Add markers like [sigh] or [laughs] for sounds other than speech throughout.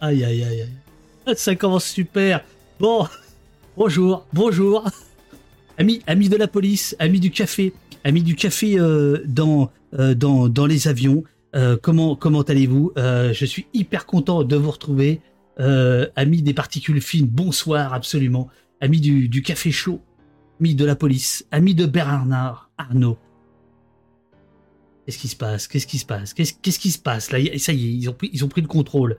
Aïe, aïe, aïe, aïe. Ça commence super. Bon, [laughs] bonjour, bonjour. Amis, amis de la police, amis du café, amis du café euh, dans, euh, dans, dans les avions. Euh, comment comment allez-vous? Je suis hyper content de vous retrouver. Amis des particules fines, bonsoir absolument. Amis du, du café chaud, amis de la police, amis de Bernard Arnaud. Qu'est-ce qui se passe? Qu'est-ce qui se passe? Qu'est-ce qu'est-ce qui se passe? Là Ça y est, ils ont pris, ils ont pris le contrôle.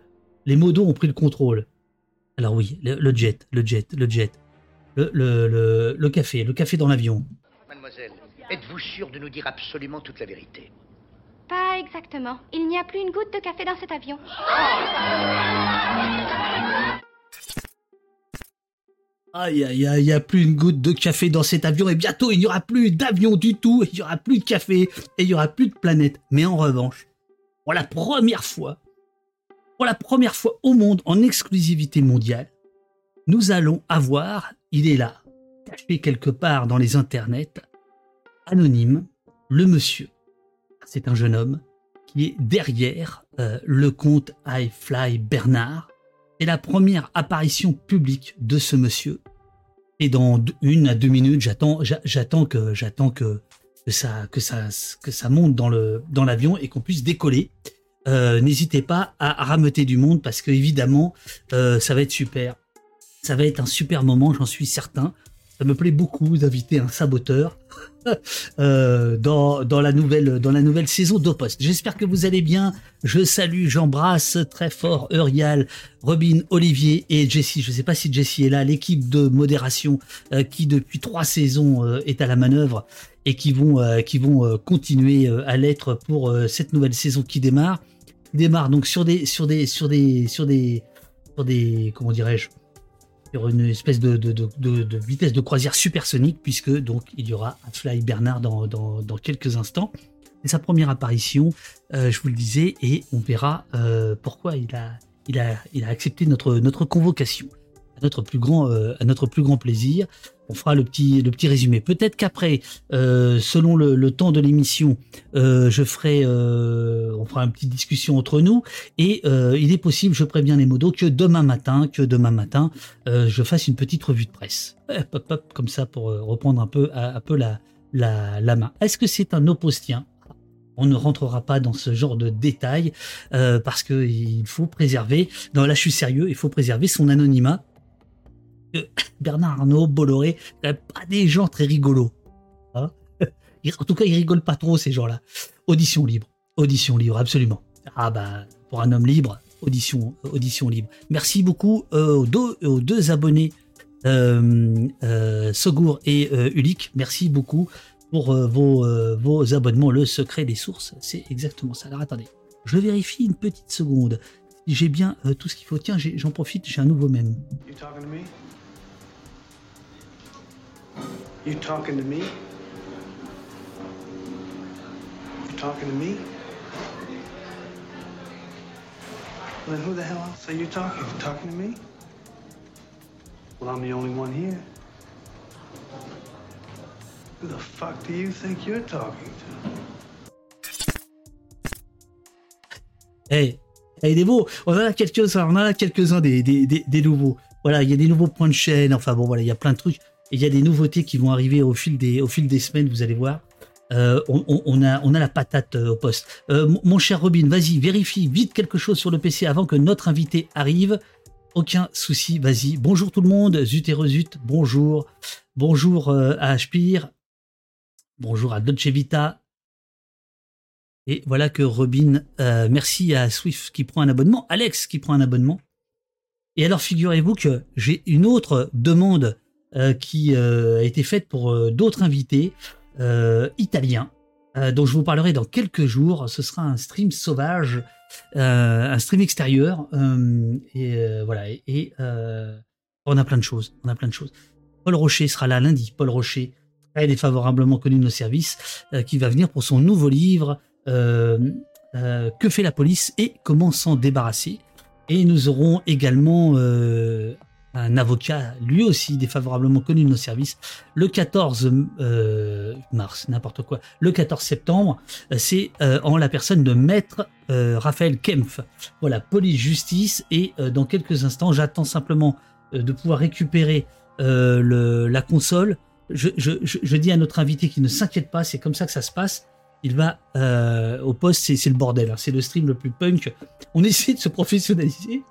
Les modos ont pris le contrôle. Alors oui, le, le jet, le jet, le jet, le, le, le, le café, le café dans l'avion. Mademoiselle, êtes-vous sûre de nous dire absolument toute la vérité? Pas exactement. Il n'y a plus une goutte de café dans cet avion. Aïe aïe aïe, il n'y a plus une goutte de café dans cet avion et bientôt il n'y aura plus d'avion du tout, il n'y aura plus de café et il n'y aura plus de planète. Mais en revanche, pour la première fois, pour la première fois au monde en exclusivité mondiale, nous allons avoir, il est là, caché quelque part dans les internets, anonyme, le monsieur. C'est un jeune homme qui est derrière euh, le compte I Fly Bernard. C'est la première apparition publique de ce monsieur. Et dans une à deux minutes, j'attends, j'a- j'attends que, j'attends que, que ça, que ça, que ça monte dans dans l'avion et qu'on puisse décoller. Euh, n'hésitez pas à rameuter du monde parce que évidemment, euh, ça va être super. Ça va être un super moment, j'en suis certain. Ça me plaît beaucoup d'inviter un saboteur [laughs] euh, dans, la nouvelle, dans la nouvelle saison d'Opost. J'espère que vous allez bien. Je salue, j'embrasse très fort Eurial, Robin, Olivier et Jessie. Je ne sais pas si Jessie est là, l'équipe de modération euh, qui depuis trois saisons euh, est à la manœuvre et qui vont, continuer à l'être pour cette nouvelle saison qui démarre. Démarre donc sur des, sur des, sur des, sur des, comment dirais-je, sur une espèce de, de, vitesse de croisière supersonique, puisque donc il y aura un Fly Bernard dans, quelques instants. C'est sa première apparition, euh, je vous le disais, et on verra euh, pourquoi il a, accepté notre convocation. À notre plus grand, euh, à notre plus grand plaisir. On fera le petit, le petit résumé. Peut-être qu'après, euh, selon le, temps de l'émission, euh, je ferai, on fera une petite discussion entre nous. Et il est possible, je préviens les modos, que demain matin, que demain matin, je fasse une petite revue de presse. Comme ça pour reprendre un peu, un, peu la, la, main. Est-ce que c'est un opostien? On ne rentrera pas dans ce genre de détails parce que il faut préserver. Non, là, je suis sérieux. Il faut préserver son anonymat. Bernard Arnault, Bolloré, pas des gens très rigolos. Hein [laughs] en tout cas, ils rigolent pas trop ces gens-là. Audition libre, audition libre, absolument. Ah bah, pour un homme libre, audition, audition libre. Merci beaucoup euh, aux, deux, abonnés, euh, euh, Sogour et euh, Ulik. Merci beaucoup pour vos, abonnements. Le secret des sources, c'est exactement ça. Alors attendez, je vérifie une petite seconde. J'ai bien tout ce qu'il faut. Tiens, j'en profite, j'ai un nouveau mème. You talking to me? You talking to me? You? Well, then who the hell else are you talking to? Talking to me? Well, I'm the only one here. Who the fuck do you think you're talking to? Eh, eh, des beaux. On en a quelques-uns, on en a quelques-uns des, des, des, des nouveaux. Voilà, il y a des nouveaux points de chaîne. Enfin bon, voilà, il y a plein de trucs. Il y a des nouveautés qui vont arriver au fil des, semaines, vous allez voir. Euh, on, a, la patate euh, au poste. Euh, mon- cher Robin, vas-y, vérifie vite quelque chose sur le PC avant que notre invité arrive. Aucun souci, vas-y. Bonjour tout le monde, zut et rezut, bonjour. Bonjour à Aspire. Bonjour à Dolce Vita. Et voilà que Robin, merci à Swift qui prend un abonnement, Alex qui prend un abonnement. Et alors figurez-vous que j'ai une autre demande qui euh, a été faite pour euh, d'autres invités euh, italiens, euh, dont je vous parlerai dans quelques jours. Ce sera un stream sauvage, euh, un stream extérieur, euh, et euh, voilà. Et, euh, on a plein de choses, on a plein de choses. Paul Rocher sera là lundi. Paul Rocher, très défavorablement connu de nos services, euh, qui va venir pour son nouveau livre euh, euh, Que fait la police et comment s'en débarrasser. Et nous aurons également euh, un avocat, lui aussi défavorablement connu de nos services, le 14 euh, mars, n'importe quoi, le 14 septembre, euh, c'est euh, en la personne de maître Raphaël Kempf. Voilà, police-justice, et dans quelques instants, j'attends simplement de pouvoir récupérer la console. Je, dis à notre invité qu'il ne s'inquiète pas, c'est comme ça que ça se passe. Il va au poste, c'est le bordel, hein. c'est le stream le plus punk. On [laughs] essaie de se professionnaliser.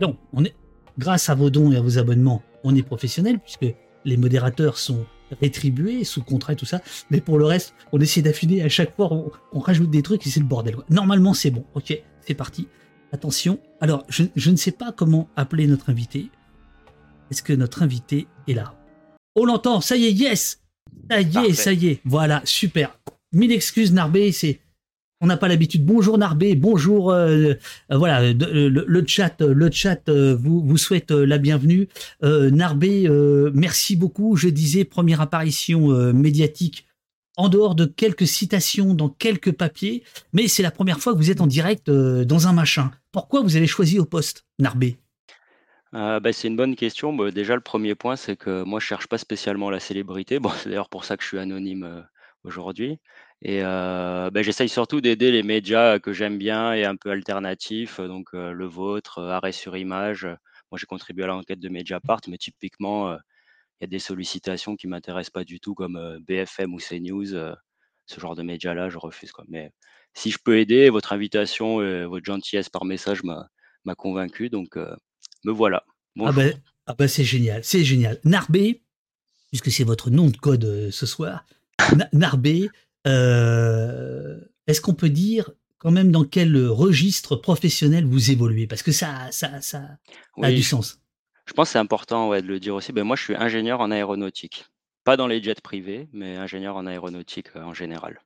Non, on est, grâce à vos dons et à vos abonnements, on est professionnel puisque les modérateurs sont rétribués sous contrat et tout ça. Mais pour le reste, on essaie d'affiner à chaque fois, on, rajoute des trucs et c'est le bordel. Normalement, c'est bon. Ok, c'est parti. Attention. Alors, je, ne sais pas comment appeler notre invité. Est-ce que notre invité est là? On l'entend. Ça y est, yes. Ça y est, ça y est. Voilà, super. Mille excuses, Narbé. C'est on n'a pas l'habitude. Bonjour Narbé, bonjour. Euh, euh, voilà, le, chat, le chat euh, vous, vous souhaite la bienvenue. Narbé, merci beaucoup. Je disais première apparition médiatique en dehors de quelques citations dans quelques papiers, mais c'est la première fois que vous êtes en direct dans un machin. Pourquoi vous avez choisi au poste, Narbé? Bah, c'est une bonne question. Bah, déjà, le premier point, c'est que moi, je cherche pas spécialement la célébrité. Bon, [laughs] c'est d'ailleurs pour ça que je suis anonyme aujourd'hui. Et euh, bah, j'essaye surtout d'aider les médias que j'aime bien et un peu alternatifs, donc le vôtre, Arrêt sur image. Moi, j'ai contribué à l'enquête de Mediapart, mais typiquement, il y a des sollicitations qui m'intéressent pas du tout, comme BFM ou CNews. ce genre de médias-là, je refuse. Quoi. Mais si je peux aider, votre invitation et votre gentillesse par message m'a convaincu, donc me voilà. Ah ben, ah bah, c'est génial, c'est génial. Narbé, puisque c'est votre nom de code ce soir, Narbé, est-ce qu'on peut dire quand même dans quel registre professionnel vous évoluez? Parce que ça, ça, ça a du sens. Je pense que c'est important ouais, de le dire aussi. Ben, moi, je suis ingénieur en aéronautique. Pas dans les jets privés, mais ingénieur en aéronautique euh, en général.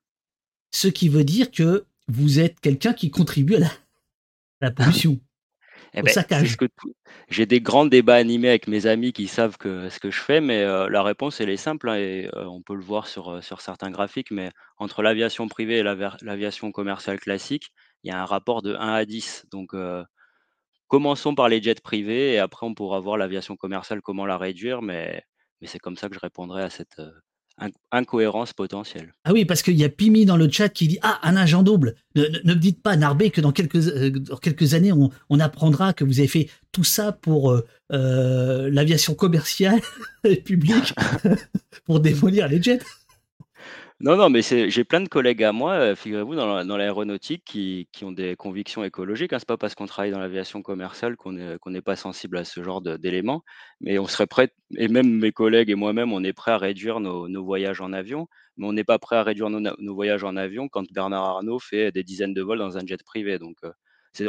Ce qui veut dire que vous êtes quelqu'un qui contribue à la, à la pollution. Eh ben, j'ai des grands débats animés avec mes amis qui savent que ce que je fais, mais euh, la réponse, elle est simple, hein, et euh, on peut le voir sur, euh, sur certains graphiques, mais entre l'aviation privée et l'aviation commerciale classique, il y a un rapport de 1 à 10. Donc, commençons par les jets privés et après on pourra voir l'aviation commerciale, comment la réduire, mais mais c'est comme ça que je répondrai à cette, incohérence potentielle. Ah oui, parce qu'il y a Pimi dans le chat qui dit Ah, un agent double. Ne, me dites pas, Narbé, que dans quelques, euh, quelques années, on, apprendra que vous avez fait tout ça pour euh, euh, l'aviation commerciale [laughs] et publique [laughs] pour démolir les jets. Non, non, mais j'ai plein de collègues à moi, euh, figurez-vous, dans l'aéronautique qui qui ont des convictions écologiques, hein. C'est pas parce qu'on travaille dans l'aviation commerciale qu'on n'est pas sensible à ce genre d'éléments, mais on serait prêt et même mes collègues et moi-même, on est prêt à réduire nos voyages en avion, mais on n'est pas prêt à réduire nos voyages en avion quand Bernard Arnault fait des dizaines de vols dans un jet privé, donc euh,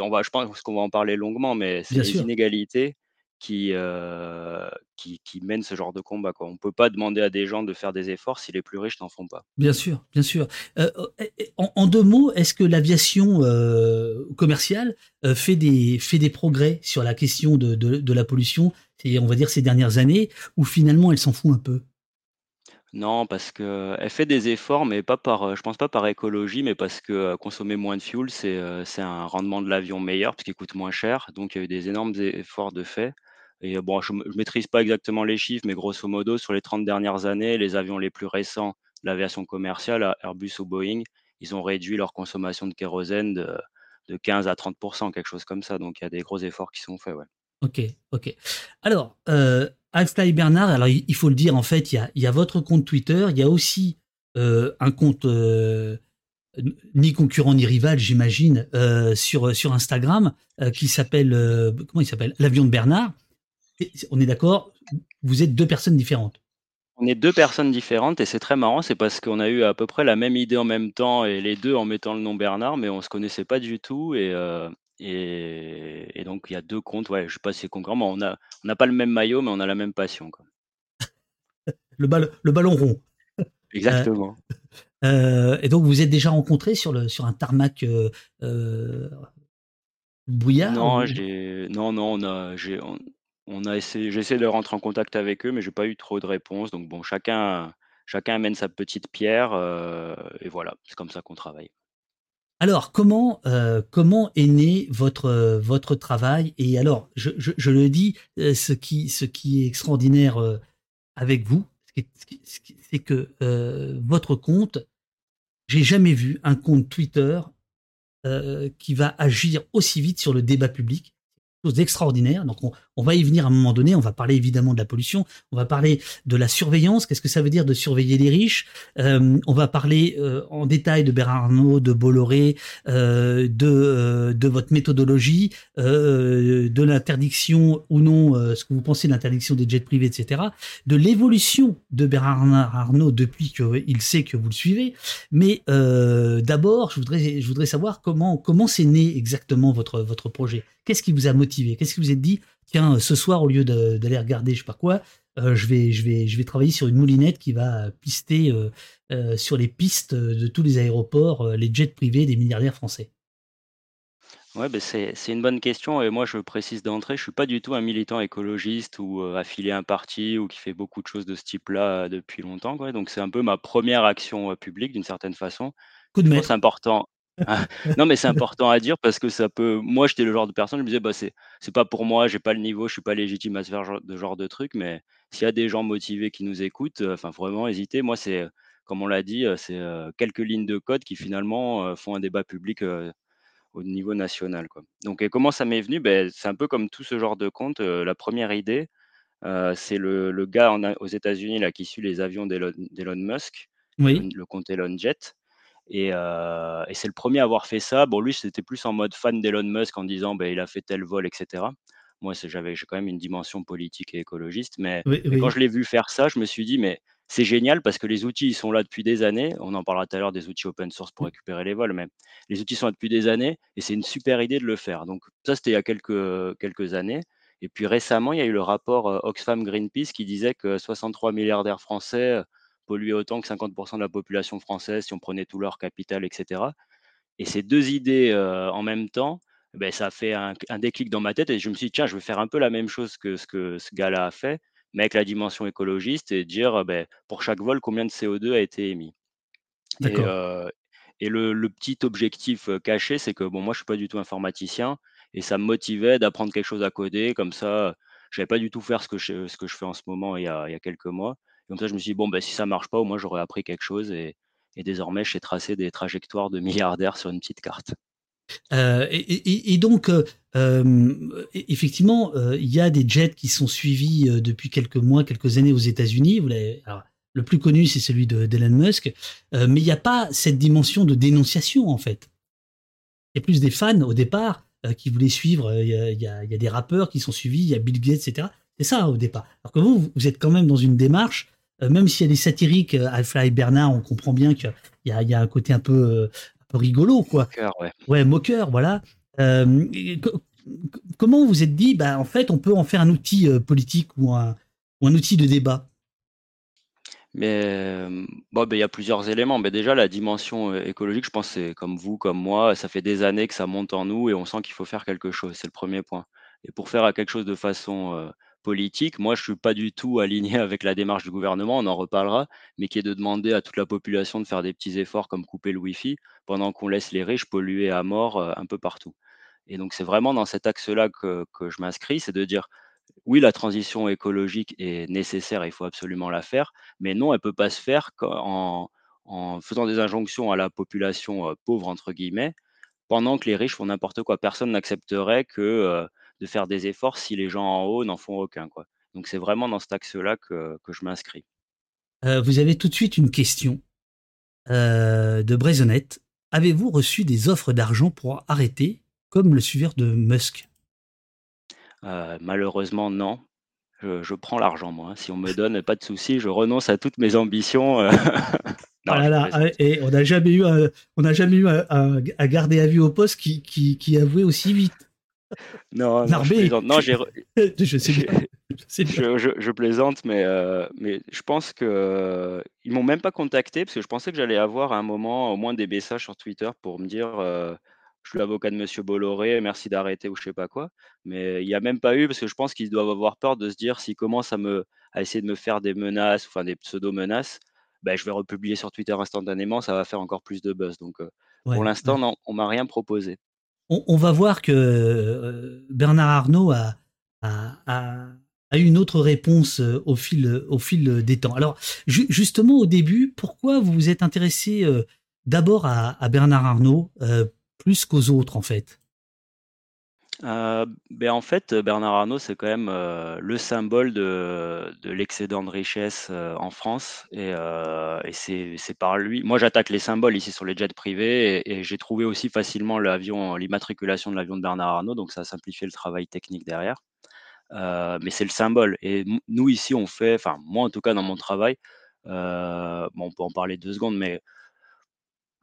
on va je pense qu'on va en parler longuement, mais c'est les inégalités euh, qui, qui, mènent ce genre de combat. Quoi. On ne peut pas demander à des gens de faire des efforts si les plus riches n'en font pas. Bien sûr, bien sûr. Euh, en, deux mots, est-ce que l'aviation euh, commerciale fait, des, fait des progrès sur la question de, de, la pollution, on va dire ces dernières années, ou finalement elle s'en fout un peu? Non, parce qu'elle fait des efforts, mais pas par, je pense pas par écologie, mais parce que consommer moins de fuel, c'est c'est un rendement de l'avion meilleur, parce qu'il coûte moins cher. Donc, il y a eu des énormes efforts de fait. Et bon, je ne maîtrise pas exactement les chiffres, mais grosso modo, sur les 30 dernières années, les avions les plus récents de l'aviation commerciale, Airbus ou Boeing, ils ont réduit leur consommation de kérosène de, de 15 à 30 quelque chose comme ça. Donc il y a des gros efforts qui sont faits. Ouais. Ok, ok. Alors, euh, Alfly Bernard, alors il faut le dire, en fait, il y a, il y a votre compte Twitter, il y a aussi euh, un compte euh, ni concurrent ni rival, j'imagine, euh, sur, sur Instagram, qui s'appelle, comment il s'appelle? L'avion de Bernard on est d'accord, vous êtes deux personnes différentes. On est deux personnes différentes et c'est très marrant, c'est parce qu'on a eu à peu près la même idée en même temps et les deux en mettant le nom Bernard, mais on se connaissait pas du tout et, euh, et, donc il y a deux comptes, ouais, je sais pas si c'est concurrent, mais on n'a pas le même maillot, mais on a la même passion. [laughs] le, le ballon rond. [laughs] Exactement. Euh, euh, et donc vous êtes déjà rencontrés sur, le, sur un tarmac bouillard Non, non, non, on a, on a essayé j'ai essayé de rentrer en contact avec eux, mais j'ai pas eu trop de réponses. Donc bon, chacun chacun amène sa petite pierre, euh, et voilà, c'est comme ça qu'on travaille. Alors, comment, euh, comment est né votre, votre travail? Et alors, je, je, le dis, euh, ce, qui, ce qui est extraordinaire avec vous, c'est que votre compte, j'ai jamais vu un compte Twitter qui va agir aussi vite sur le débat public. Chose d'extraordinaire. Donc, on, on va y venir à un moment donné. On va parler évidemment de la pollution. On va parler de la surveillance. Qu'est-ce que ça veut dire de surveiller les riches? Euh, On va parler euh, en détail de Bernard Arnault, de Bolloré, euh, de, euh, de votre méthodologie, euh, de l'interdiction ou non, euh, ce que vous pensez de l'interdiction des jets privés, etc. De l'évolution de Bernard Arnault depuis qu'il sait que vous le suivez. Mais d'abord, je voudrais, je voudrais savoir comment comment c'est né exactement votre votre projet? Qu'est-ce qui vous a motivé? Qu'est-ce qui vous a dit Tiens, ce soir, au lieu d'aller regarder, je sais pas quoi, euh, je vais je vais je vais travailler sur une moulinette qui va pister euh, euh, sur les pistes de tous les aéroports, euh, les jets privés des milliardaires français. Ouais, beh, c'est une bonne question et moi je précise d'entrée, je suis pas du tout un militant écologiste ou, affilié à un parti ou qui fait beaucoup de choses de ce type-là, depuis longtemps, quoi. Donc c'est un peu ma première action, publique d'une certaine façon. Coup de Je pense important non, mais c'est important à dire parce que ça peut moi j'étais le genre de personne, je me disais: «Bah, c'est c'est pas pour moi, j'ai pas le niveau, je suis pas légitime à ce faire de genre de truc», mais s'il y a des gens motivés qui nous écoutent, heu, enfin vraiment hésitez. Moi c'est, heu, comme on l'a dit, heu, c'est, quelques lignes de code qui finalement, font un débat public, au niveau national, quoi. Donc et comment ça m'est venu? Beh, c'est un peu comme tout ce genre de compte, la première idée, c'est le le gars en aux États-Unis là qui suit les avions d'Elon d'Elon Musk, Oui. Le compte Elon Jet et c'est le premier à avoir fait ça. Bon lui, c'était plus en mode fan d'Elon Musk en disant: «Beh, il a fait tel vol» et cetera. Moi, j'avais j'ai quand même une dimension politique et écologiste, mais Oui, mais quand je l'ai vu faire ça, je me suis dit: «Mais c'est génial parce que les outils, ils sont là depuis des années». On en parlera tout à l'heure des outils open source pour récupérer les vols, mais les outils sont là depuis des années et c'est une super idée de le faire. Donc ça, c'était il y a quelques, quelques années et puis récemment, il y a eu le rapport, heu, Oxfam-Greenpeace qui disait que 63 milliardaires français, polluaient autant que 50% de la population française si on prenait tout leur capital et cetera et ces 2 idées, heu, en même temps, beh, ça a fait un un déclic dans ma tête et je me suis dit: «Tiens, je vais faire un peu la même chose que ce que ce gars-là a fait, mais avec la dimension écologiste et dire, beh, pour chaque vol, combien de CO2 a été émis?» et et le le petit objectif, heu, caché, c'est que bon, moi, je suis pas du tout informaticien et ça me motivait d'apprendre quelque chose à coder comme ça, heu, j'allais pas du tout faire ce que je ce que je fais en ce moment il y a il y a quelques mois. Comme ça, je me suis dit: «Bon, bah, si ça marche pas, au moins j'aurais appris quelque chose» et désormais, je sais tracer des trajectoires de milliardaires sur une petite carte. Euh, et, donc, euh, euh, effectivement, euh, il y a des jets qui sont suivis depuis quelques mois, quelques années aux États-Unis. Le plus connu, c'est celui de d'Elon Musk, Euh, mais il n'y a pas cette dimension de dénonciation en fait. Il y a plus des fans au départ qui voulaient suivre. Il y, y y a des rappeurs qui sont suivis, il y a Bill Gates, etc. C'est ça au départ. Alors que vous, vous êtes quand même dans une démarche, même s'il y a des satiriques, euh, Alpha et Bernard, on comprend bien qu'il y a, il y a un côté un peu, euh, un peu rigolo, quoi. Cœur, ouais. Ouais, moqueur, voilà. Euh, comment vous êtes dit, bah, en fait, on peut en faire un outil euh, politique ou un, ou un outil de débat? Mais, hem, bon, beh, il y a plusieurs éléments. Mais déjà la dimension, écologique, je pense c'est comme vous, comme moi, ça fait des années que ça monte en nous et on sent qu'il faut faire quelque chose. C'est le premier point. Et pour faire, quelque chose de façon, politique, moi je suis pas du tout aligné [laughs] avec la démarche du gouvernement, on en reparlera, mais qui est de demander à toute la population de faire des petits efforts comme couper le wifi, pendant qu'on laisse les riches polluer à mort, heu, un peu partout. Et donc c'est vraiment dans cet axe-là que je m'inscris, c'est de dire oui, la transition écologique est nécessaire, il faut absolument la faire, mais non, elle peut pas se faire en faisant des injonctions à la population, heu, «pauvre» entre guillemets, pendant que les riches font n'importe quoi. Personne n'accepterait que, heu, de faire des efforts si les gens en haut n'en font aucun, quoi. Donc c'est vraiment dans cet axe-là que que je m'inscris. Euh, Vous avez tout de suite une question euh, de Braisonnette. Avez-vous reçu des offres d'argent pour arrêter, comme le suiveur de Musk? Heu, malheureusement non, je je prends l'argent moi, hein. Si on me donne, pas de souci, je renonce à toutes mes ambitions, Ah là là, et on n'a jamais eu, un, on jamais eu un, un- un gardé à vue au poste qui, qui, qui avouait aussi vite. Non, non, je plaisante. Non, j'ai [laughs] je sais bien, je sais bien. Je je je plaisante, mais heu, mais je pense que, heu, ils m'ont même pas contacté parce que je pensais que j'allais avoir à un moment au moins des messages sur Twitter pour me dire, heu: «Je suis l'avocat de monsieur Bolloré, merci d'arrêter» ou je sais pas quoi. Mais il y a même pas eu parce que je pense qu'ils doivent avoir peur de se dire s'ils commencent à me à essayer de me faire des menaces, enfin des pseudo-menaces, bah, je vais republier sur Twitter instantanément, ça va faire encore plus de buzz. Donc, Ouais, pour ouais. l'instant, non, on m'a rien proposé. On va voir que, heu, Bernard Arnault a a eu une autre réponse, heu, au fil, des temps. Alors ju justement au début, pourquoi vous vous êtes intéressé, heu, d'abord à Bernard Arnault, plus qu'aux autres en fait? Heu, beh, en fait, Bernard Arnault, c'est quand même, heu, le symbole de de l'excédent de richesse, heu, en France. Et c'est par lui. Moi, j'attaque les symboles ici sur les jets privés et et j'ai trouvé aussi facilement l'immatriculation de l'avion de Bernard Arnault, donc ça a simplifié le travail technique derrière. Mais c'est le symbole. Et nous ici, on fait enfin, moi, en tout cas, dans mon travail, bon, on peut en parler 2 secondes, mais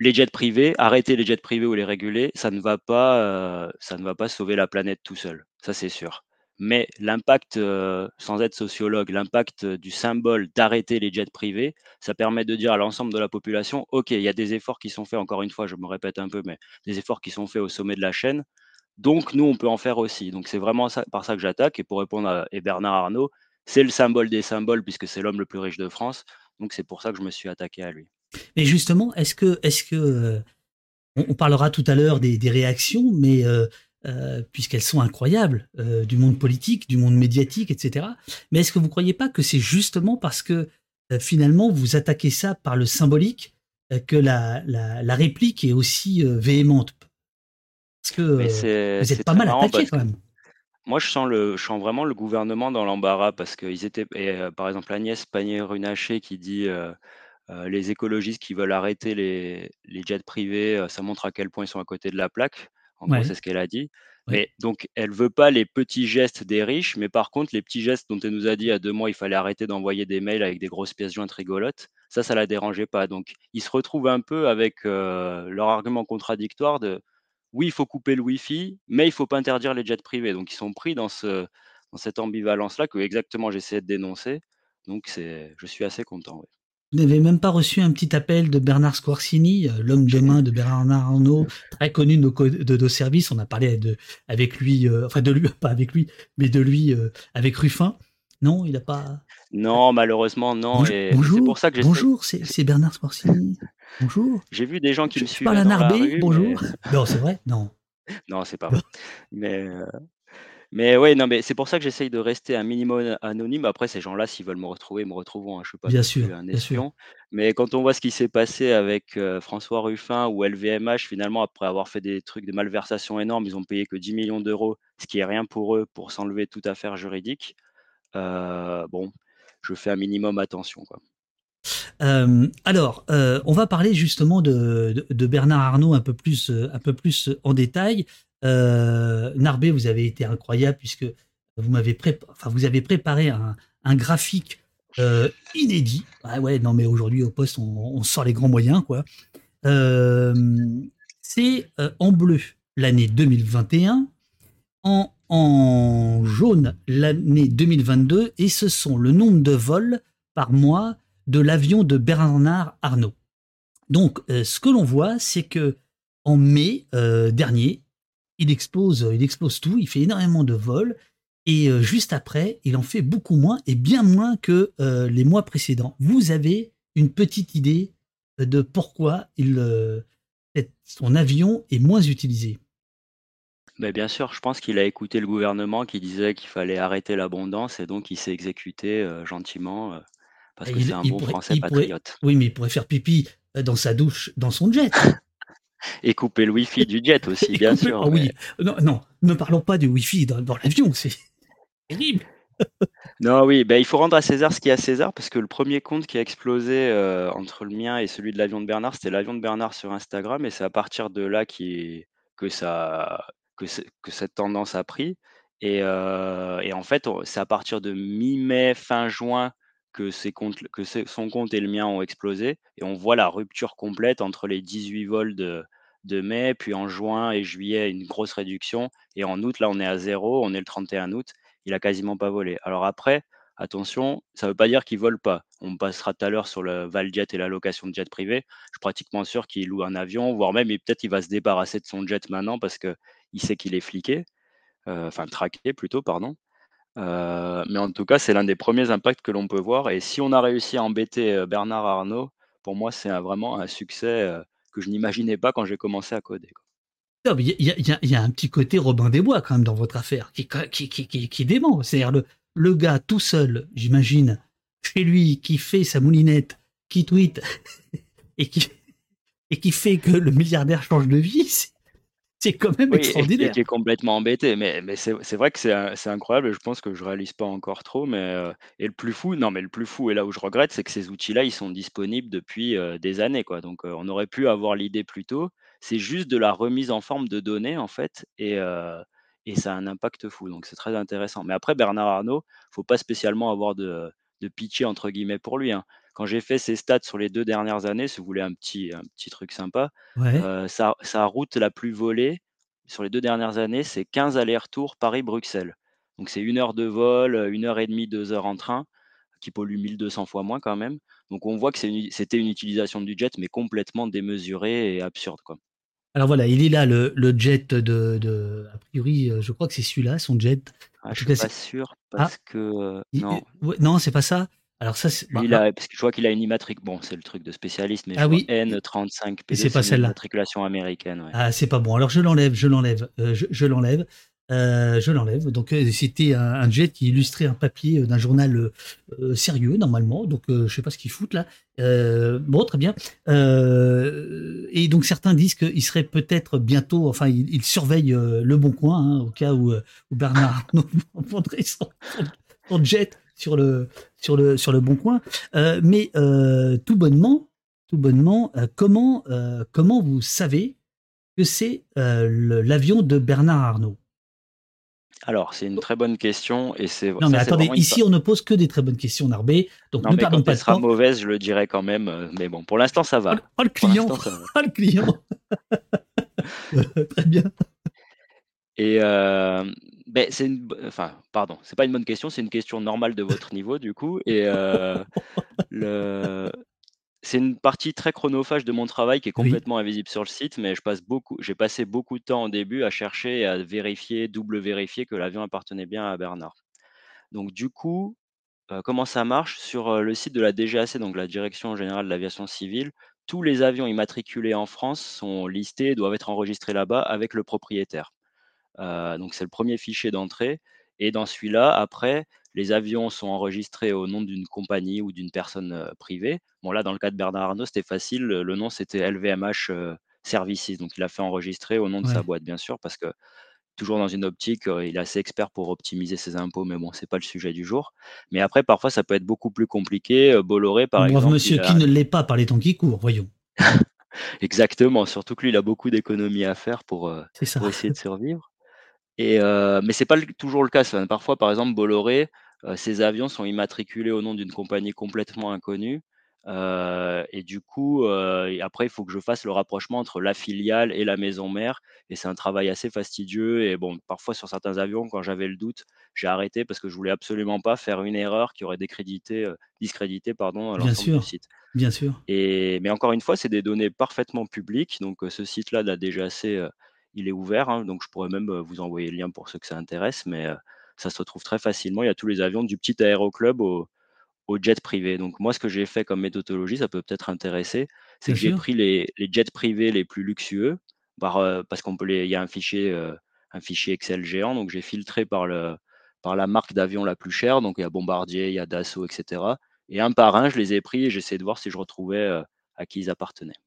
les jets privés, arrêter les jets privés ou les réguler, ça ne va pas, heu, ça ne va pas sauver la planète tout seul, ça c'est sûr. Mais l'impact, heu, sans être sociologue, l'impact, heu, du symbole d'arrêter les jets privés, ça permet de dire à l'ensemble de la population: «OK, il y a des efforts qui sont faits», encore une fois, je me répète un peu, mais des efforts qui sont faits au sommet de la chaîne, donc nous, on peut en faire aussi. Donc c'est vraiment par ça que j'attaque et pour répondre à Bernard Arnault, c'est le symbole des symboles puisque c'est l'homme le plus riche de France, donc c'est pour ça que je me suis attaqué à lui. Mais justement, est-ce que est-ce que, heu, on on parlera tout à l'heure des des réactions, mais heu heu, puisqu'elles sont incroyables, du monde politique, du monde médiatique et cetera. Mais est-ce que vous croyez pas que c'est justement parce que, finalement vous attaquez ça par le symbolique, que la la la réplique est aussi, véhémente? Parce que, vous êtes pas mal attaqué quand même. moi, je sens le je sens vraiment le gouvernement dans l'embarras parce qu'ils étaient et par exemple, Agnès Pannier-Runacher qui dit, «Les écologistes qui veulent arrêter les les jets privés, heu, ça montre à quel point ils sont à côté de la plaque». En gros, Ouais, c'est ce qu'elle a dit. ouais. Mais donc elle veut pas les petits gestes des riches, mais par contre, les petits gestes dont elle nous a dit a 2 mois, il fallait arrêter d'envoyer des mails avec des grosses pièces jointes rigolotes, ça, ça la dérangeait pas. Donc ils se retrouvent un peu avec, heu, leur argument contradictoire de oui, il faut couper le wifi, mais il faut pas interdire les jets privés. Donc ils sont pris dans ce dans cette ambivalence-là que exactement j'essayais de dénoncer. Donc c'est je suis assez content, ouais. Vous n'avez même pas reçu un petit appel de Bernard Squarcini, heu, l'homme de main de Bernard Arnault, très connu de nos de services. On a parlé de avec lui, heu, enfin de lui, [laughs] pas avec lui, mais de lui, heu, avec Ruffin. Non, il a pas Non, malheureusement, non «Bonjour et mais c'est pour bonjour, ça que j'essaie bonjour, c'est Bernard Squarcini. Bonjour, j'ai vu des gens qui je me à dans la Narbé, rue, mais bonjour». Non, c'est vrai? Non. non, c'est pas [laughs] vrai. Mais Mais ouais, non, mais c'est pour ça que j'essaye de rester un minimum anonyme. Après, ces gens-là, s'ils veulent me retrouver, ils me retrouveront, hein. Je suis pas bien sûr, un espion. Mais quand on voit ce qui s'est passé avec, heu, François Ruffin ou LVMH, finalement, après avoir fait des trucs de malversation énormes, ils ont payé que dix millions d'euros, ce qui est rien pour eux, pour s'enlever toute affaire juridique. Heu, bon, je fais un minimum attention, quoi. Alors, heu, on va parler justement de de de Bernard Arnault un peu plus, un peu plus en détail. Heu, Narbé, vous avez été incroyable puisque vous m'avez enfin, vous avez préparé un graphique, heu, inédit. Ah ouais, non, mais aujourd'hui au poste, on sort les grands moyens, quoi. Hem, c'est, heu, en bleu l'année 2021, en en jaune l'année 2022 et ce sont le nombre de vols par mois de l'avion de Bernard Arnault. Donc, ce que l'on voit, c'est que en mai, dernier, il explose, il explose tout, il fait énormément de vols et heu, juste après, il en fait beaucoup moins et bien moins que, heu, les mois précédents. Vous avez une petite idée, heu, de pourquoi il, son avion est moins utilisé? Mais bien sûr, je pense qu'il a écouté le gouvernement qui disait qu'il fallait arrêter l'abondance et donc il s'est exécuté, gentiment, parce que c'est un bon pourrait Français pourrait patriote. oui, mais il pourrait faire pipi, dans sa douche, dans son jet. [laughs] Et couper le wifi du jet [laughs] aussi, Et bien couper ah sûr, mais oui, non, non, ne parlons pas du wifi dans dans l'avion, c'est [laughs] terrible. Non, oui, bah, il faut rendre à César ce qui est à César, parce que le premier compte qui a explosé, heu, entre le mien et celui de l'avion de Bernard, c'était l'avion de Bernard sur Instagram et c'est à partir de là qui que ça que que cette tendance a pris et heu et en fait, c'est à partir de mi-mai, fin juin que c'est son compte et le mien ont explosé et on voit la rupture complète entre les 18 vols de mai, puis en juin et juillet, une grosse réduction et en août, là, on est à zéro, on est le 31 août il a quasiment pas volé. Alors après, attention, ça ne veut pas dire qu'il vole pas. On passera tout à l'heure sur le Valjet et la location de jet privé. Je suis pratiquement sûr qu'il loue un avion, voire même, peut-être il va se débarrasser de son jet maintenant parce que il sait qu'il est fliqué, heu, enfin traqué plutôt, pardon. Heu, mais en tout cas, c'est l'un des premiers impacts que l'on peut voir et si on a réussi à embêter, heu, Bernard Arnault, pour moi, c'est vraiment un succès, heu, que je n'imaginais pas quand j'ai commencé à coder, il y a, un petit côté Robin des Bois quand même dans votre affaire, qui, dément. C'est-à-dire le, gars tout seul, j'imagine, chez lui, qui fait sa moulinette, qui tweet [laughs] et qui, et qui fait que le milliardaire change de vie, quand même oui, extraordinaire. Et, qui est complètement embêté. Mais, mais c'est vrai que c'est incroyable. Je pense que je réalise pas encore trop. Mais euh, et le plus fou, non, mais le plus fou et là où je regrette, c'est que ces outils-là, ils sont disponibles depuis euh, des années, quoi. Donc euh, on aurait pu avoir l'idée plus tôt. C'est juste de la remise en forme de données en fait, et et ça a un impact fou. Donc c'est très intéressant. Mais après Bernard Arnault, faut pas spécialement avoir de de pitié entre guillemets pour lui. Hein. Quand j'ai fait ses stats sur les deux dernières années, si vous voulez un petit, un petit truc sympa, euh, sa, route la plus volée sur les deux dernières années, c'est 15 allers-retours Paris-Bruxelles. Donc c'est une heure de vol, une heure et demie, deux heures en train, qui pollue 1200 fois moins quand même. Donc on voit que c'était une, utilisation du jet, mais complètement démesurée et absurde. Quoi. Alors voilà, il est là le, jet de, A priori, euh, je crois que c'est celui-là, son jet. Ah, je suis pas sûr ah. parce que. Euh, non. non, c'est pas ça. Alors ça, bah, bah parce que je vois qu'il a une immatriculation. Bon, c'est le truc de spécialiste, mais ah oui. N35 P2, c'est pas celle-là. Immatriculation américaine. Ah, c'est pas bon. Alors je l'enlève, je l'enlève, euh, je, l'enlève. Euh, je l'enlève. Donc euh, c'était un, jet qui illustrait un papier d'un journal sérieux normalement. Donc je sais pas ce qu'ils foutent là. bon, très bien. et donc certains disent qu'il serait peut-être bientôt. Enfin, il, surveille le Bon Coin hein, au cas où, Bernard [laughs] prendrait son, son jet sur le, sur le, sur le bon coin. Euh, mais euh, tout bonnement, tout bonnement, euh, comment, comment vous savez que c'est l'avion de Bernard Arnault? Alors, c'est une très bonne question et c'est. Non, mais attendez, ici on ne pose que des très bonnes questions, Narbé. Donc non, ne mais quand elle sera mauvaise, je le dirai quand même. Mais bon, pour l'instant, ça va. Oh, oh le client [laughs] Oh le client [laughs] [laughs] Très bien. Et euh, ben, c'est une, enfin, pardon, c'est pas une bonne question, c'est une question normale de votre niveau du coup. Et euh, le, c'est une partie très chronophage de mon travail qui est complètement invisible sur le site, mais je passe beaucoup, j'ai passé beaucoup de temps au début à chercher et à vérifier, double vérifier que l'avion appartenait bien à Bernard. Donc du coup, euh, comment ça marche? Sur le site de la DGAC, donc la Direction générale de l'aviation civile, tous les avions immatriculés en France sont listés et doivent être enregistrés là-bas avec le propriétaire. Donc c'est le premier fichier d'entrée. Et dans celui-là, après, les avions sont enregistrés au nom d'une compagnie ou d'une personne privée. Bon, là, dans le cas de Bernard Arnault, c'était facile. Le nom, c'était LVMH Services. Donc, il a fait enregistrer au nom de sa boîte, bien sûr, parce que toujours dans une optique, il est assez expert pour optimiser ses impôts, mais bon, c'est pas le sujet du jour. Mais après, parfois, ça peut être beaucoup plus compliqué. Bolloré, par exemple. monsieur qui ne l'est pas par les temps qui courent, voyons. [laughs] Exactement, surtout que lui, il a beaucoup d'économies à faire pour, pour essayer de [laughs] survivre. Et euh, mais c'est pas toujours le cas. Parfois, par exemple, Bolloré, euh, ses avions sont immatriculés au nom d'une compagnie complètement inconnue. Euh, et du coup, après, il faut que je fasse le rapprochement entre la filiale et la maison mère. Et c'est un travail assez fastidieux. Et bon, parfois sur certains avions, quand j'avais le doute, j'ai arrêté parce que je voulais absolument pas faire une erreur qui aurait décrédité, discrédité pardon, l'ensemble du site. Bien sûr. Et, mais encore une fois, c'est des données parfaitement publiques. Donc ce site-là a déjà assez il est ouvert, hein, donc je pourrais même vous envoyer le lien pour ceux que ça intéresse, mais ça se retrouve très facilement. Il y a tous les avions du petit aéroclub au, au jet privé. Donc moi, ce que j'ai fait comme méthodologie, ça peut peut-être intéresser, c'est que j'ai pris les, jets privés les plus luxueux, parce qu'on peut les, il y a un fichier, un fichier Excel géant, donc j'ai filtré par le, par la marque d'avion la plus chère. Donc il y a Bombardier, il y a Dassault, etc. Et un par un, je les ai pris et j'essaie de voir si je retrouvais à qui ils appartenaient.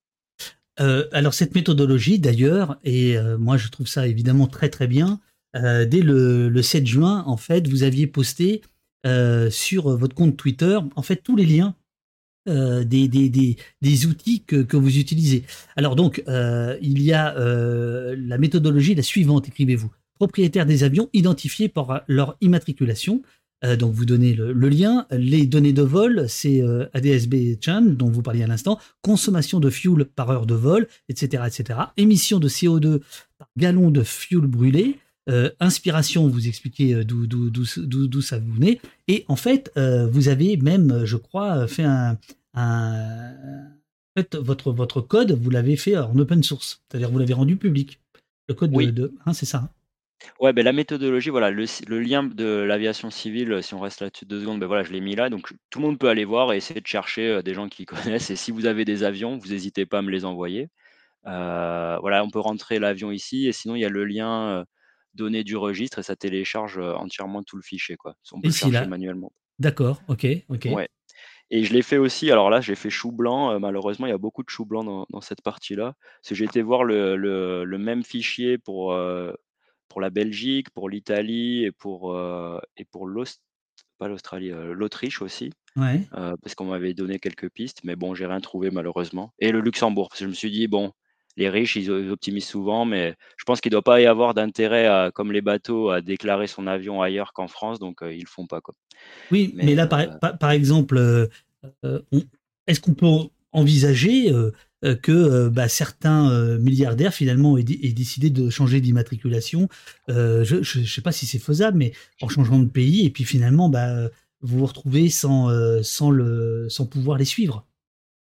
Euh, alors cette méthodologie d'ailleurs, et euh, moi je trouve ça évidemment très très bien, euh, dès le, 7 juin, en fait, vous aviez posté sur votre compte Twitter, en fait, tous les liens des, outils que, que, vous utilisez. Alors donc, il y a la méthodologie la suivante, écrivez-vous. Propriétaire des avions identifiés par leur immatriculation, euh, donc vous donnez le, lien. Les données de vol, c'est euh, ADSB Chan, dont vous parliez à l'instant, consommation de fuel par heure de vol, etc., etc. Émission de CO2 par gallon de fuel brûlé. Euh, inspiration, vous expliquez d'où ça vous venait. Et en fait, vous avez même, je crois, fait un, votre, votre code, vous l'avez fait en open source, c'est-à-dire vous l'avez rendu public. Le code de, hein, c'est ça. Ouais, beh, la méthodologie, voilà, le si le lien de l'aviation civile, heu, si on reste là-dessus 2 secondes, beh, voilà, je l'ai mis là, donc tout le monde peut aller voir et essayer de chercher, heu, des gens qui [laughs] connaissent et si vous avez des avions, vous hésitez pas à me les envoyer. Heu, voilà, on peut rentrer l'avion ici et sinon il y a le lien, heu, données du registre et ça télécharge, heu, entièrement tout le fichier, quoi. On peut le Ici, chercher là. manuellement. D'accord, OK, OK. Ouais et je l'ai fait aussi, alors là, j'ai fait chou blanc, heu, malheureusement, il y a beaucoup de chou blanc dans dans cette partie-là. Parce que j'ai été voir le le le même fichier pour, heu, pour la Belgique, pour l'Italie et pour, heu et pour l'Aust pas l'Australie, heu, l'Autriche aussi, Ouais. heu, parce qu'on m'avait donné quelques pistes, mais bon, j'ai rien trouvé malheureusement et le Luxembourg, parce que je me suis dit: «Bon, les riches, ils optimisent souvent, mais je pense qu'il doit pas y avoir d'intérêt à comme les bateaux, à déclarer son avion ailleurs qu'en France, donc ils le font pas, quoi». Oui, mais Mais là, par par par exemple, est-ce qu'on peut envisager, que, heu, bah, certains, heu, milliardaires finalement aient dé aient décidé de changer d'immatriculation? Je je sais pas si c'est faisable, mais en changeant de pays et puis finalement, bah, vous vous retrouvez sans, sans le sans pouvoir les suivre?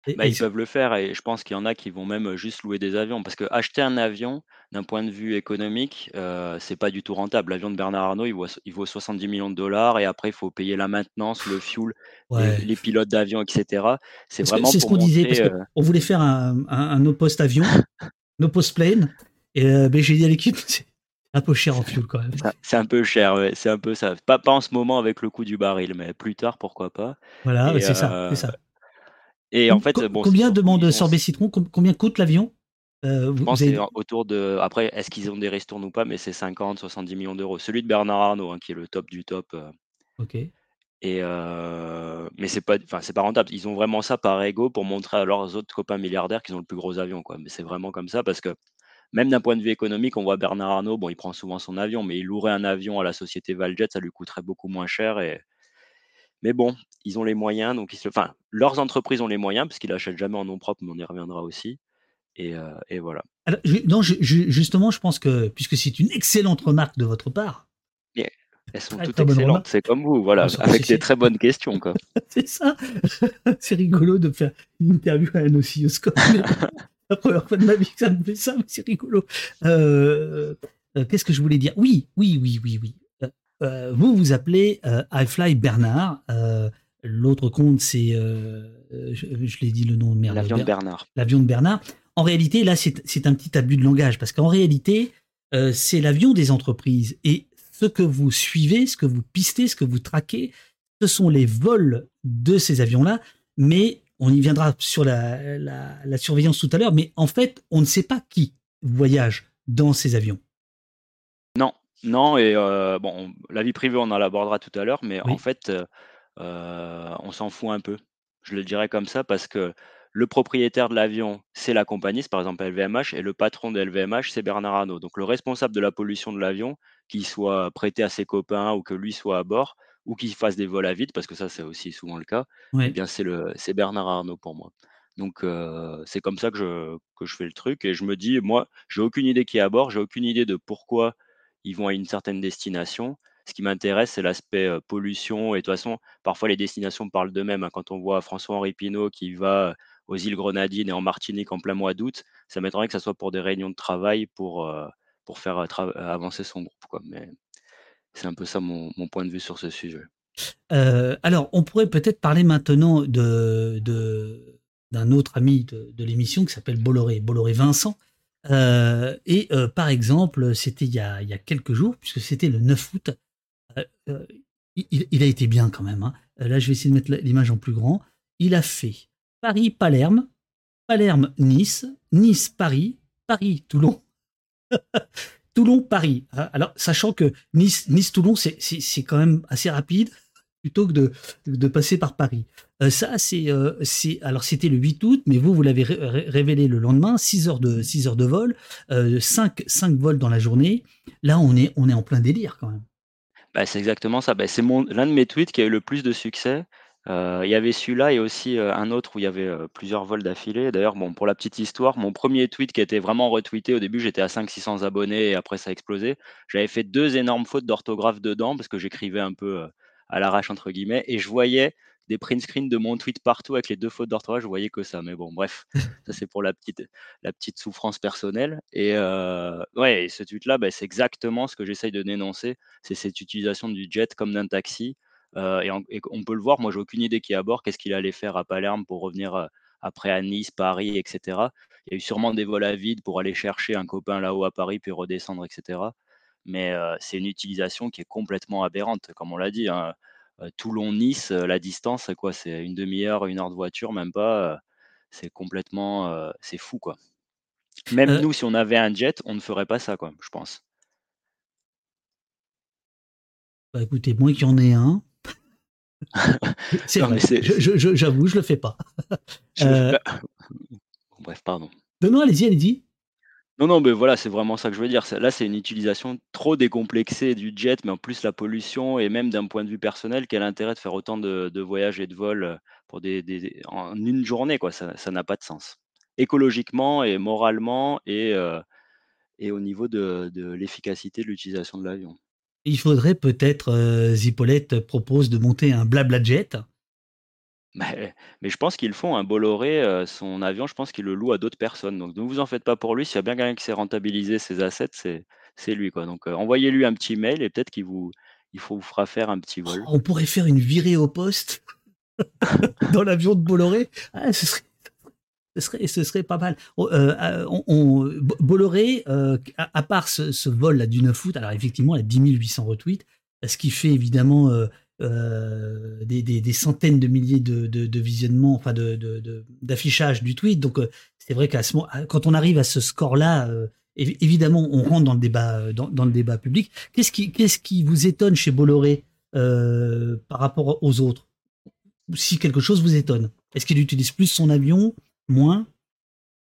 Bah, Et ils peuvent le faire et je pense qu'il y en a qui vont même, juste louer des avions parce qu'acheter un avion, d'un point de vue économique, heu, c'est pas du tout rentable. L'avion de Bernard Arnault, il vaut il vaut 70 000 000 et après il faut payer la maintenance, le fuel, les ouais. les pilotes d'avion et cetera. C'est que vraiment c'est ce qu'on disait, parce qu'on voulait faire un un un no post avion, no post plane et heu, beh, j'ai dit à l'équipe: [laughs] «C'est un peu cher en fuel quand même». c'est un peu cher, ouais, c'est un peu ça. Pas pas en ce moment avec le coût du baril, mais plus tard, pourquoi pas Voilà, c'est ça, c'est heu ça. Et en Com fait, co bon, c'est combien demande Sorbet Citron? Com combien coûte l'avion? Heu, Je pense que autour de après, est-ce qu'ils ont des ristournes ou pas? Mais c'est 50-70 000 000 Celui de Bernard Arnault, hein, qui est le top du top, OK. et heu, mais c'est pas enfin, c'est pas rentable. Ils ont vraiment ça par ego pour montrer à leurs autres copains milliardaires qu'ils ont le plus gros avion, quoi. Mais c'est vraiment comme ça parce que même d'un point de vue économique, on voit Bernard Arnault, bon, il prend souvent son avion, mais il louerait un avion à la société Valjet, ça lui coûterait beaucoup moins cher et mais bon, ils ont les moyens, donc ils se enfin, leurs entreprises ont les moyens parce qu'ils achètent jamais en nom propre, mais on y reviendra aussi et et voilà. Alors non, ju justement, je pense que puisque c'est une excellente remarque de votre part, elles sont toutes excellentes, c'est comme vous, voilà, avec des très bonnes questions, quoi. [laughs] c'est ça. [laughs] C'est rigolo de faire une interview à un oscilloscope. [laughs] La première fois de ma vie que ça me fait ça, mais c'est rigolo. Heu heu, qu'est-ce que je voulais dire? Oui, oui, oui, oui, oui. Heu, vous vous appelez, heu, iFly Bernard, heu, l'autre compte c'est, heu je je l'ai dit le nom, merde, L'avion de Ber Bernard. l'avion de Bernard. En réalité, là, c'est un petit abus de langage parce qu'en réalité, c'est l'avion des entreprises et ce que vous suivez, ce que vous pistez, ce que vous traquez, ce sont les vols de ces avions-là, mais on y viendra sur la la la surveillance tout à l'heure, mais en fait, on ne sait pas qui voyage dans ces avions. Non, et bon, la vie privée, on en l'abordera tout à l'heure, mais en Oui, fait, on s'en fout un peu. Je le dirais comme ça parce que le propriétaire de l'avion, c'est la compagnie, c'est par exemple LVMH et le patron de LVMH, c'est Bernard Arnault. Donc le responsable de la pollution de l'avion, qu'il soit prêté à ses copains ou que lui soit à bord ou qu'il fasse des vols à vide, parce que ça, c'est aussi souvent le cas, eh ouais. bien, c'est le c'est Bernard Arnault pour moi. Donc c'est comme ça que je que je fais le truc et je me dis: «Moi, j'ai aucune idée qui est à bord, j'ai aucune idée de pourquoi ils vont à une certaine destination. Ce qui m'intéresse, c'est l'aspect, pollution et de toute façon, parfois les destinations parlent d'eux-mêmes, hein. Quand on voit François-Henri Pinault qui va, aux îles Grenadines et en Martinique en plein mois d'août, ça m'étonnerait que ça soit pour des réunions de travail pour, pour faire, avancer son groupe. Mais c'est un peu ça mon mon point de vue sur ce sujet. Alors, on pourrait peut-être parler maintenant de de d'un autre ami de de l'émission qui s'appelle Bolloré, Bolloré Vincent. Heu et heu, par exemple, c'était il y a quelques jours, puisque c'était le 9 août, heu, il a été bien quand même, hein. Là, je vais essayer de mettre l'image en plus grand. Il a fait Paris-Palerme, Palerme-Nice, Nice-Paris, Paris-Toulon, [laughs] Toulon-Paris. Alors, sachant que Nice Nice-Toulon, c'est quand même assez rapide plutôt que de passer par Paris. Heu, ça, c'est, heu, c'est alors c'était le 8 août, mais vous, vous l'avez ré ré révélé le lendemain, 6 heures de 6 heures de vol, heu, 5 5 vols dans la journée. Là, on est en plein délire quand même. Bah, c'est exactement ça. Bah, c'est l'un de mes tweets qui a eu le plus de succès. Il y avait celui-là et aussi, un autre où il y avait, plusieurs vols d'affilée. D'ailleurs, bon, pour la petite histoire, mon premier tweet qui a été vraiment retweeté, au début, j'étais à 500-600 abonnés et après ça a explosé. J'avais fait 2 énormes fautes d'orthographe dedans parce que j'écrivais un peu, «à l'arrache» entre guillemets et je voyais des print screens de mon tweet partout avec les deux fautes d'orthographe, je voyais que ça. Mais bon, bref, [laughs] ça c'est pour la petite, la petite souffrance personnelle. Et euh, ouais, ce tweet-là, bah, c'est exactement ce que j'essaye de dénoncer. C'est cette utilisation du jet comme d'un taxi. Euh, et, on, peut le voir, moi j'ai aucune idée qui est à bord, qu'est-ce qu'il allait faire à Palerme pour revenir euh, après à Nice, Paris, etc. Il y a eu sûrement des vols à vide pour aller chercher un copain là-haut à Paris, puis redescendre, etc. Mais c'est une utilisation qui est complètement aberrante, comme on l'a dit. Hein. Toulon-Nice, la distance, c'est quoi C'est une demi-heure, une heure de voiture, même pas. c'est complètement, c'est fou, quoi. Même nous, si on avait un jet, on ne ferait pas ça, quoi, je pense. Bah écoutez, moi qui en ai un. [laughs] c'est vrai. J'avoue, je, je, le fais pas. Bref, pardon. Non, non, allez-y, allez-y. Non, non, mais voilà, c'est vraiment ça que je veux dire. Là, c'est une utilisation trop décomplexée du jet, mais en plus la pollution et même d'un point de vue personnel, quel intérêt de faire autant de, voyages et de vols euh, pour des, en une journée, quoi? Ça, n'a pas de sens. Écologiquement et moralement et, euh, et au niveau de, l'efficacité de l'utilisation de l'avion. Il faudrait peut-être, euh, Zippolette propose de monter un blabla jet mais je pense qu'ils font. Un Bolloré, euh, son avion, je pense qu'il le loue à d'autres personnes. Donc ne vous en faites pas pour lui. S'il y a bien quelqu'un qui sait rentabiliser ses assets, c'est lui, quoi. Donc, euh, envoyez-lui un petit mail et peut-être qu'il vous il faut vous fera faire un petit vol. On pourrait faire une virée au poste [laughs] dans l'avion de Bolloré. Ah, ce serait ce serait pas mal. Oh, euh, Bolloré, à part ce vol-là du 9 août, alors effectivement, il a 10 800 retweets, ce qui fait évidemment, euh, des, centaines de milliers de, visionnements, enfin de, du tweet. Donc euh, c'est vrai qu'à ce moment, quand on arrive à ce score-là, euh, évidemment, on rentre dans le débat, dans, le débat public. Qu'est-ce qui, qu'est-ce qui vous étonne chez Bolloré par rapport aux autres? Si quelque chose vous étonne, est-ce qu'il utilise plus son avion, moins?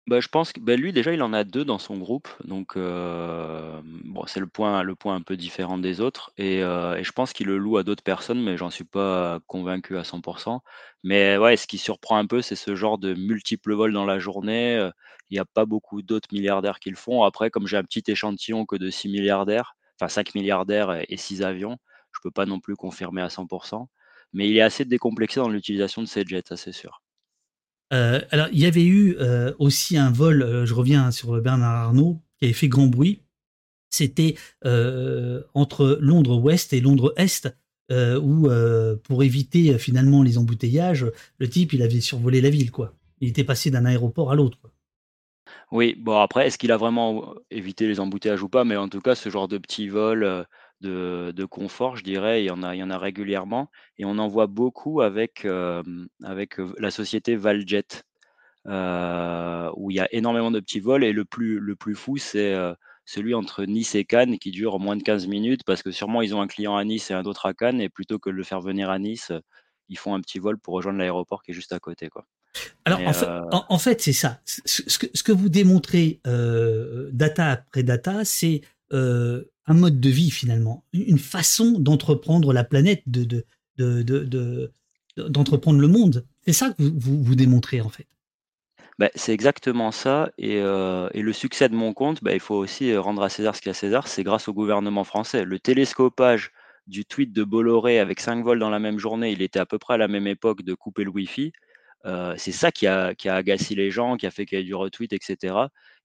Bah, je pense que bah, lui déjà il en a deux dans son groupe, donc bon c'est le point le point un peu différent des autres et je pense qu'il le loue à d'autres personnes, mais j'en suis pas convaincu à 100% Mais ouais, ce qui surprend un peu, c'est ce genre de multiples vols dans la journée, il n'y a pas beaucoup d'autres milliardaires qui le font. Après, comme j'ai un petit échantillon que de 6 milliardaires, enfin 5 milliardaires et 6 avions, je peux pas non plus confirmer à 100% mais il est assez décomplexé dans l'utilisation de ces jets, ça c'est sûr. Euh, alors, il y avait eu euh, aussi un vol, euh, je reviens sur Bernard Arnault, qui avait fait grand bruit. C'était entre Londres Ouest et Londres Est, où, pour éviter finalement les embouteillages, le type, il avait survolé la ville, quoi. Il était passé d'un aéroport à l'autre. Oui, bon après, est-ce qu'il a vraiment évité les embouteillages ou pas? Mais en tout cas, ce genre de petit vol de, confort, je dirais. Il y en a, il y en a régulièrement et on en voit beaucoup avec, avec la société Valjet, où il y a énormément de petits vols et le plus, le plus fou, c'est celui entre Nice et Cannes qui dure moins de 15 minutes parce que sûrement ils ont un client à Nice et un autre à Cannes et plutôt que de le faire venir à Nice, ils font un petit vol pour rejoindre l'aéroport qui est juste à côté. Quoi. Alors en, fait, c'est ça. Ce que, ce que, vous démontrez data après data, c'est un mode de vie finalement, une façon d'entreprendre la planète, de, d'entreprendre le monde. C'est ça que vous, vous, démontrez en fait. Bah, c'est exactement ça. Euh, et, le succès de mon compte, bah, il faut aussi rendre à César ce qu'il y a à César, c'est grâce au gouvernement français. Le télescopage du tweet de Bolloré avec 5 vols dans la même journée, il était à peu près à la même époque de couper le Wi-Fi. Euh, c'est ça qui a, qui a agacé les gens, qui a fait qu'il y ait du retweet, etc.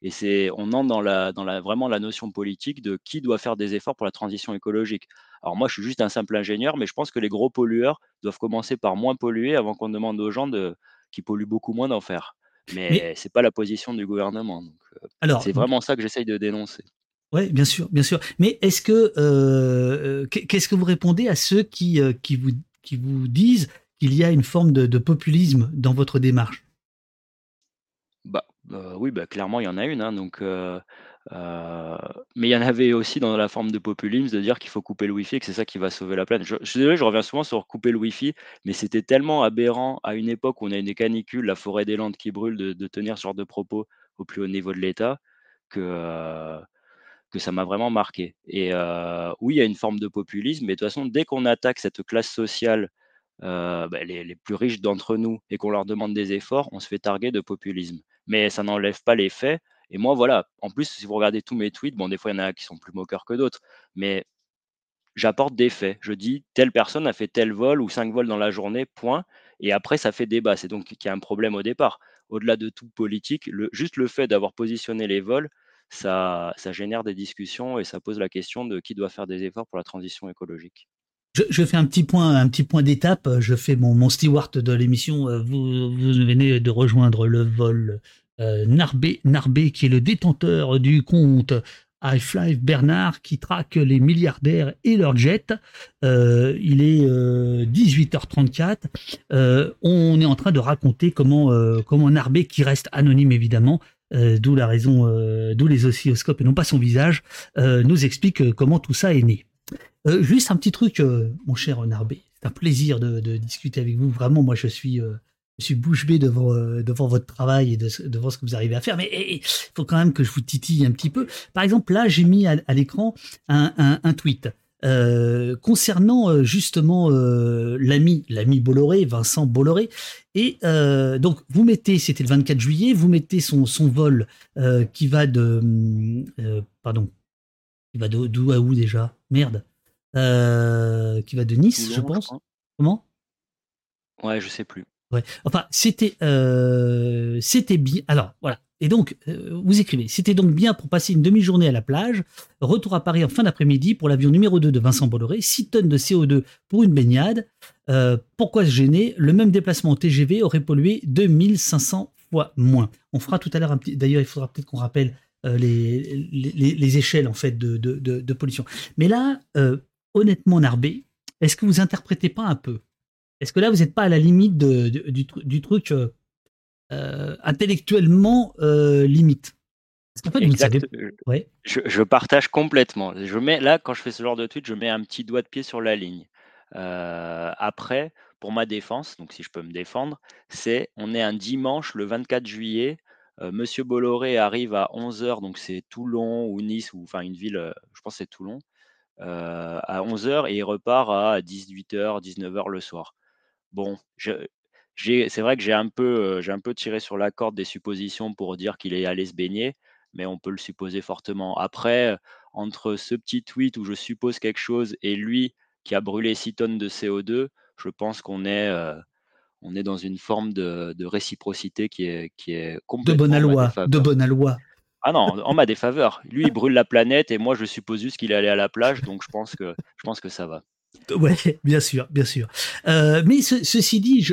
Et c'est, on entre dans, la, dans la, vraiment la notion politique de qui doit faire des efforts pour la transition écologique. Alors moi, je suis juste un simple ingénieur, mais je pense que les gros pollueurs doivent commencer par moins polluer avant qu'on demande aux gens de, qui polluent beaucoup moins d'en faire. Mais, ce n'est pas la position du gouvernement. Euh, c'est vraiment ça que j'essaye de dénoncer. Oui, bien sûr, bien sûr. Mais est-ce que euh, qu'est-ce que vous répondez à ceux qui, qui, vous, qui vous disent qu'il y a une forme de, populisme dans votre démarche? Bah, euh, oui, bah, clairement, il y en a une. Hein, donc, euh, euh, mais il y en avait aussi dans la forme de populisme de dire qu'il faut couper le Wi-Fi et que c'est ça qui va sauver la planète. Je, suis désolé, je reviens souvent sur couper le Wi-Fi, mais c'était tellement aberrant à une époque où on a une canicule, la forêt des Landes qui brûle, de, tenir ce genre de propos au plus haut niveau de l'État que, que ça m'a vraiment marqué. Et oui, il y a une forme de populisme, mais de toute façon, dès qu'on attaque cette classe sociale euh, bah, les, plus riches d'entre nous et qu'on leur demande des efforts, on se fait targuer de populisme. Mais ça n'enlève pas les faits. Et moi, voilà, en plus, si vous regardez tous mes tweets, bon, des fois, il y en a qui sont plus moqueurs que d'autres, mais j'apporte des faits. Je dis, telle personne a fait tel vol ou cinq vols dans la journée, point. Et après, ça fait débat. C'est donc qu'il y a un problème au départ. Au-delà de tout politique, juste le fait d'avoir positionné les vols, ça génère des discussions et ça pose la question de qui doit faire des efforts pour la transition écologique. Je, fais un petit point, d'étape. Je fais mon, mon steward de l'émission. Vous, vous venez de rejoindre le vol euh, Narbé, Narbé, qui est le détenteur du compte Half-Life Bernard, qui traque les milliardaires et leurs jets. Euh, il est 18h34. Euh, on est en train de raconter comment, comment Narbé, qui reste anonyme évidemment, d'où la raison, d'où les oscilloscopes et non pas son visage, nous explique comment tout ça est né. Euh, juste un petit truc, euh, mon cher Narbé. C'est un plaisir de, discuter avec vous. Vraiment, moi, je suis, euh, je bouche bée devant, devant votre travail et devant ce que vous arrivez à faire. Mais il faut quand même que je vous titille un petit peu. Par exemple, là, j'ai mis à, l'écran un, un, tweet. concernant justement l'ami, l'ami Bolloré, Vincent Bolloré, et donc vous mettez, c'était le 24 juillet, vous mettez son, son vol qui va de, pardon, qui va d'où à où déjà? Merde. Euh, qui va de Nice, je pense. Comment? Ouais, je sais plus. Ouais. Enfin, c'était euh, c'était bien. Alors voilà. Et donc, euh, vous écrivez, c'était donc bien pour passer une demi-journée à la plage. Retour à Paris en fin d'après-midi pour l'avion numéro 2 de Vincent Bolloré. 6 tonnes de CO2 pour une baignade. pourquoi se gêner? Le même déplacement TGV aurait pollué 2500 fois moins. On fera tout à l'heure un petit. D'ailleurs, il faudra peut-être qu'on rappelle les, les, échelles en fait de, de, de, pollution. Mais là, honnêtement, Narbé, est-ce que vous interprétez pas un peu? Est-ce que là, vous n'êtes pas à la limite du, truc euh, euh, intellectuellement euh, limite? Je, partage complètement. Je mets là quand je fais ce genre de tweet, je mets un petit doigt de pied sur la ligne. après, pour ma défense, donc si je peux me défendre, c'est on est un dimanche le 24 juillet. Monsieur Bolloré arrive à 11h, donc c'est Toulon ou Nice, ou enfin une ville, je pense que c'est Toulon. Euh, à 11h et il repart à 18h, 19h le soir. Bon, c'est vrai que j'ai un, peu, j'ai un peu tiré sur la corde des suppositions pour dire qu'il est allé se baigner, mais on peut le supposer fortement. Après, entre ce petit tweet où je suppose quelque chose et lui qui a brûlé 6 tonnes de CO2, je pense qu'on est, on est dans une forme de, réciprocité qui est, qui est complètement. De bonne loi, de bonne loi. Ah non, en ma défaveur. Lui, il brûle la planète et moi, je suppose juste qu'il est allé à la plage, donc je pense que, je pense que ça va. Ouais, bien sûr, bien sûr. Euh, mais ceci dit,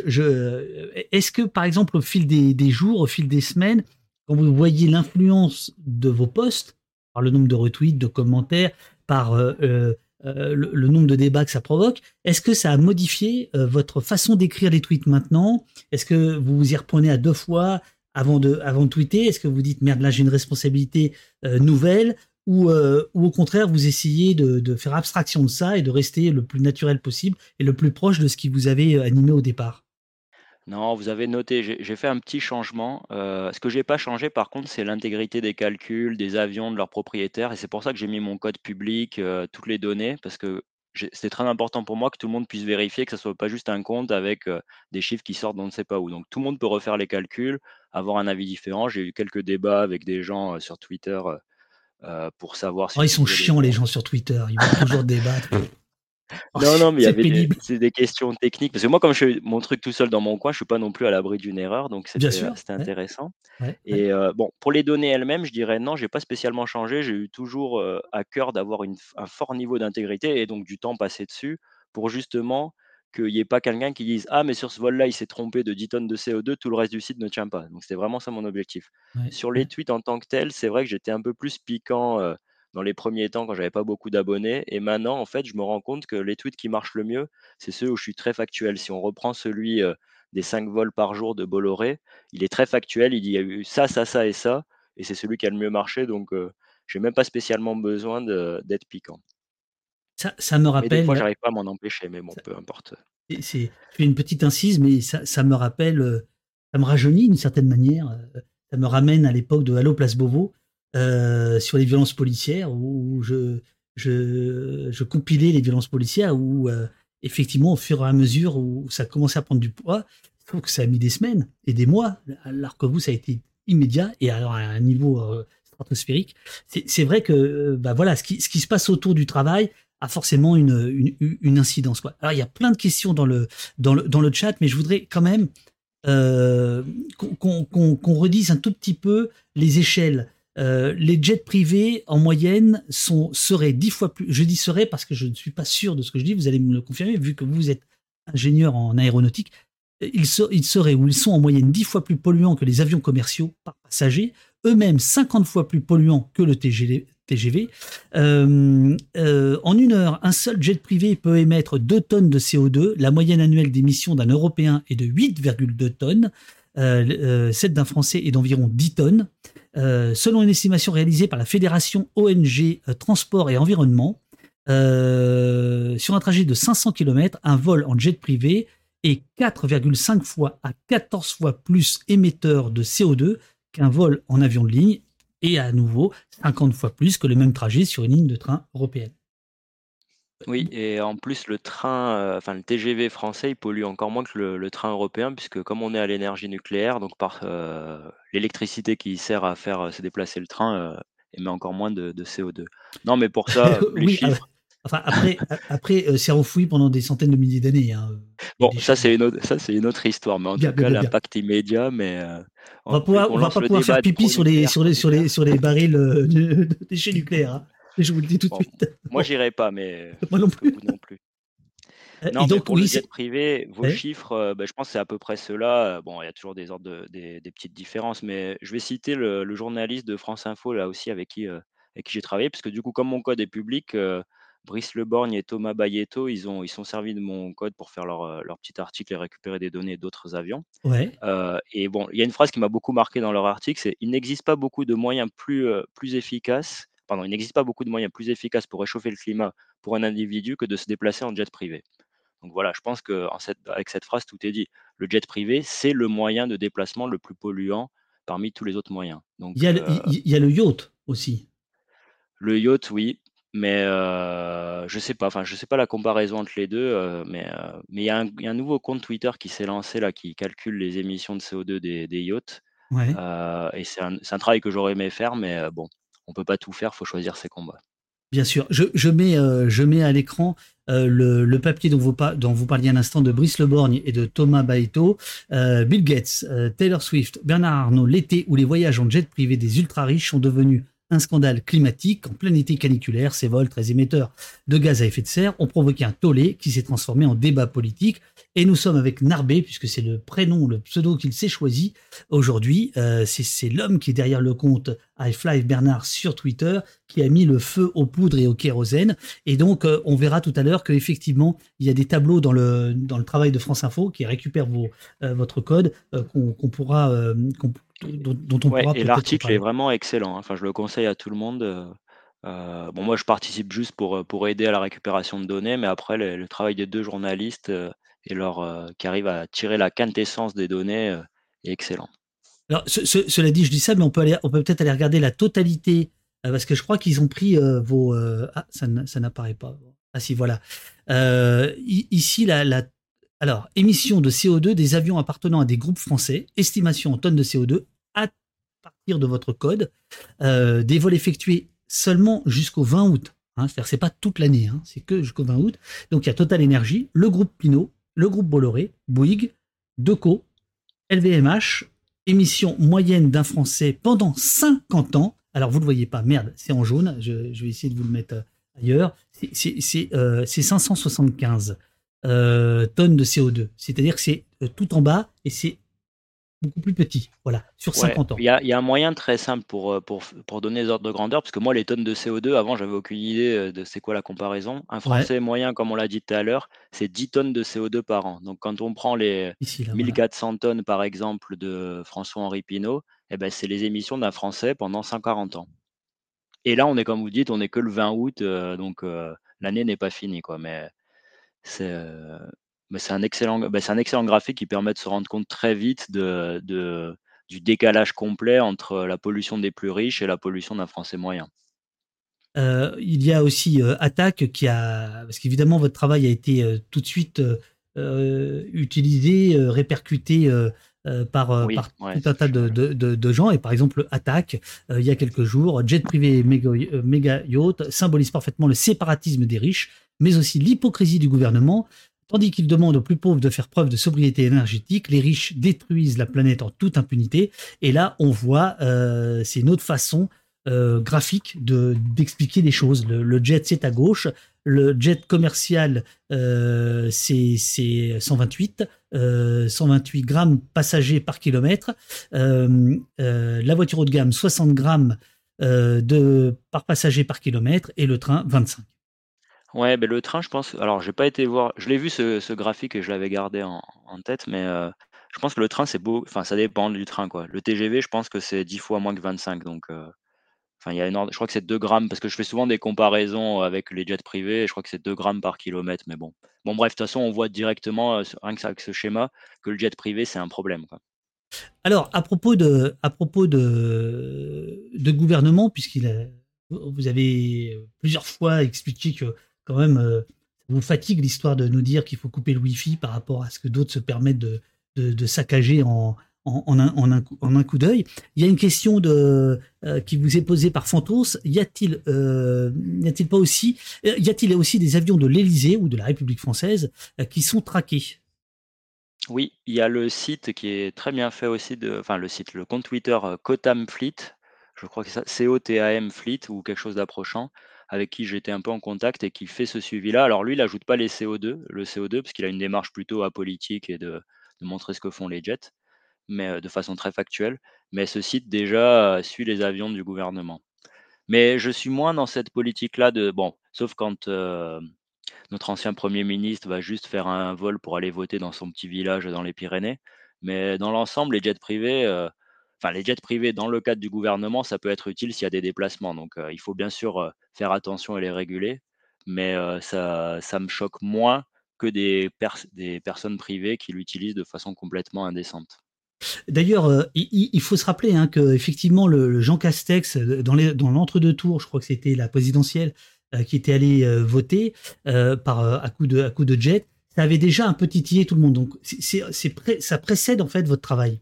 est-ce que par exemple au fil des, jours, au fil des semaines, quand vous voyez l'influence de vos posts, par le nombre de retweets, de commentaires, par euh, euh, le, le, nombre de débats que ça provoque, est-ce que ça a modifié votre façon d'écrire les tweets maintenant? Est-ce que vous vous y reprenez à deux fois? Avant de, avant de tweeter Est-ce que vous dites merde, là j'ai une responsabilité euh, nouvelle ou, euh, ou au contraire vous essayez de, de, faire abstraction de ça et de rester le plus naturel possible et le plus proche de ce qui vous avait euh, animé au départ? Non, vous avez noté, j'ai fait un petit changement. ce que j'ai pas changé, par contre, c'est l'intégrité des calculs, des avions, de leurs propriétaires. Et c'est pour ça que j'ai mis mon code public, toutes les données, parce que c'est très important pour moi que tout le monde puisse vérifier que ce soit pas juste un compte avec des chiffres qui sortent d'on ne sait pas où. Donc tout le monde peut refaire les calculs, avoir un avis différent. J'ai eu quelques débats avec des gens sur Twitter pour savoir si. Oh, ils sont chiants les gens sur Twitter. Ils vont toujours débattre. [laughs] [laughs] non, non, mais il y avait des, questions techniques. Parce que moi, comme je fais mon truc tout seul dans mon coin, je suis pas non plus à l'abri d'une erreur, donc c'était, intéressant. et bon, pour les données elles-mêmes, je dirais non, j'ai pas spécialement changé. J'ai eu toujours à cœur d'avoir un fort niveau d'intégrité et donc du temps passé dessus pour justement qu'il n'y ait pas quelqu'un qui dise ah mais sur ce vol-là il s'est trompé de 10 tonnes de CO2, tout le reste du site ne tient pas. Donc c'était vraiment ça mon objectif. Sur les tweets en tant que tel, c'est vrai que j'étais un peu plus piquant dans les premiers temps quand j'avais pas beaucoup d'abonnés. Et maintenant, en fait, je me rends compte que les tweets qui marchent le mieux, c'est ceux où je suis très factuel. Si on reprend celui des 5 vols par jour de Bolloré, il est très factuel. Il dit il y a eu ça, ça, ça et ça. Et c'est celui qui a le mieux marché. Donc, je n'ai même pas spécialement besoin d'être piquant. Ça, ça, me rappelle. Mais des fois, j'arrive pas à m'en empêcher, mais bon, peu importe. C'est, une petite incise, mais ça, ça, me rappelle, ça me rajeunit d'une certaine manière. Ça me ramène à l'époque de Allo Place Beauvau, euh, sur les violences policières où je, je, je compilais les violences policières où euh, effectivement au fur et à mesure où ça commençait à prendre du poids, il faut que ça a mis des semaines et des mois, alors que vous ça a été immédiat et alors à un niveau euh, stratosphérique. C'est vrai que bah voilà ce qui, ce qui se passe autour du travail a forcément une, une, incidence. Quoi. Alors il y a plein de questions dans le, dans le, dans le chat, mais je voudrais quand même euh, qu'on redise un tout petit peu les échelles. Euh, les jets privés en moyenne sont seraient dix fois plus. Je dis seraient parce que je ne suis pas sûr de ce que je dis. Vous allez me le confirmer vu que vous êtes ingénieur en aéronautique. Ils, ils seraient ou ils sont en moyenne dix fois plus polluants que les avions commerciaux par passager, eux-mêmes 50 fois plus polluants que le TGV. Euh, euh, en une heure, un seul jet privé peut émettre 2 tonnes de CO2. La moyenne annuelle d'émission d'un Européen est de 8,2 tonnes. Euh, celle d'un Français est d'environ 10 tonnes. selon une estimation réalisée par la Fédération ONG Transport et Environnement, sur un trajet de 500 km, un vol en jet privé est 4,5 fois à 14 fois plus émetteur de CO2 qu'un vol en avion de ligne et à nouveau 50 fois plus que le même trajet sur une ligne de train européenne. Oui, et en plus, le train, euh, enfin le TGV français, il pollue encore moins que le, train européen, puisque comme on est à l'énergie nucléaire, donc par euh, l'électricité qui sert à faire euh, se déplacer le train émet encore moins de, CO2. Non, mais pour ça, [laughs] les oui, chiffres. Enfin, après, après c'est refoui pendant des centaines de milliers d'années. Hein. Bon, ça c'est une autre, ça c'est une autre histoire, mais en tout cas l'impact immédiat, mais on va, pouvoir, va pas pouvoir faire pipi sur les, sur, les, sur, les, sur les barils [laughs] de, déchets nucléaires. Hein. Je vous le dis tout de suite. Moi, j'irai pas, mais [laughs] moi non plus. non plus. Euh, non, donc, pour oui, le jet privé, vos chiffres, euh, bah, je pense que c'est à peu près cela. Bon, il y a toujours des ordres, des, des, petites différences, mais je vais citer le, journaliste de France Info là aussi avec qui, avec qui j'ai travaillé, parce que du coup, comme mon code est public, Brice Leborgne et Thomas Bayetto, ils ont ils sont servis de mon code pour faire leur, euh, leur petit article et récupérer des données d'autres avions. Ouais. Euh, et bon, il y a une phrase qui m'a beaucoup marqué dans leur article, c'est il n'existe pas beaucoup de moyens plus euh, plus efficaces. Pardon, il n'existe pas beaucoup de moyens plus efficaces pour réchauffer le climat pour un individu que de se déplacer en jet privé. Donc voilà, je pense que avec cette phrase, tout est dit. Le jet privé, c'est le moyen de déplacement le plus polluant parmi tous les autres moyens. Donc, il, y a le, il y a le yacht aussi. Le yacht, oui, mais euh, je sais pas, enfin je sais pas la comparaison entre les deux, euh, mais euh, mais il y, a un nouveau compte Twitter qui s'est lancé là, qui calcule les émissions de CO2 des, des yachts. Ouais. et c'est un, un, travail que j'aurais aimé faire, mais bon, on peut pas tout faire, faut choisir ses combats. Bien sûr, je, je mets, je mets à l'écran le, le, papier dont vous, parliez un instant de Brice Leborgne et de Thomas Baeto. Bill Gates, Taylor Swift, Bernard Arnault, l'été où les voyages en jet privé des ultra riches sont devenus un scandale climatique en plein été caniculaire. Ces vols très émetteurs de gaz à effet de serre ont provoqué un tollé qui s'est transformé en débat politique. Et nous sommes avec Narbé, puisque c'est le prénom, le pseudo qu'il s'est choisi aujourd'hui. Euh, c'est l'homme qui est derrière le compte iFly Bernard sur Twitter, qui a mis le feu aux poudres et au kérosène. Et donc, euh, on verra tout à l'heure qu'effectivement, il y a des tableaux dans le, dans le travail de France Info qui récupèrent vos, euh, votre code, qu'on pourra, dont, on pourra Et l'article est vraiment excellent. Hein. Enfin, je le conseille à tout le monde. bon, moi, je participe juste pour, pour aider à la récupération de données, mais après, le, travail des deux journalistes et leur, euh, qui arrive à tirer la quintessence des données euh, est excellent. Alors, cela dit, je dis ça, mais on peut, aller, on peut peut-être aller regarder la totalité, euh, parce que je crois qu'ils ont pris vos. ah, ça, n'apparaît pas. Ah si, voilà. ici, la, alors, émission de CO2 des avions appartenant à des groupes français, estimation en tonnes de CO2 à partir de votre code, des vols effectués seulement jusqu'au 20 août. Hein, C'est-à-dire, c'est pas toute l'année, hein, c'est que jusqu'au 20 août. Donc, il y a Total Energy, le groupe Pinot, le groupe Bolloré, Bouygues, Deco, LVMH, émission moyenne d'un Français pendant 50 ans. Alors vous ne le voyez pas, merde, c'est en jaune, je, vais essayer de vous le mettre euh, ailleurs. C'est 575 euh, euh, tonnes de CO2. C'est-à-dire que c'est tout en bas et c'est beaucoup plus petit, voilà, sur 50 ans. Il y a, un moyen très simple pour, euh, pour, pour donner des ordres de grandeur, parce que moi, les tonnes de CO2, avant, j'avais aucune idée euh, de c'est quoi la comparaison. Un Français moyen, comme on l'a dit tout à l'heure, c'est 10 tonnes de CO2 par an. Donc, quand on prend les 1400 tonnes, par exemple, de François-Henri Pinault, eh ben, c'est les émissions d'un Français pendant 140 ans. Et là, on est, comme vous dites, on n'est que le 20 août, euh, donc l'année n'est pas finie, quoi. Mais c'est c'est un excellent, bah, c'est un excellent graphique qui permet de se rendre compte très vite de, du décalage complet entre la pollution des plus riches et la pollution d'un Français moyen. Euh, il y a aussi euh, Attaque qui a, parce qu'évidemment votre travail a été euh, tout de suite utilisé, répercuté euh, par, euh, Oui, par ouais, tout un tas de, de, de- de gens. Et par exemple, Attaque, euh, il y a quelques jours, jet privé euh, méga yacht symbolise parfaitement le séparatisme des riches, mais aussi l'hypocrisie du gouvernement. Tandis qu'il demande aux plus pauvres de faire preuve de sobriété énergétique, les riches détruisent la planète en toute impunité. Et là, on voit, euh, c'est une autre façon euh, graphique de d'expliquer les choses. Le, jet, c'est à gauche. Le jet commercial, euh, c'est c'est 128, euh, 128 grammes passagers par kilomètre. La voiture haut de gamme, 60 grammes par passager par kilomètre. Et le train, 25. Ouais, ben le train, je pense. Alors, j'ai pas été voir. Je l'ai vu ce, graphique et je l'avais gardé en, tête, mais euh, je pense que le train, c'est beau. Enfin, ça dépend du train, quoi. Le TGV, je pense que c'est 10 fois moins que 25. Donc, euh, enfin, il y a énorme. Je crois que c'est 2 grammes parce que je fais souvent des comparaisons avec les jets privés. Je crois que c'est 2 grammes par kilomètre, mais bon. Bon, bref, de toute façon, on voit directement, euh, rien que ça- avec ce schéma, que le jet privé, c'est un problème, quoi. Alors, à propos de, à propos de gouvernement, puisqu'il a, vous avez plusieurs fois expliqué que quand même, euh, vous fatigue l'histoire de nous dire qu'il faut couper le Wi-Fi par rapport à ce que d'autres se permettent de, saccager en, un, coup, d'œil. Il y a une question euh, qui vous est posée par Fantos. Y a-t-il, euh, a-t-il pas aussi, euh, y a-t-il aussi des avions de l'Élysée ou de la République française qui sont traqués? Oui, il y a le site qui est très bien fait aussi, de, enfin le site, le compte Twitter Cotam Fleet, je crois que c'est C-O-T-A-M Fleet ou quelque chose d'approchant, avec qui j'étais un peu en contact et qui fait ce suivi-là. Alors lui, il n'ajoute pas les CO2, le CO2, parce qu'il a une démarche plutôt apolitique et de, montrer ce que font les jets, mais euh, de façon très factuelle. Mais ce site déjà euh, suit les avions du gouvernement. Mais je suis moins dans cette politique-là de, bon, sauf quand euh, notre ancien Premier ministre va juste faire un vol pour aller voter dans son petit village dans les Pyrénées. Mais dans l'ensemble, les jets privés, enfin les jets privés dans le cadre du gouvernement, ça peut être utile s'il y a des déplacements. Donc euh, il faut bien sûr euh, faire attention et les réguler. Mais euh, ça, ça me choque moins que des, pers- des personnes privées qui l'utilisent de façon complètement indécente. D'ailleurs, il, faut se rappeler hein, que effectivement le, Jean Castex dans les- dans l'entre-deux tours, je crois que c'était la présidentielle qui était allé voter par à coup de jet, ça avait déjà un peu titillé tout le monde. Donc ça précède en fait votre travail.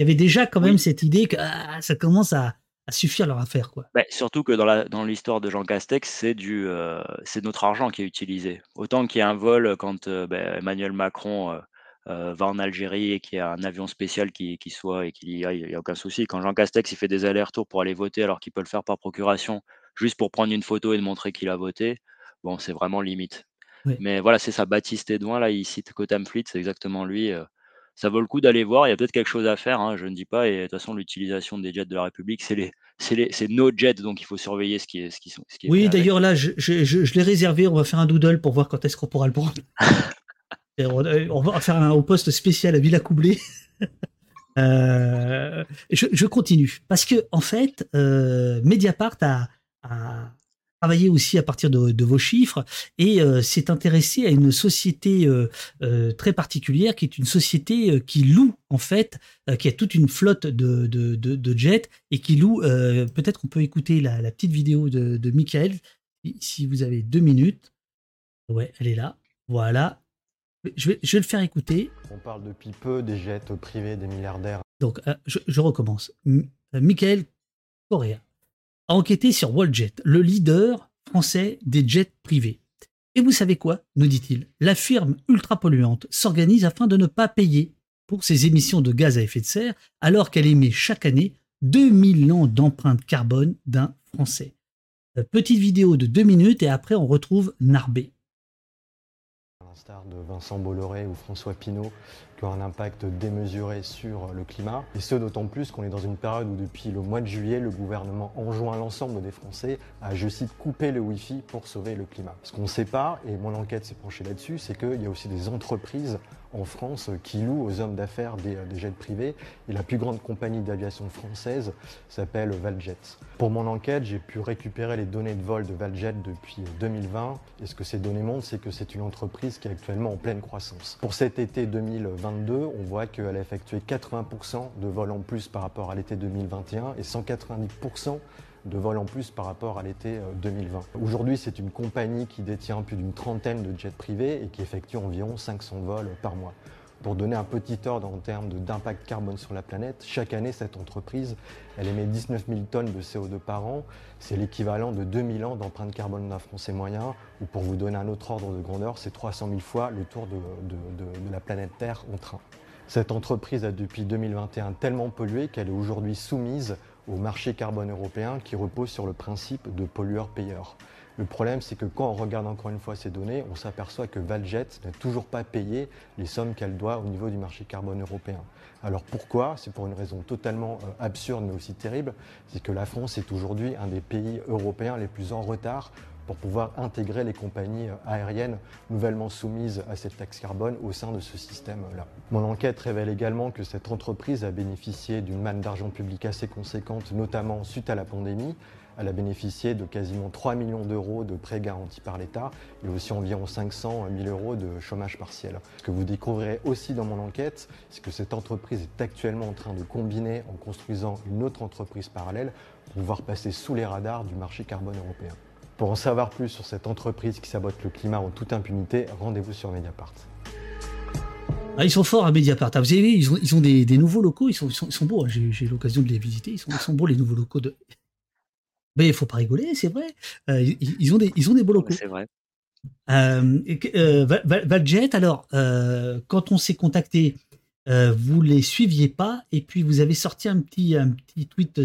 Il y avait déjà quand même Oui. cette idée que ah, ça commence à, à suffire leur affaire quoi. Bah, surtout que dans l'histoire de Jean Castex, c'est du, heu, c'est notre argent qui est utilisé. Autant qu'il y a un vol quand, heu, bah, Emmanuel Macron, heu, va en Algérie et qu'il y a un avion spécial qui qui soit et qu'il y aille, il y a aucun souci. Quand Jean Castex, il fait des allers-retours pour aller voter alors qu'il peut le faire par procuration, juste pour prendre une photo et de montrer qu'il a voté, bon, c'est vraiment limite. Mais voilà, c'est ça, Baptiste Edouin, là, il cite Cotam Fleet, c'est exactement lui, ça vaut le coup d'aller voir. Il y a peut-être quelque chose à faire, hein, je ne dis pas et de toute façon, l'utilisation des jets de la République, c'est les c'est les c'est nos jets, donc il faut surveiller ce qui est ce qui sont ce qui est fait Oui, d'ailleurs là, je, je, je, l'ai réservé. On va faire un doodle pour voir quand est-ce qu'on pourra le prendre. [laughs] Et on, on va faire un au poste spécial à Villa Coublé. [laughs] Euh, je, je continue parce que en fait, euh, Mediapart a, a travaillé aussi à partir de, de vos chiffres et euh, s'est intéressé à une société euh, euh, très particulière qui est une société euh, qui loue en fait, qui a toute une flotte de, de, de, de jets et qui loue. Peut-être qu'on peut écouter la, la petite vidéo de, de Michael si- vous avez deux minutes. Ouais, elle est là. Voilà. Je vais, je vais le faire écouter. On parle depuis peu des jets privés des milliardaires Donc, je, je recommence. M- Michael Correa a enquêté sur Walljet, le leader français des jets privés. Et vous savez quoi nous dit-il. La firme ultra polluante s'organise afin de ne pas payer pour ses émissions de gaz à effet de serre, alors qu'elle émet chaque année 2000 ans d'empreinte carbone d'un Français. Euh, Petite vidéo de deux minutes et après on retrouve Narbé. L'instar de Vincent Bolloré ou François Pinault, qui ont un impact démesuré sur le climat. Et ce, d'autant plus qu'on est dans une période où depuis le mois de juillet, le gouvernement enjoint l'ensemble des Français à, je cite, couper le Wi-Fi pour sauver le climat. Ce qu'on ne sait pas, et mon enquête s'est penchée là-dessus, c'est qu'il y a aussi des entreprises en France qui louent aux hommes d'affaires des, des jets privés. Et la plus grande compagnie d'aviation française s'appelle Valjet. Pour mon enquête, j'ai pu récupérer les données de vol de Valjet depuis 2020. Et ce que ces données montrent, c'est que c'est une entreprise qui est actuellement en pleine croissance. Pour cet été 2022, on voit qu'elle a effectué 80% de vols en plus par rapport à l'été 2021 et 190% de vols en plus par rapport à l'été euh, 2020. Aujourd'hui, c'est une compagnie qui détient plus d'une trentaine de jets privés et qui effectue environ 500 vols par mois. Pour donner un petit ordre en termes d'impact carbone sur la planète, chaque année, cette entreprise, elle émet 19 000 tonnes de CO2 par an. C'est l'équivalent de 2000 ans d'empreinte carbone d'un Français moyen, ou pour vous donner un autre ordre de grandeur, c'est 300 000 fois le tour de la planète Terre en train. Cette entreprise a depuis 2021 tellement pollué qu'elle est aujourd'hui soumise au marché carbone européen qui repose sur le principe de pollueur-payeur. Le problème, c'est que quand on regarde encore une fois ces données, on s'aperçoit que Valjet n'a toujours pas payé les sommes qu'elle doit au niveau du marché carbone européen. Alors pourquoi? C'est pour une raison totalement euh, absurde mais aussi terrible, c'est que la France est aujourd'hui un des pays européens les plus en retard pour pouvoir intégrer les compagnies aériennes nouvellement soumises à cette taxe carbone au sein de ce système-là. Mon enquête révèle également que cette entreprise a bénéficié d'une manne d'argent public assez conséquente, notamment suite à la pandémie, elle a bénéficié de quasiment 3 millions d'euros de prêts garantis par l'État et aussi environ 500 000 euros de chômage partiel. Ce que vous découvrirez aussi dans mon enquête, c'est que cette entreprise est actuellement en train de combiner en construisant une autre entreprise parallèle pour pouvoir passer sous les radars du marché carbone européen. Pour en savoir plus sur cette entreprise qui sabote le climat en toute impunité, rendez-vous sur Mediapart. Ah, ils sont forts à Mediapart. Ah, vous avez vu, ils ont, des, nouveaux locaux, ils sont, beaux. Hein. J'ai eu l'occasion de les visiter. Ils sont, ils sont beaux, les nouveaux locaux de, mais il faut pas rigoler, c'est vrai. Euh, ils, ont des, ils ont des beaux locaux. C'est vrai. Euh, euh Valjet, alors, euh, quand on s'est contacté, vous les suiviez pas, et puis vous avez sorti un petit, un petit tweet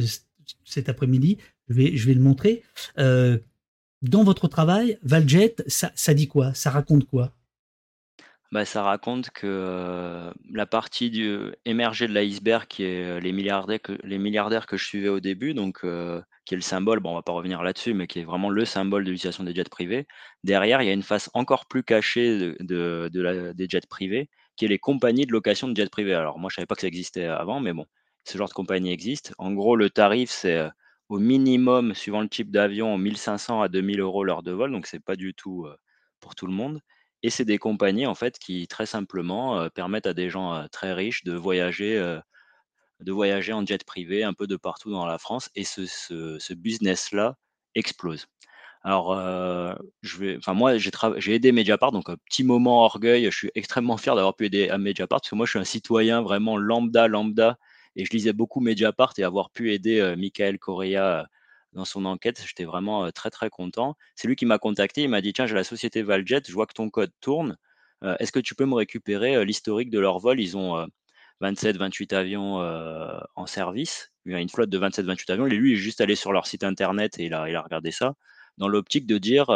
cet après-midi. Je vais, je vais le montrer. Dans votre travail, Valjet, ça, dit quoi? Ça raconte quoi? Bah, ça raconte que la partie du, émergée de l'iceberg, qui est les milliardaires, que, les milliardaires que je suivais au début, donc qui est le symbole, bon, on va pas revenir là-dessus, mais qui est vraiment le symbole de l'utilisation des jets privés. Derrière, il y a une face encore plus cachée de, des jets privés, qui est les compagnies de location de jets privés. Alors, moi, je savais pas que ça existait avant, mais bon, ce genre de compagnie existe. En gros, le tarif, c'est euh, au minimum, suivant le type d'avion, 1500 à 2000 euros l'heure de vol, donc c'est pas du tout pour tout le monde. Et c'est des compagnies, en fait, qui très simplement permettent à des gens très riches de voyager de voyager en jet privé un peu de partout dans la France et ce, ce, business-là explose. Alors, je vais, moi, j'ai, j'ai aidé Mediapart, donc un petit moment orgueil. Je suis extrêmement fier d'avoir pu aider à Mediapart parce que moi, je suis un citoyen vraiment lambda, lambda, et je lisais beaucoup Mediapart et avoir pu aider Michael Correa dans son enquête, j'étais vraiment très très content. C'est lui qui m'a contacté, il m'a dit tiens, j'ai la société Valjet, je vois que ton code tourne. Est-ce que tu peux me récupérer l'historique de leur vol? Ils ont 27, 28 avions en service. Une flotte de 27, 28 avions. Et lui, il est juste allé sur leur site internet et il a, il a regardé ça, dans l'optique de dire,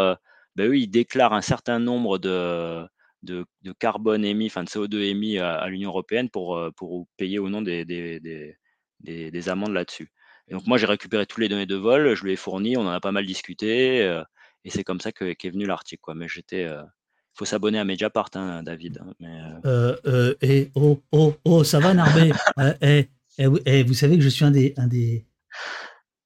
ben eux, ils déclarent un certain nombre de, de, carbone émis, enfin de CO2 émis à, l'Union européenne pour, euh, pour payer au nom des, des, des, des, amendes là-dessus. Et donc moi, j'ai récupéré toutes les données de vol, je lui ai fourni, on en a pas mal discuté, et c'est comme ça qu'est venu l'article. Mais j'étais faut s'abonner à Mediapart, hein, David. Hein, mais, euh... Euh, euh, et, oh, oh, oh, ça va, Narbé [laughs] euh, et, et, vous savez que je suis un des. Un des...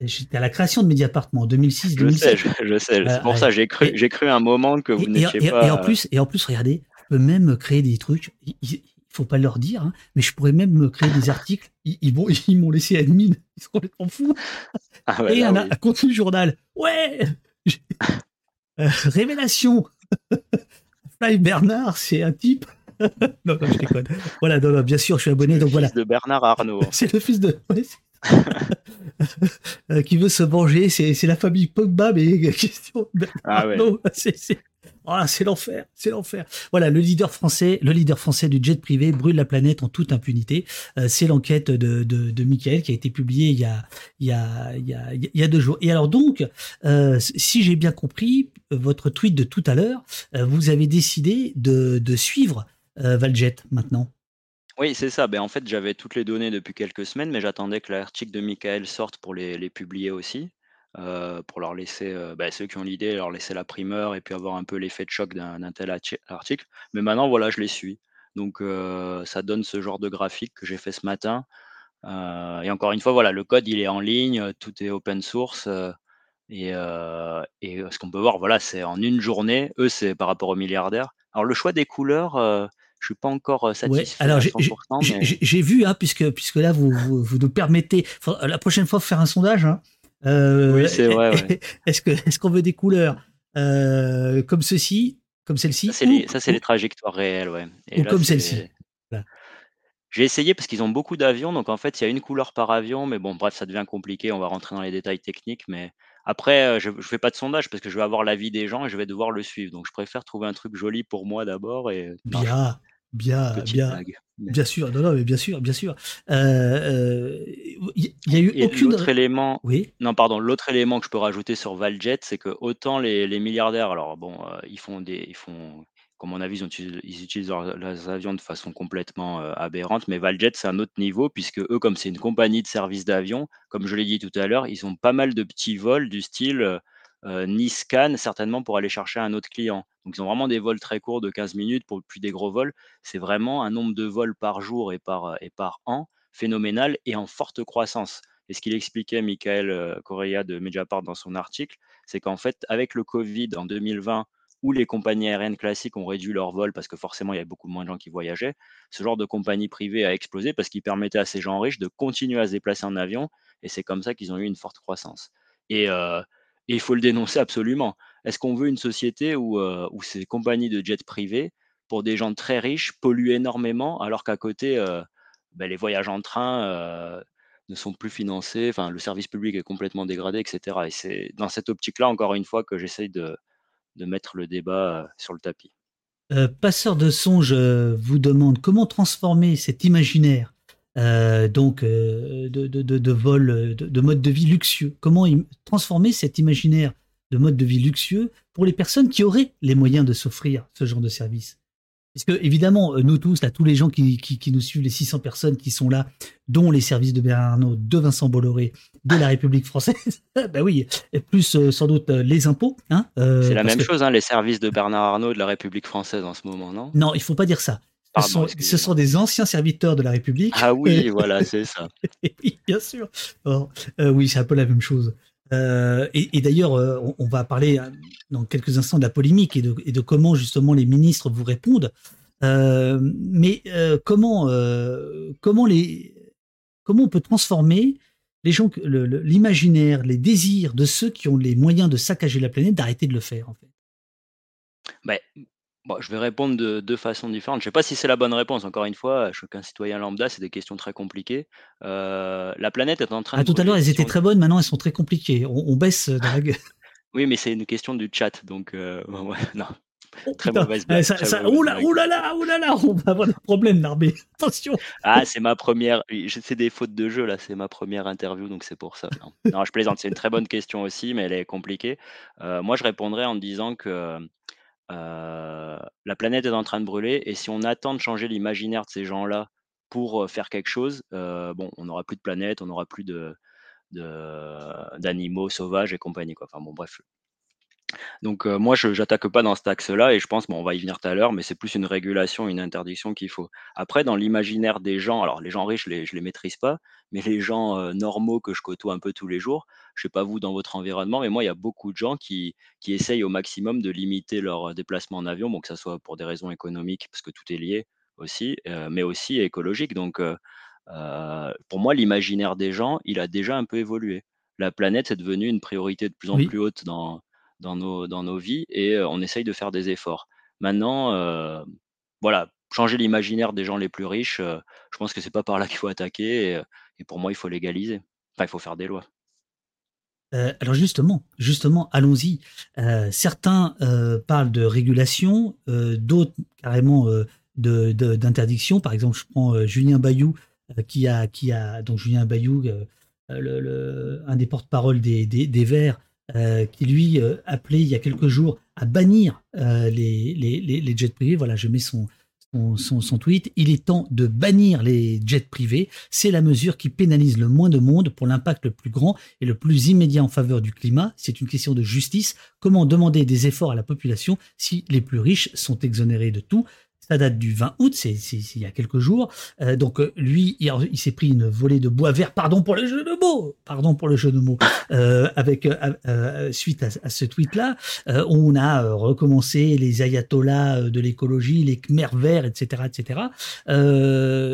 J'étais à la création de Mediapart, moi, en 2006, 2007. Je sais, je, sais. C'est pour ça j'ai cru, j'ai cru un moment que vous n'étiez pas. Et en plus, et en plus, regardez, je peux même créer des trucs. Il, ne faut pas leur dire, hein, mais je pourrais même créer des articles. Ils, ils m'ont laissé admin. [laughs] Ils sont complètement fous. Ah et un, un, contenu journal. Ouais. révélation. [laughs] Bernard, c'est un type. [laughs] non, non, je déconne. Voilà, non, bien sûr, je suis abonné. donc voilà. fils de Bernard Arnault. c'est le fils de. Euh, qui veut se venger, c'est, la famille Pogba, mais [laughs] question. Ah ouais. c'est, ah, c'est l'enfer, c'est l'enfer. Voilà, le leader français, le leader français du jet privé brûle la planète en toute impunité. Euh, c'est l'enquête de, de, de Michael qui a été publiée il y a, il y a, il y a, il y a deux jours. Et alors donc, euh, si j'ai bien compris votre tweet de tout à l'heure, euh, vous avez décidé de, de suivre Valjet maintenant. Oui, c'est ça. Ben, en fait, j'avais toutes les données depuis quelques semaines, mais j'attendais que l'article de Michael sorte pour les, les publier aussi. Euh, pour leur laisser, euh, bah, ceux qui ont l'idée, leur laisser la primeur et puis avoir un peu l'effet de choc d'un tel article. Mais maintenant, voilà, je les suis. Donc, euh, ça donne ce genre de graphique que j'ai fait ce matin. et encore une fois, voilà, le code, il est en ligne, tout est open source. et, ce qu'on peut voir, voilà, c'est en une journée. Eux, c'est par rapport aux milliardaires. Alors, le choix des couleurs, je suis pas encore satisfait. alors j'ai vu, hein, puisque puisque là vous, vous, nous permettez la prochaine fois faire un sondage. Hein, euh, oui, c'est vrai. [laughs] Est-ce que est-ce qu'on veut des couleurs euh, comme ceci, comme celle-ci Ça, c'est les, trajectoires réelles, ouais. ou comme celle-ci. J'ai essayé parce qu'ils ont beaucoup d'avions, donc en fait, il y a une couleur par avion, mais bon, bref, ça devient compliqué. On va rentrer dans les détails techniques, mais après, euh, je ne fais pas de sondage parce que je vais avoir l'avis des gens et je vais devoir le suivre. Donc, je préfère trouver un truc joli pour moi d'abord et Bien, bien, petite bien, blague. Mais- bien sûr. Non, non, mais bien sûr, bien sûr. Euh, euh, Il y a eu Et aucune. l'autre élément, Oui. non, pardon, l'autre élément que je peux rajouter sur Valjet, c'est que autant les, les milliardaires, alors bon, euh, ils font des, ils font, comme mon avis, ils, ont utilisé- ils utilisent leurs, leurs avions de façon complètement euh, aberrante, mais Valjet, c'est un autre niveau, puisque eux, comme c'est une compagnie de service d'avion, comme je l'ai dit tout à l'heure, ils ont pas mal de petits vols du style euh, euh, Nice-Cannes, certainement pour aller chercher un autre client. Donc, ils ont vraiment des vols très courts de 15 minutes pour plus des gros vols. C'est vraiment un nombre de vols par jour et par, euh, et par an phénoménal et en forte croissance. Et ce qu'il expliquait Michael euh, Correa de Mediapart dans son article, c'est qu'en fait, avec le Covid en 2020, où les compagnies aériennes classiques ont réduit leurs vols parce que forcément il y avait beaucoup moins de gens qui voyageaient, ce genre de compagnie privée a explosé parce qu'il permettait à ces gens riches de continuer à se déplacer en avion et c'est comme ça qu'ils ont eu une forte croissance. Et, euh, et il faut le dénoncer absolument. Est-ce qu'on veut une société où, euh, où ces compagnies de jets privés, pour des gens très riches, polluent énormément alors qu'à côté, euh, ben, les voyages en train euh, ne sont plus financés, le service public est complètement dégradé, etc. Et c'est dans cette optique-là, encore une fois, que j'essaye de, mettre le débat sur le tapis. Passeur de songe vous demande comment transformer cet imaginaire donc de, vol, de, de mode de vie luxueux. Comment transformer cet imaginaire de mode de vie luxueux pour les personnes qui auraient les moyens de s'offrir ce genre de service Parce que évidemment, euh, nous tous, là, tous les gens qui, qui, qui nous suivent, les 600 personnes qui sont là, dont les services de Bernard Arnault, de Vincent Bolloré, de la République française, [laughs] ben oui, et plus euh, sans doute euh, les impôts. Hein, euh, c'est la même que- chose, hein, les services de Bernard Arnault de la République française en ce moment, non? Non, il faut pas dire ça. Ce Pardon, sont, ce excusez-moi. sont des anciens serviteurs de la République. Ah oui, [laughs] voilà, c'est ça. Bien sûr. Or, euh, oui, c'est un peu la même chose. Euh, et d'ailleurs, euh, on, va parler euh, dans quelques instants de la polémique et de, comment justement les ministres vous répondent. Mais comment, comment, on peut transformer l'imaginaire, les désirs de ceux qui ont les moyens de saccager la planète, d'arrêter de le faire en fait? Ben, bon, je vais répondre de deux façons différentes. Je ne sais pas si c'est la bonne réponse. Encore une fois, je suis qu'un citoyen lambda, c'est des questions très compliquées. Euh, la planète est en train Ah, de tout à l'heure, elles étaient très bonnes, maintenant elles sont très compliquées. On, on baisse dans la gueule. Oui, mais c'est une question du chat, donc euh, [laughs] ouais, non. Oh, Très mauvaise blague, ça- très ça- mauvaise là, blague. là là, là là, [laughs] on va avoir des problèmes, Narbé. Attention. Ah, c'est ma première. C'est des fautes de jeu là. C'est ma première interview, donc c'est pour ça. Non, Non, je plaisante. C'est une très bonne question aussi, mais elle est compliquée. Euh, moi, je répondrais en disant que euh, la planète est en train de brûler, et si on attend de changer l'imaginaire de ces gens-là pour euh, faire quelque chose, euh, on n'aura plus de planète, on n'aura plus d'animaux sauvages et compagnie quoi. Enfin bon, bref. Donc euh, moi, je n'attaque pas dans cet axe-là et je pense, bon, on va y venir tout à l'heure, mais c'est plus une régulation, une interdiction qu'il faut. Après, dans l'imaginaire des gens, alors les gens riches, je les, je les maîtrise pas, mais les gens euh, normaux que je côtoie un peu tous les jours, je sais pas vous dans votre environnement, mais moi, il y a beaucoup de gens qui, qui essayent au maximum de limiter leur euh, déplacement en avion, bon, que ça soit pour des raisons économiques, parce que tout est lié aussi, euh, mais aussi écologique. Donc, pour moi, l'imaginaire des gens, il a déjà un peu évolué. La planète est devenue une priorité de plus en Oui. plus haute dans, dans, nos, dans nos vies et on essaye de faire des efforts. Maintenant, voilà, changer l'imaginaire des gens les plus riches, je pense que c'est pas par là qu'il faut attaquer et, pour moi, il faut légaliser. Enfin, il faut faire des lois. Alors justement, justement, allons-y. Certains parlent de régulation, d'autres carrément d'interdiction. Par exemple, je prends Julien Bayou, qui a, qui a donc Julien Bayou, le, le- un des porte-parole des, des Verts, euh, qui lui euh, appelait il y a quelques jours à bannir euh, les, jets privés. Voilà, je mets son tweet. Il est temps de bannir les jets privés. C'est la mesure qui pénalise le moins de monde pour l'impact le plus grand et le plus immédiat en faveur du climat. C'est une question de justice. Comment demander des efforts à la population si les plus riches sont exonérés de tout? Ça date du 20 août, c'est il y a quelques jours. Euh, donc euh, lui, il, il s'est pris une volée de bois vert, pardon pour le jeu de mots, pardon pour le jeu de mots, [laughs] euh, avec euh, suite à, à ce tweet-là, on a recommencé les ayatollahs de l'écologie, les Khmer verts, etc., etc.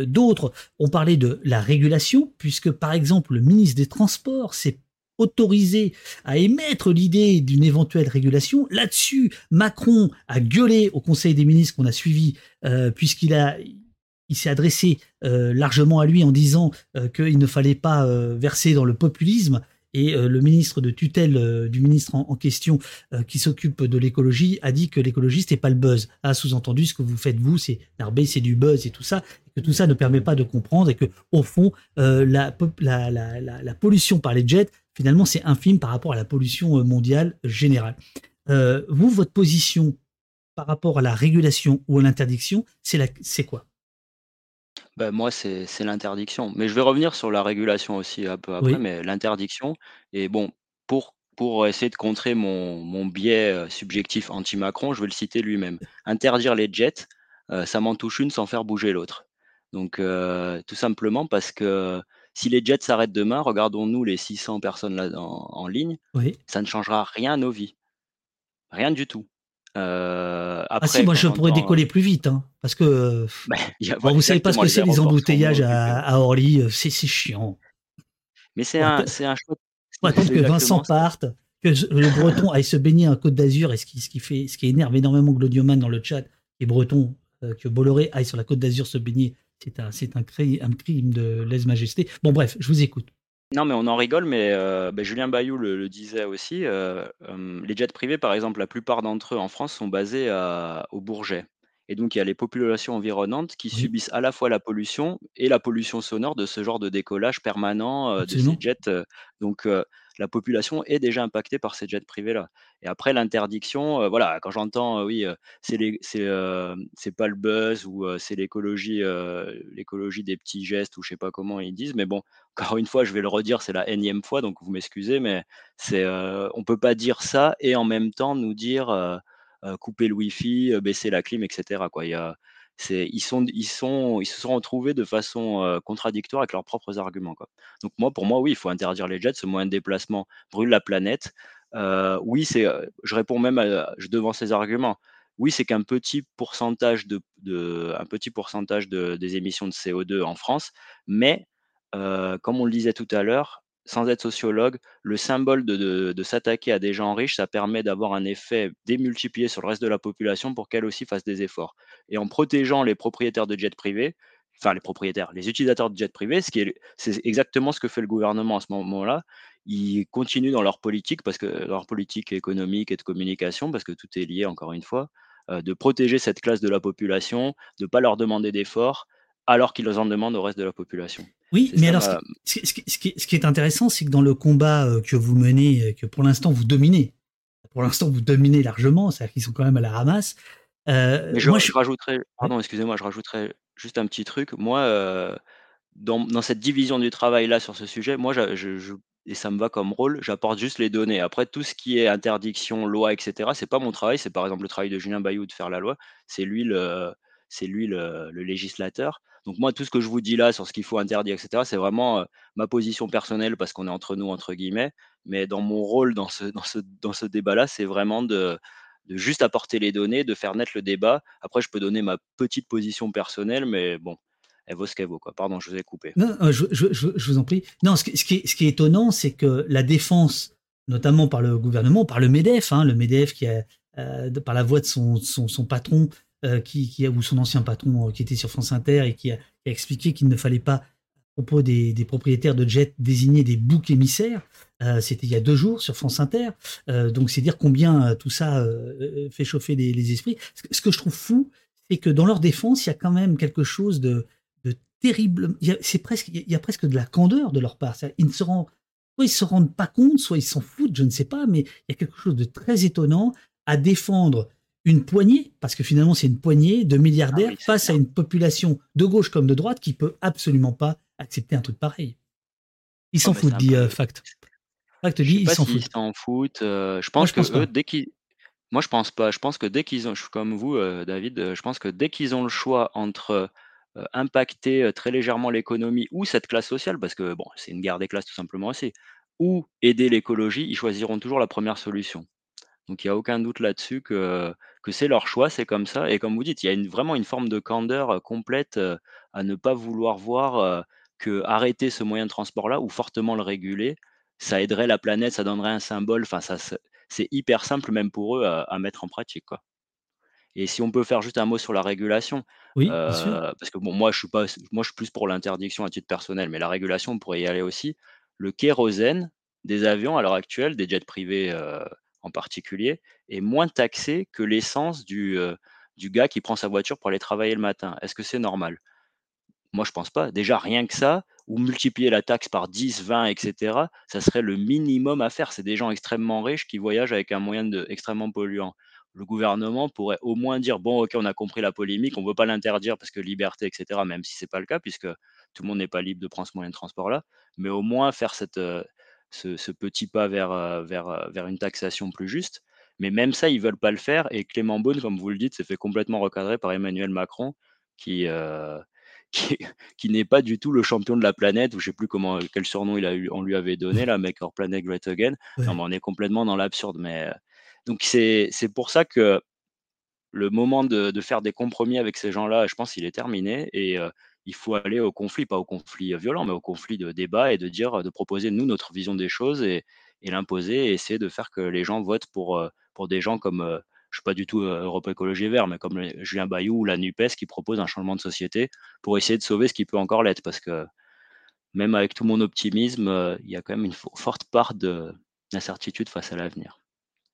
D'autres ont parlé de la régulation, puisque par exemple le ministre des Transports s'est autorisé à émettre l'idée d'une éventuelle régulation. Là-dessus, Macron a gueulé au Conseil des ministres qu'on a suivi, euh, puisqu'il a il s'est adressé largement à lui en disant qu'il ne fallait pas verser dans le populisme et euh, le ministre de tutelle euh, du ministre en, question euh, qui s'occupe de l'écologie a dit que l'écologie c'était pas le buzz. A sous-entendu ce que vous faites vous, c'est l'arber, c'est du buzz et tout ça, que tout ça ne permet pas de comprendre et que au fond la, pollution par les jets finalement c'est infime par rapport à la pollution mondiale générale. vous, votre position par rapport à la régulation ou à l'interdiction, c'est quoi? Bah, moi, c'est l'interdiction. Mais je vais revenir sur la régulation aussi un peu après, mais l'interdiction et bon, pour pour essayer de contrer mon mon biais, subjectif anti-Macron, je vais le citer lui-même. Interdire les jets, ça m'en touche une sans faire bouger l'autre. Donc tout simplement parce que si les jets s'arrêtent demain, regardons-nous les 600 personnes là en en ligne, ça ne changera rien à nos vies. Rien du tout. Euh, ah si, moi je pourrais décoller plus vite, hein, parce que [laughs] bah, vous savez pas ce que c'est les embouteillages à, Orly, euh, c'est chiant. Mais c'est un, un choix. attendre que Vincent parte, que le Breton aille se baigner en Côte d'Azur, et ce qui, ce qui fait, ce qui énerve énormément Glodioman dans le chat, et Breton, euh, que Bolloré aille sur la Côte d'Azur se baigner, c'est un, c'est un, un crime de lèse-majesté. Bon bref, je vous écoute. Non, mais on en rigole, mais euh, bah, Julien Bayou le disait aussi, euh, les jets privés, par exemple, la plupart d'entre eux en France sont basés au Bourget et donc il y a les populations environnantes qui subissent à la fois la pollution et la pollution sonore de ce genre de décollage permanent, euh, de ces jets, donc la population est déjà impactée par ces jets privés-là. Et après l'interdiction, euh, voilà, quand j'entends, euh, oui, euh, c'est pas le buzz ou c'est l'écologie, l'écologie des petits gestes ou je sais pas comment ils disent, mais bon, [laughs] encore une fois, je vais le redire, c'est la énième fois, donc vous m'excusez, mais c'est, on peut pas dire ça et en même temps nous dire, couper le wifi, baisser la clim, etc. Il y a, ils, sont, sont, se sont retrouvés de façon contradictoire avec leurs propres arguments. Donc moi, pour moi, oui, il faut interdire les jets. Ce moyen de déplacement brûle la planète. oui, c'est, je réponds même à, je devant ces arguments. Oui, c'est qu'un petit pourcentage de, un petit pourcentage de, des émissions de CO2 en France, mais comme on le disait tout à l'heure, sans être sociologue, le symbole de, s'attaquer à des gens riches, ça permet d'avoir un effet démultiplié sur le reste de la population pour qu'elle aussi fasse des efforts. Et en protégeant les propriétaires de jets privés, enfin les propriétaires, les utilisateurs de jets privés, ce qui est, c'est exactement ce que fait le gouvernement à ce moment-là. Ils continuent dans leur politique, parce que leur politique économique et de communication, parce que tout est lié encore une fois, euh, de protéger cette classe de la population, de ne pas leur demander d'efforts, alors qu'ils en demandent au reste de la population. Oui, mais alors, ce qui, ce, qui, est intéressant, c'est que dans le combat euh, que vous menez, que pour l'instant vous dominez, pour l'instant vous dominez largement, c'est-à-dire qu'ils sont quand même à la ramasse. Euh, mais je, moi, je, rajouterais, pardon, excusez-moi, je rajouterais juste un petit truc. Moi, euh, dans, dans, cette division du travail là sur ce sujet, moi, je, je, et ça me va comme rôle, j'apporte juste les données. Après, tout ce qui est interdiction, loi, etc., c'est pas mon travail. C'est par exemple le travail de Julien Bayou de faire la loi. C'est lui le, c'est lui le, législateur. Donc moi, tout ce que je vous dis là sur ce qu'il faut interdire, etc., c'est vraiment ma position personnelle parce qu'on est entre nous, entre guillemets. Mais dans mon rôle dans ce, dans ce, dans ce débat-là, c'est vraiment de, de juste apporter les données, de faire naître le débat. Après, je peux donner ma petite position personnelle, mais bon, elle vaut ce qu'elle vaut. Quoi. Pardon, je vous ai coupé. Non, je, je, je, vous en prie. Non, ce, qui, est, ce qui est étonnant, c'est que la défense, notamment par le gouvernement, par le MEDEF, hein, le MEDEF qui a, par la voix de son, son, son patron, euh, qui, ou son ancien patron euh, qui était sur France Inter et qui a, expliqué qu'il ne fallait pas, à propos des, propriétaires de jets, désigner des boucs émissaires. Euh, C'était il y a deux jours sur France Inter. Donc c'est dire combien tout ça fait chauffer les, les esprits. Ce, que je trouve fou, c'est que dans leur défense, il y a quand même quelque chose de, de terrible. C'est presque, il y a presque de la candeur de leur part. Ils ne se rendent, soit ils se rendent pas compte, soit ils s'en foutent, je ne sais pas, mais il y a quelque chose de très étonnant à défendre une poignée, parce que finalement c'est une poignée de milliardaires ah face à une population de gauche comme de droite qui peut absolument pas accepter un truc pareil. Ils s'en foutent, dit euh, Fact. Fact dit, ils s'en foutent. Ils s'en foutent. Euh, je pense que dès qu'ils moi, je pense pas. Je pense que dès qu'ils ont, je suis comme vous, euh, David, je pense que dès qu'ils ont le choix entre impacter très légèrement l'économie ou cette classe sociale, parce que bon, c'est une guerre des classes tout simplement aussi, ou aider l'écologie, ils choisiront toujours la première solution. Donc il n'y a aucun doute là-dessus que, que c'est leur choix, c'est comme ça. Et comme vous dites, il y a une, vraiment une forme de candeur complète à ne pas vouloir voir que arrêter ce moyen de transport-là ou fortement le réguler, ça aiderait la planète, ça donnerait un symbole. Enfin, ça, c'est hyper simple même pour eux à, mettre en pratique. Quoi. Et si on peut faire juste un mot sur la régulation, Oui, bien sûr. euh, parce que bon, moi je suis pas, moi je suis plus pour l'interdiction à titre personnel, mais la régulation, on pourrait y aller aussi. Le kérosène des avions à l'heure actuelle, des jets privés euh, en particulier, est moins taxé que l'essence du, euh, du gars qui prend sa voiture pour aller travailler le matin. Est-ce que c'est normal? Moi, je pense pas. Déjà, rien que ça, ou multiplier la taxe par 10, 20, etc., ça serait le minimum à faire. C'est des gens extrêmement riches qui voyagent avec un moyen extrêmement polluant. Le gouvernement pourrait au moins dire, bon, ok, on a compris la polémique, on ne veut pas l'interdire parce que liberté, etc., même si c'est pas le cas, puisque tout le monde n'est pas libre de prendre ce moyen de transport-là, mais au moins faire cette, euh, ce, ce petit pas vers, euh, vers, euh, vers une taxation plus juste. Mais même ça, ils veulent pas le faire. Et Clément Beaune, comme vous le dites, s'est fait complètement recadrer par Emmanuel Macron, qui, euh, [laughs] qui, qui n'est pas du tout le champion de la planète, ou je sais plus comment, quel surnom il a eu, on lui avait donné, là, Make Our Planet Great Again. Ouais. Non, mais on est complètement dans l'absurde. Mais donc c'est c'est pour ça que le moment de, de faire des compromis avec ces gens-là, je pense qu'il est terminé et euh, il faut aller au conflit, pas au conflit euh, violent, mais au conflit de débat et de dire, de proposer nous notre vision des choses et, l'imposer et essayer de faire que les gens votent pour, euh, des gens comme, euh, je suis pas du tout euh, Europe Écologie Vert, mais comme Julien Bayou ou la NUPES qui propose un changement de société pour essayer de sauver ce qui peut encore l'être parce que même avec tout mon optimisme, euh, il y a quand même une fo- forte part de- d'incertitude face à l'avenir.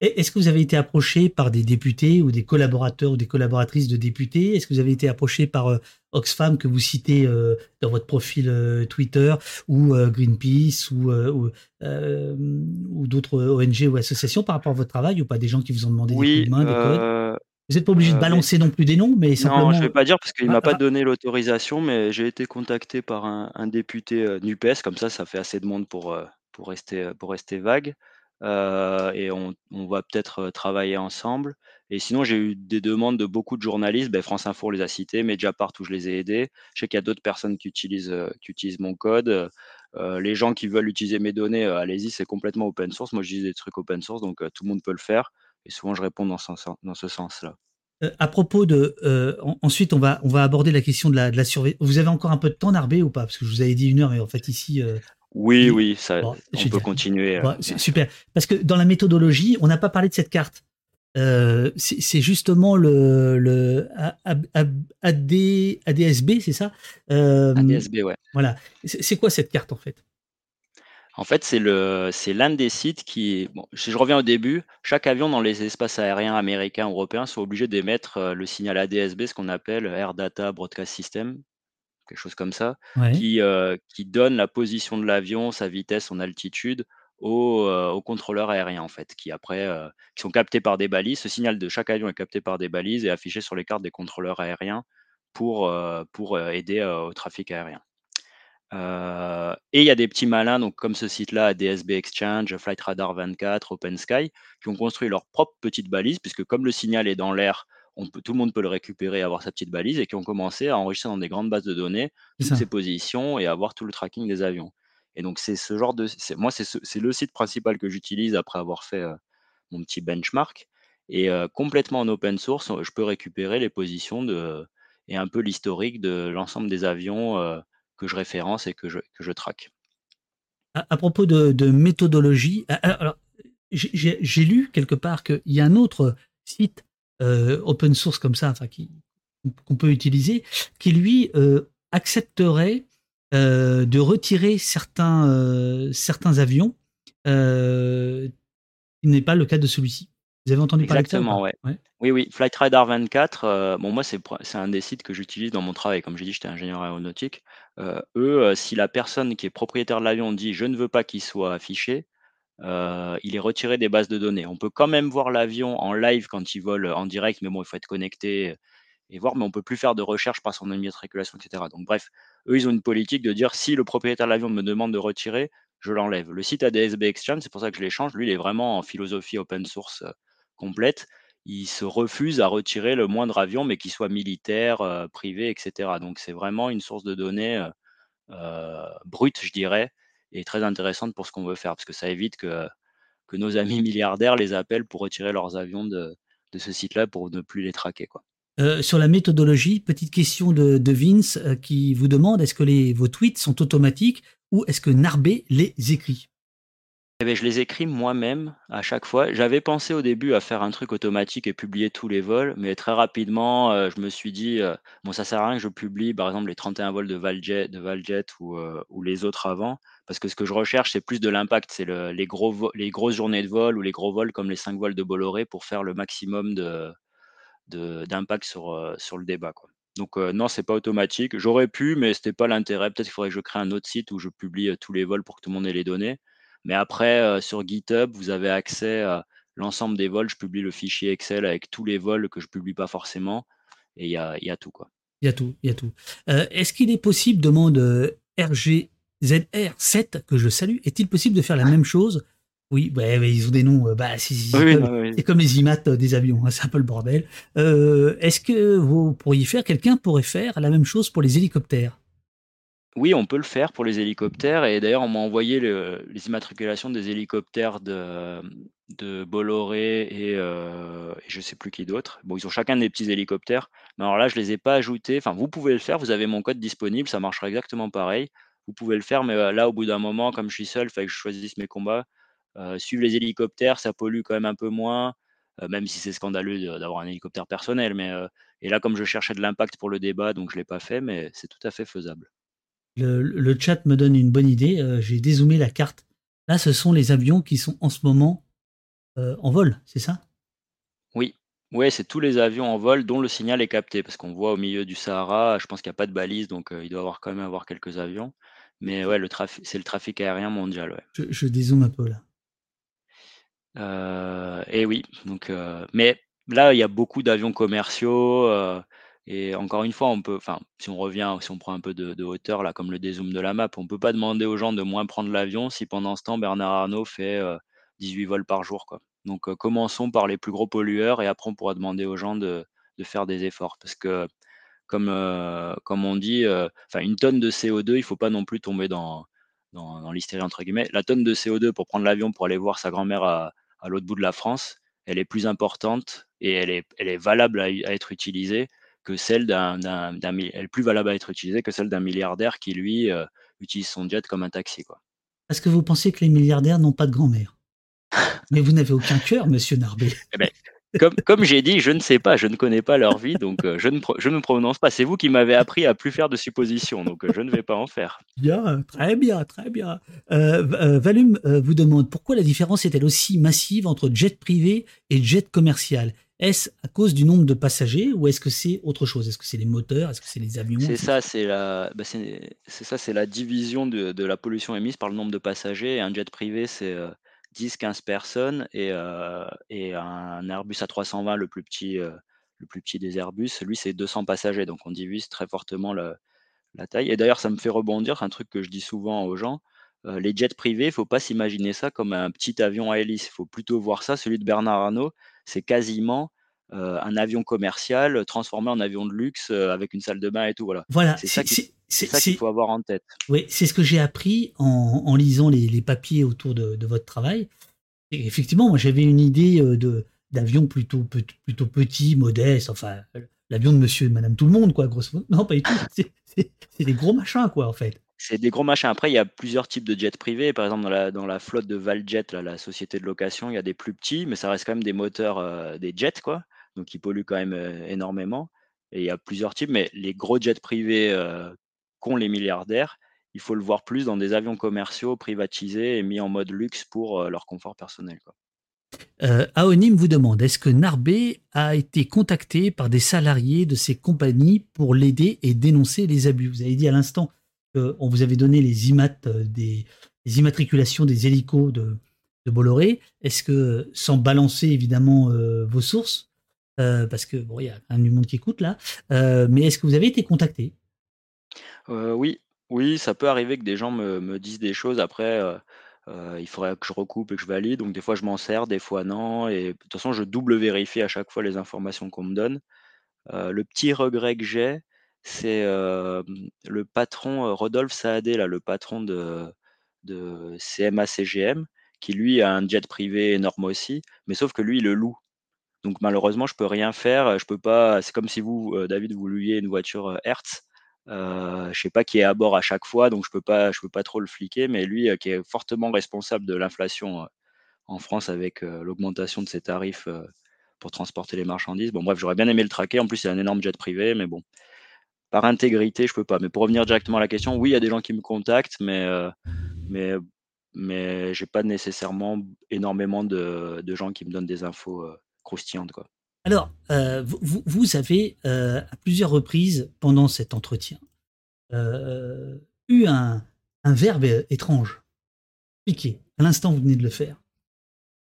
Est-ce que vous avez été approché par des députés ou des collaborateurs ou des collaboratrices de députés? Est-ce que vous avez été approché par euh, Oxfam que vous citez euh, dans votre profil euh, Twitter ou Greenpeace ou, ou, ou d'autres ONG ou associations par rapport à votre travail ou pas? Des gens qui vous ont demandé des coups Oui, de main, des codes? Vous n'êtes pas obligé de mais- balancer non plus des noms, mais simplement. Non, je vais pas dire parce qu'il Ah, m'a pas ah. donné l'autorisation, mais j'ai été contacté par un, un député NUPES, comme ça, ça fait assez de monde pour, pour rester, pour rester vague. Et on, va peut-être travailler ensemble. Et sinon, j'ai eu des demandes de beaucoup de journalistes. Ben, France Info les a cités, Mediapart où je les ai aidés. Je sais qu'il y a d'autres personnes qui utilisent, mon code. Les gens qui veulent utiliser mes données, allez-y, c'est complètement open source. Moi, j'utilise des trucs open source, donc tout le monde peut le faire. Et souvent, je réponds dans ce, sens-là. À propos de, en- ensuite on va aborder la question de la, de la surveillance. Vous avez encore un peu de temps, Narbé, ou pas? Parce que je vous avais dit une heure, mais en fait ici, Oui, Oui. ça, Bon, on peut continuer. euh, super. Parce que dans la méthodologie, on n'a pas parlé de cette carte. Euh, c'est justement le, AD, ADSB, c'est ça? Euh, ADSB, ouais. Voilà. C'est quoi cette carte en fait? En fait, c'est l'un des sites qui, bon, si je reviens au début, chaque avion dans les espaces aériens américains ou européens sont obligés d'émettre le signal ADSB, ce qu'on appelle Air Data Broadcast System, quelque chose comme ça, Ouais. qui, euh, qui donne la position de l'avion, sa vitesse, son altitude aux, euh, aux contrôleurs aériens, en fait, qui après, euh, qui sont captés par des balises. Ce signal de chaque avion est capté par des balises et affiché sur les cartes des contrôleurs aériens pour, pour aider au trafic aérien. Et il y a des petits malins, donc comme ce site-là, DSB Exchange, Flight Radar 24, OpenSky, qui ont construit leur propre petite balise, puisque comme le signal est dans l'air, on peut, tout le monde peut le récupérer et avoir sa petite balise, et qui ont commencé à enregistrer dans des grandes bases de données toutes ces positions et avoir tout le tracking des avions. Et donc c'est ce genre de, moi c'est ce- c'est le site principal que j'utilise après avoir fait euh, mon petit benchmark. Et euh, complètement en open source, je peux récupérer les positions de, et un peu l'historique de l'ensemble des avions. euh, que je référence et que je, que je traque. À, à propos de, de méthodologie, alors, alors, j'ai lu quelque part qu'il y a un autre site euh, open source comme ça, enfin qui qu'on peut utiliser, qui lui euh, accepterait euh, de retirer certains certains avions, euh, qui n'est pas le cas de celui-ci. Vous avez entendu parler de ça ouais. Ouais. Oui, oui, Flight Radar 24, euh, bon, moi, c'est un des sites que j'utilise dans mon travail. Comme j'ai dit, j'étais ingénieur aéronautique. Euh, eux, euh, si la personne qui est propriétaire de l'avion dit je ne veux pas qu'il soit affiché, euh, il est retiré des bases de données. On peut quand même voir l'avion en live quand il vole en direct, mais bon, il faut être connecté et voir, mais on peut plus faire de recherche par son immatriculation, etc. Donc, bref, eux, ils ont une politique de dire si le propriétaire de l'avion me demande de retirer, je l'enlève. Le site ADSB Exchange, c'est pour ça que je l'échange. Lui, il est vraiment en philosophie open source euh, complète. Il se refuse à retirer le moindre avion, mais qu'il soit militaire, euh, privé, etc. Donc, c'est vraiment une source de données euh, euh, brute, je dirais, et très intéressante pour ce qu'on veut faire, parce que ça évite que, que nos [laughs] amis milliardaires les appellent pour retirer leurs avions de, de ce site-là pour ne plus les traquer. Quoi. Euh, sur la méthodologie, petite question de, de Vince euh, qui vous demande est-ce que les, vos tweets sont automatiques ou est-ce que Narbé les écrit? Eh beh, je les écris moi-même à chaque fois. J'avais pensé au début à faire un truc automatique et publier tous les vols, mais très rapidement, je me suis dit, «Bon, ça sert à rien que je publie, par exemple, les 31 vols de Valjet de Valjet ou, ou les autres avant». Parce que ce que je recherche, c'est plus de l'impact, c'est le les gros les grosses journées de vol ou les gros vols comme les 5 vols de Bolloré pour faire le maximum de d'impact sur, heu, sur le débat. Donc heu, non, c'est pas automatique. J'aurais pu, mais c'était pas l'intérêt. Peut-être qu'il faudrait que je crée un autre site où je publie, heu, tous les vols pour que tout le monde ait les données. Mais après, heu, sur GitHub, vous avez accès à l'ensemble des vols. Je publie le fichier Excel avec tous les vols que je publie pas forcément et il y a y a tout. Il y a tout, y a tout. Euh, Est-ce qu'il est possible, demande euh, RGZR7, que je salue, est-il possible de faire la même chose? Oui, ils ont des noms. euh, bah, c'est Oui, comme, oui, les IMAT euh, des avions, hein, c'est un peu le bordel. Euh, Est-ce que vous pourriez faire, quelqu'un pourrait faire la même chose pour les hélicoptères? Oui, on peut le faire pour les hélicoptères et d'ailleurs, on m'a envoyé le les immatriculations des hélicoptères de, de Bolloré et et je sais plus qui d'autre. Bon, ils ont chacun des petits hélicoptères, mais alors là, je les ai pas ajoutés. Enfin, vous pouvez le faire, vous avez mon code disponible, ça marchera exactement pareil. Vous pouvez le faire, mais là, au bout d'un moment, comme je suis seul, il fallait que je choisisse mes combats. Heu, suivre les hélicoptères, ça pollue quand même un peu moins, même si c'est scandaleux d'avoir un hélicoptère personnel, mais et là, comme je cherchais de l'impact pour le débat, donc je l'ai pas fait, mais c'est tout à fait faisable. le, le chat me donne une bonne idée. euh, J'ai dézoomé la carte. Là, ce sont les avions qui sont en ce moment euh, en vol, c'est ça? Oui, ouais, c'est tous les avions en vol dont le signal est capté, parce qu'on voit au milieu du Sahara, je pense qu'il y a pas de balise, donc il doit avoir quand même avoir quelques avions. Mais ouais, le c'est le trafic aérien mondial, ouais. je, je dézoome un peu là. Heu et oui, donc heu, mais là, il y a beaucoup d'avions commerciaux, heu et encore une fois, on peut enfin, si on revient, si on prend un peu de de hauteur là, comme le dézoom de la map, on peut pas demander aux gens de moins prendre l'avion si pendant ce temps Bernard Arnault fait, heu, 18 vols par jour, quoi. Donc commençons par les plus gros pollueurs et après on pourra demander aux gens de de faire des efforts. Parce que comme, heu, comme on dit, heu, enfin une tonne de CO2, il faut pas non plus tomber dans dans dans «l'hystérie» entre guillemets. La tonne de CO2 pour prendre l'avion pour aller voir sa grand-mère à à l'autre bout de la France, elle est plus importante et elle est elle est valable à à être utilisée que celle d'un elle est plus valable à être utilisée que celle d'un milliardaire qui lui, heu, utilise son jet comme un taxi, quoi. Est-ce que vous pensez que les milliardaires n'ont pas de grand-mère? [laughs] Mais vous n'avez aucun cœur, monsieur Narbé. Eh beh, comme comme j'ai dit, je ne sais pas, je ne connais pas leur vie, donc heu, je ne je ne me prononce pas. C'est vous qui m'avez appris à plus faire de suppositions, donc heu, je ne vais pas en faire. Bien, très bien, très bien. Euh, euh, Valum euh, vous demande pourquoi la différence est-elle aussi massive entre jet privé et jet commercial? Est-ce à cause du nombre de passagers ou est-ce que c'est autre chose? Est-ce que c'est les moteurs? Est-ce que c'est les avions? C'est ça, c'est la bah, c'est ça, c'est la division de de la pollution émise par le nombre de passagers. Un jet privé, c'est, 10-15 personnes et heu et un Airbus A320, le plus petit, heu, le plus petit des Airbus, lui, c'est 200 passagers, donc on divise très fortement le la taille et d'ailleurs, ça me fait rebondir, un truc que je dis souvent aux gens, heu, les jets privés, il faut pas s'imaginer ça comme un petit avion à hélice. Il faut plutôt voir ça, celui de Bernard Arnault, c'est quasiment, un avion commercial, transformé en avion de luxe, avec une salle de bain et tout, voilà. Voilà, C'est ça c'est qui c'est- ça qu'il faut avoir en tête. Oui, c'est ce que j'ai appris en, en lisant les, les papiers autour de, de votre travail. Et effectivement, moi j'avais une idée euh, de d'avion plutôt plutôt petit, modeste, enfin euh, l'avion de Monsieur et Madame Tout le Monde, quoi, grosso modo. Non, pas du tout. C'est des gros machins, quoi, en fait. C'est des gros machins. Après, il y a plusieurs types de jets privés. Par exemple, dans la dans la flotte de Valjet, là, la société de location, il y a des plus petits, mais ça reste quand même des moteurs, heu, des jets, quoi, donc ils polluent quand même, heu, énormément et il y a plusieurs types, mais les gros jets privés, qu'ont les milliardaires, il faut le voir plus dans des avions commerciaux privatisés et mis en mode luxe pour, leur confort personnel, Aonim vous demande est-ce que Narbé a été contacté par des salariés de ces compagnies pour l'aider et dénoncer les abus? Vous avez dit à l'instant qu'on vous avait donné les IMAT des immatriculations des hélicos de, de Bolloré. Est-ce que, sans balancer évidemment vos sources, parce que bon, il y a même du monde qui écoute là, mais est-ce que vous avez été contacté? Heu, oui, oui, ça peut arriver que des gens me disent des choses après, il faudrait que je recoupe et que je valide, donc des fois je m'en sers, des fois non et de toute façon je double vérifie à chaque fois les informations qu'on me donne. Le petit regret que j'ai, c'est, le patron, Rodolphe Saadé là, le patron de de CMA-CGM, qui lui a un jet privé énorme aussi, mais sauf que lui, il le loue. Donc malheureusement, je peux rien faire, je peux pas c'est comme si vous, David, vous louiez une voiture, Hertz. Euh, je sais pas qui est à bord à chaque fois, donc je peux pas, je peux pas trop le fliquer. Mais lui, qui est fortement responsable de l'inflation en France avec l'augmentation de ses tarifs pour transporter les marchandises. Bon, bref, j'aurais bien aimé le traquer. En plus, c'est un énorme jet privé, mais bon, par intégrité, je peux pas. Mais pour revenir directement à la question, oui, il y a des gens qui me contactent, mais euh, mais mais j'ai pas nécessairement énormément de, gens qui me donnent des infos euh, croustillantes, quoi. Alors, euh, vous, avez à plusieurs reprises pendant cet entretien eu un, verbe étrange, piqué. À l'instant, vous venez de le faire.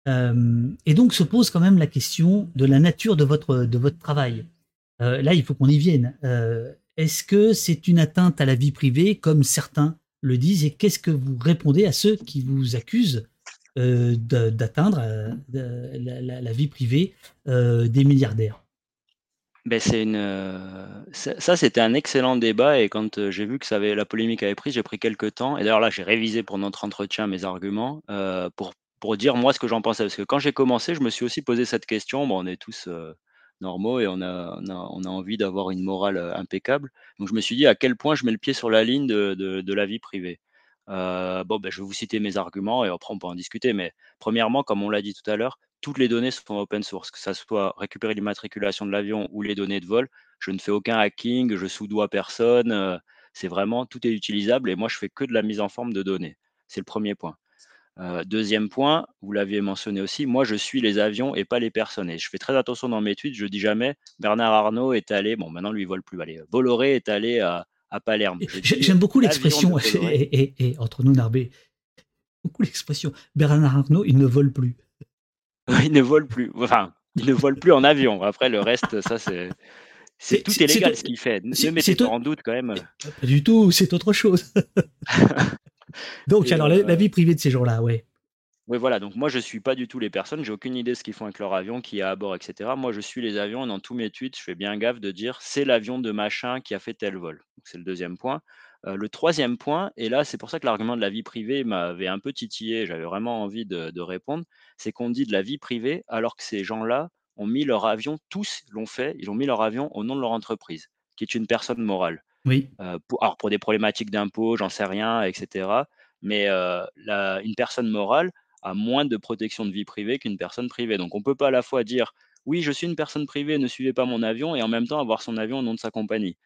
et donc se pose quand même la question de la nature de votre, de votre travail. là, il faut qu'on y vienne. Est-ce que c'est une atteinte à la vie privée, comme certains le disent, et qu'est-ce que vous répondez à ceux qui vous accusent euh, d'atteindre euh, la, vie privée euh, des milliardaires ben c'est une, ça, c'était un excellent débat et quand j'ai vu que ça avait, la polémique avait pris, j'ai pris quelques temps. Et d'ailleurs là, j'ai révisé pour notre entretien mes arguments pour, pour dire moi ce que j'en pensais. Parce que quand j'ai commencé, je me suis aussi posé cette question. Bon, on est tous normaux et on a, on a, envie d'avoir une morale impeccable. Donc je me suis dit à quel point je mets le pied sur la ligne de, de, la vie privée. Bon, ben, je vais vous citer mes arguments et après on peut en discuter. Mais premièrement, comme on l'a dit tout à l'heure, toutes les données sont open source, que ça soit récupérer l'immatriculation de l'avion ou les données de vol. Je ne fais aucun hacking, je sous-dois personne. c'est vraiment tout est utilisable et moi je fais que de la mise en forme de données. C'est le premier point. Euh, deuxième point, vous l'aviez mentionné aussi, moi je suis les avions et pas les personnes. Et je fais très attention dans mes tweets, je dis jamais Bernard Arnault est allé, bon maintenant lui il vole plus, allez, Bolloré est allé à, Palerme. J'aime beaucoup l'expression, [laughs] et, entre nous Narbé, beaucoup l'expression Bernard Arnault il ne vole plus. [laughs] il ne vole plus, enfin il ne vole plus en avion. Après le reste, ça c'est. C'est tout est légal ce qu'il fait. Ne mettez pas en doute quand même. Pas du tout, c'est autre chose. [laughs] Donc, alors, la, vie privée de ces gens-là, ouais. Oui, voilà. Donc, moi, je ne suis pas du tout les personnes. J'ai aucune idée de ce qu'ils font avec leur avion, qui est à bord, etc. Moi, je suis les avions. Et dans tous mes tweets, je fais bien gaffe de dire c'est l'avion de machin qui a fait tel vol. C'est le deuxième point. le troisième point, et là, c'est pour ça que l'argument de la vie privée m'avait un peu titillé. J'avais vraiment envie de, de répondre. C'est qu'on dit de la vie privée alors que ces gens-là ont mis leur avion, tous l'ont fait, ils ont mis leur avion au nom de leur entreprise, qui est une personne morale. Oui. pour, alors pour des problématiques d'impôts, j'en sais rien, etc. Mais une personne morale a moins de protection de vie privée qu'une personne privée. Donc on ne peut pas à la fois dire oui, je suis une personne privée, ne suivez pas mon avion, et en même temps avoir son avion au nom de sa compagnie.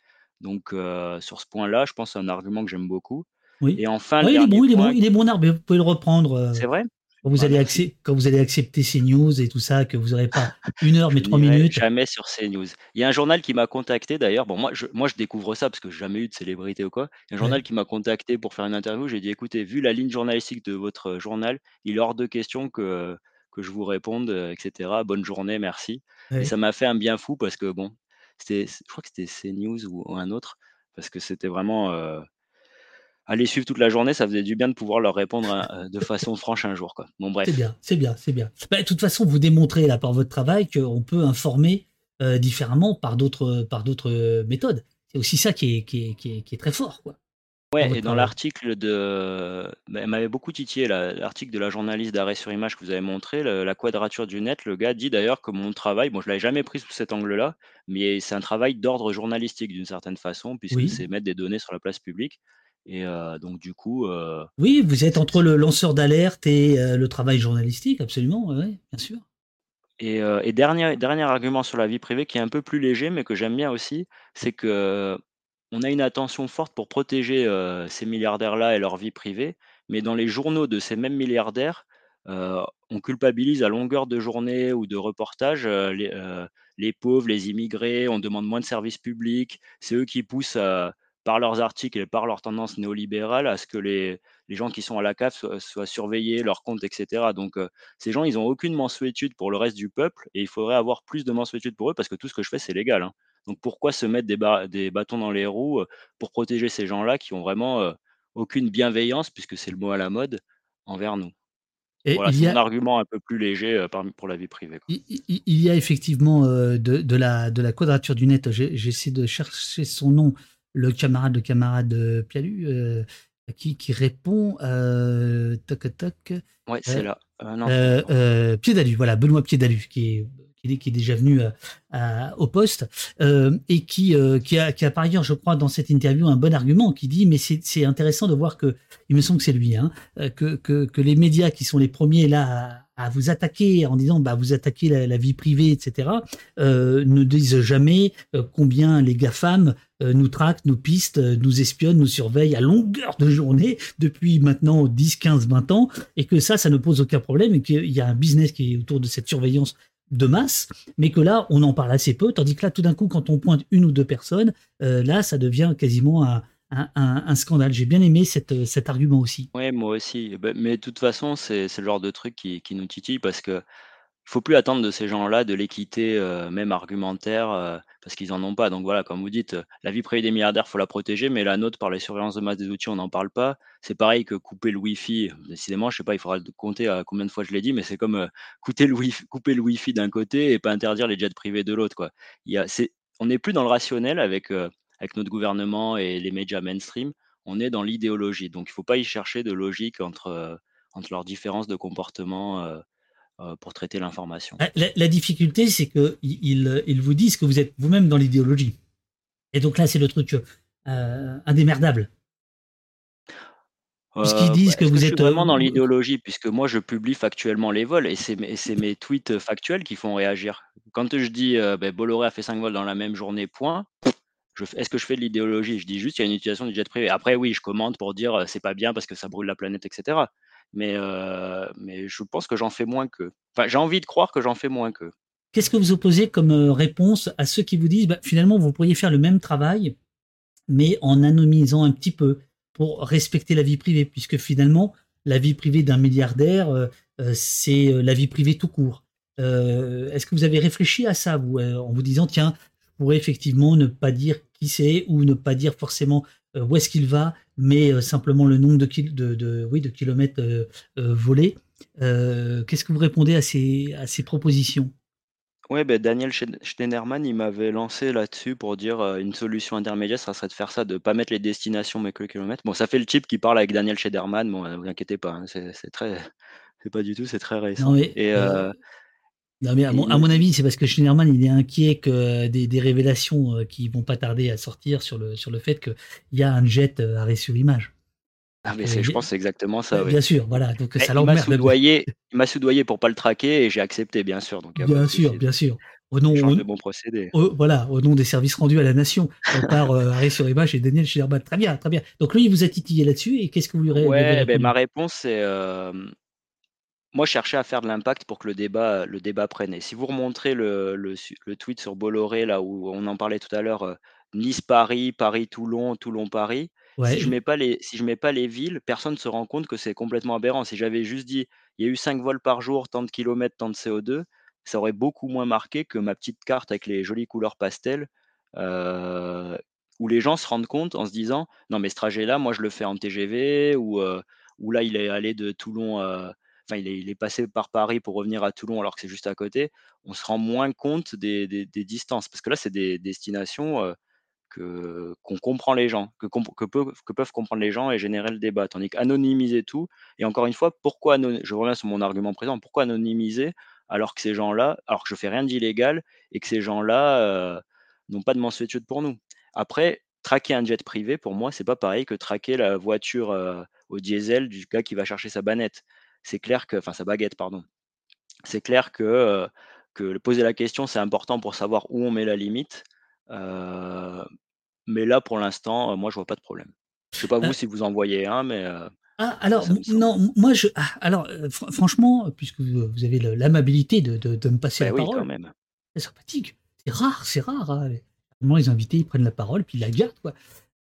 Donc sur ce point-là, je pense que c'est un argument que j'aime beaucoup. Oui. Et enfin, il, est bon, il, est bon, il est bon, vous pouvez le reprendre. C'est vrai? Quand vous, allez quand vous allez accepter ces news et tout ça, que vous n'aurez pas [laughs] une heure mais trois minutes. Jamais sur ces news. Il y a un journal qui m'a contacté d'ailleurs. Bon, moi je, moi, je découvre ça parce que j'ai jamais eu de célébrité ou quoi. Il y a un journal qui m'a contacté pour faire une interview. J'ai dit écoutez, vu la ligne journalistique de votre journal, il est hors de question que, que je vous réponde, etc. Bonne journée, merci. Et ça m'a fait un bien fou parce que bon, c'était, je crois que c'était CNews ou, ou un autre, parce que c'était vraiment. Euh, aller suivre toute la journée, ça faisait du bien de pouvoir leur répondre hein, euh, de façon [laughs] franche un jour. Quoi. Bon, bref. C'est bien, c'est bien, c'est bien. Bah, de toute façon, vous démontrez là par votre travail qu'on peut informer euh, différemment par d'autres par d'autres méthodes. C'est aussi ça qui est, qui est, qui est, très fort. Quoi, ouais, et dans l'article de. Bah, elle m'avait beaucoup titillé, l'article de la journaliste d'arrêt sur image que vous avez montré, la quadrature du net. Le gars dit d'ailleurs que mon travail, bon, je ne l'avais jamais pris sous cet angle-là, mais c'est un travail d'ordre journalistique d'une certaine façon, puisque c'est mettre des données sur la place publique. Et donc du coup. oui, vous êtes entre le lanceur d'alerte et le travail journalistique, absolument, oui, bien sûr. Et, et dernier, dernier argument sur la vie privée qui est un peu plus léger, mais que j'aime bien aussi, c'est que on a une attention forte pour protéger ces milliardaires-là et leur vie privée, mais dans les journaux de ces mêmes milliardaires, on culpabilise à longueur de journée ou de reportage les, les, pauvres, les immigrés, on demande moins de services publics, c'est eux qui poussent par leurs articles et par leur tendance néolibérale à ce que les, les gens qui sont à la CAF soient, surveillés, leurs comptes, etc. Donc ces gens, ils n'ont aucune mensuétude pour le reste du peuple et il faudrait avoir plus de mensuétude pour eux parce que tout ce que je fais, c'est légal. Hein. Donc pourquoi se mettre des, des, bâtons dans les roues pour protéger ces gens-là qui ont vraiment aucune bienveillance, puisque c'est le mot à la mode, envers nous? Et voilà, c'est un argument un peu plus léger pour la vie privée. Il, y a effectivement de, de, la, de la quadrature du net, j'essaie de chercher son nom, le camarade de camarade euh, Pialu, euh, qui, qui, répond euh, toc toc. Ouais, c'est là. Euh, Piédalu, voilà, Benoît Piédalu, qui est, qui est, qui est déjà venu à- au poste, euh, et qui, euh, qui, a, qui a par ailleurs, je crois, dans cette interview, un bon argument, qui dit, mais c'est intéressant de voir que, il me semble que c'est lui, hein, que, que, que les médias qui sont les premiers là à, vous attaquer en disant, bah, vous attaquez la, vie privée, etc., euh, ne disent jamais euh, combien les GAFAM euh, nous traquent, nous pistent, nous espionnent, nous surveillent à longueur de journée depuis maintenant 10, 15, 20 ans, et que ça, ça ne pose aucun problème, et qu'il y a un business qui est autour de cette surveillance de masse, mais que là, on en parle assez peu, tandis que là, tout d'un coup, quand on pointe une ou deux personnes, là, ça devient quasiment un, un, scandale. J'ai bien aimé cette, cet argument aussi. Ouais, moi aussi. Bah, mais de toute façon, c'est le genre de truc qui, nous titille parce que faut plus attendre de ces gens-là de l'équité, euh, même argumentaire, euh, parce qu'ils en ont pas. Donc voilà, comme vous dites, euh, la vie privée des milliardaires, faut la protéger, mais la nôtre, par les surveillances de masse des outils, on n'en parle pas. C'est pareil que couper le Wi-Fi. Décidément, je sais pas, il faudra compter à combien de fois je l'ai dit, mais c'est comme euh, couper le Wi-Fi, d'un côté et pas interdire les jets privés de l'autre, on n'est plus dans le rationnel avec, euh, avec notre gouvernement et les médias mainstream. On est dans l'idéologie. Donc, il faut pas y chercher de logique entre, euh, entre leurs différences de comportement euh, euh, pour traiter l'information. La, la difficulté, c'est que ils, vous disent que vous êtes vous-même dans l'idéologie. Et donc là, c'est le truc euh, indémerdable. Puisqu'ils disent bah, que vous êtes, suis vraiment dans l'idéologie, puisque moi je publie factuellement les vols et c'est mes, tweets factuels qui font réagir. Quand je dis euh, ben, Bolloré a fait 5 vols dans la même journée, point, est-ce que je fais de l'idéologie? Je dis juste il y a une utilisation du jet privé. Après, oui, je commente pour dire c'est pas bien parce que ça brûle la planète, etc. Mais, euh, mais je pense que j'en fais moins qu'eux. Enfin, j'ai envie de croire que j'en fais moins qu'eux. Qu'est-ce que vous opposez comme euh, réponse à ceux qui vous disent bah, finalement vous pourriez faire le même travail, mais en anonymisant un petit peu pour respecter la vie privée, puisque finalement la vie privée d'un milliardaire, euh, c'est la vie privée tout court. Est-ce que vous avez réfléchi à ça vous, en vous disant tiens, pourrais effectivement ne pas dire qui c'est ou ne pas dire forcément euh, où est-ce qu'il va, mais euh, simplement le nombre de, kil- de, de- oui, de kilomètres euh, volés. Qu'est-ce que vous répondez à ces, à ces propositions? Ouais, ben Daniel Schneiderman, il m'avait lancé là-dessus pour dire euh, une solution intermédiaire, ça serait de faire ça, de pas mettre les destinations mais que le kilomètre. Bon, ça fait le type qui parle avec Daniel Schneiderman, bon, euh, vous inquiétez pas, hein, c'est c'est très, [laughs] c'est pas du tout, c'est très récent. Non, mais, Et euh, euh, Non, mais à mon, Il- à mon avis, c'est parce que Schneiderman, il est inquiet que des, des révélations euh, qui vont pas tarder à sortir sur le, sur le fait qu'il y a un jet euh, arrêt sur image. ah, mais euh, je pense que c'est exactement ça, oui. Bien sûr, voilà. Donc Mais ça il m'a l'emmerde. soudoyé, il m'a soudoyé pour pas le traquer et j'ai accepté, bien sûr. Donc, Bien sûr, bien sûr. Au nom, au, de bons procédés. au- voilà, au nom des services rendus à la nation euh, par euh, arrêt sur image et Daniel Schneiderman. Très bien, très bien. Donc lui, il vous a titillé là-dessus et qu'est-ce que vous lui ré- Ouais, ben, ma réponse, c'est. euh, moi, je cherchais à faire de l'impact pour que le débat, le débat prenne. Et si vous remontrez le, le, tweet sur Bolloré, là où on en parlait tout à l'heure, euh, Nice-Paris, Paris-Toulon, Toulon-Paris, Ouais, si je mets pas les, si je mets pas les villes, personne ne se rend compte que c'est complètement aberrant. Si j'avais juste dit, il y a eu 5 vols par jour, tant de kilomètres, tant de CO2, ça aurait beaucoup moins marqué que ma petite carte avec les jolies couleurs pastel, euh, où les gens se rendent compte en se disant, non mais ce trajet-là, moi je le fais en TGV, ou, euh, ou là il est allé de Toulon, euh, il est, passé par Paris pour revenir à Toulon alors que c'est juste à côté. On se rend moins compte des, distances, parce que là c'est des destinations. que qu'on comprend les gens, que, peuvent comprendre les gens et générer le débat. Tandis qu'anonymiser tout, et encore une fois, pourquoi je reviens sur mon argument présent, pourquoi anonymiser alors que ces gens-là, alors que je fais rien d'illégal et que ces gens-là n'ont pas de mansuétude pour nous? Après, traquer un jet privé, pour moi, c'est pas pareil que traquer la voiture au diesel du gars qui va chercher sa banette. C'est clair que, enfin sa baguette, pardon. C'est clair que, que poser la question, c'est important pour savoir où on met la limite. Euh, mais là, pour l'instant, moi, je vois pas de problème. Je sais pas vous si vous en voyez un, mais euh, Ah, alors, non, moi, je. ah, alors, fr- franchement, puisque vous vous avez l'amabilité de, de, de me passer bah la oui, parole, quand même. c'est sympathique. C'est rare, c'est rare. Hein. Normalement, les invités, ils prennent la parole, puis ils la gardent. Quoi.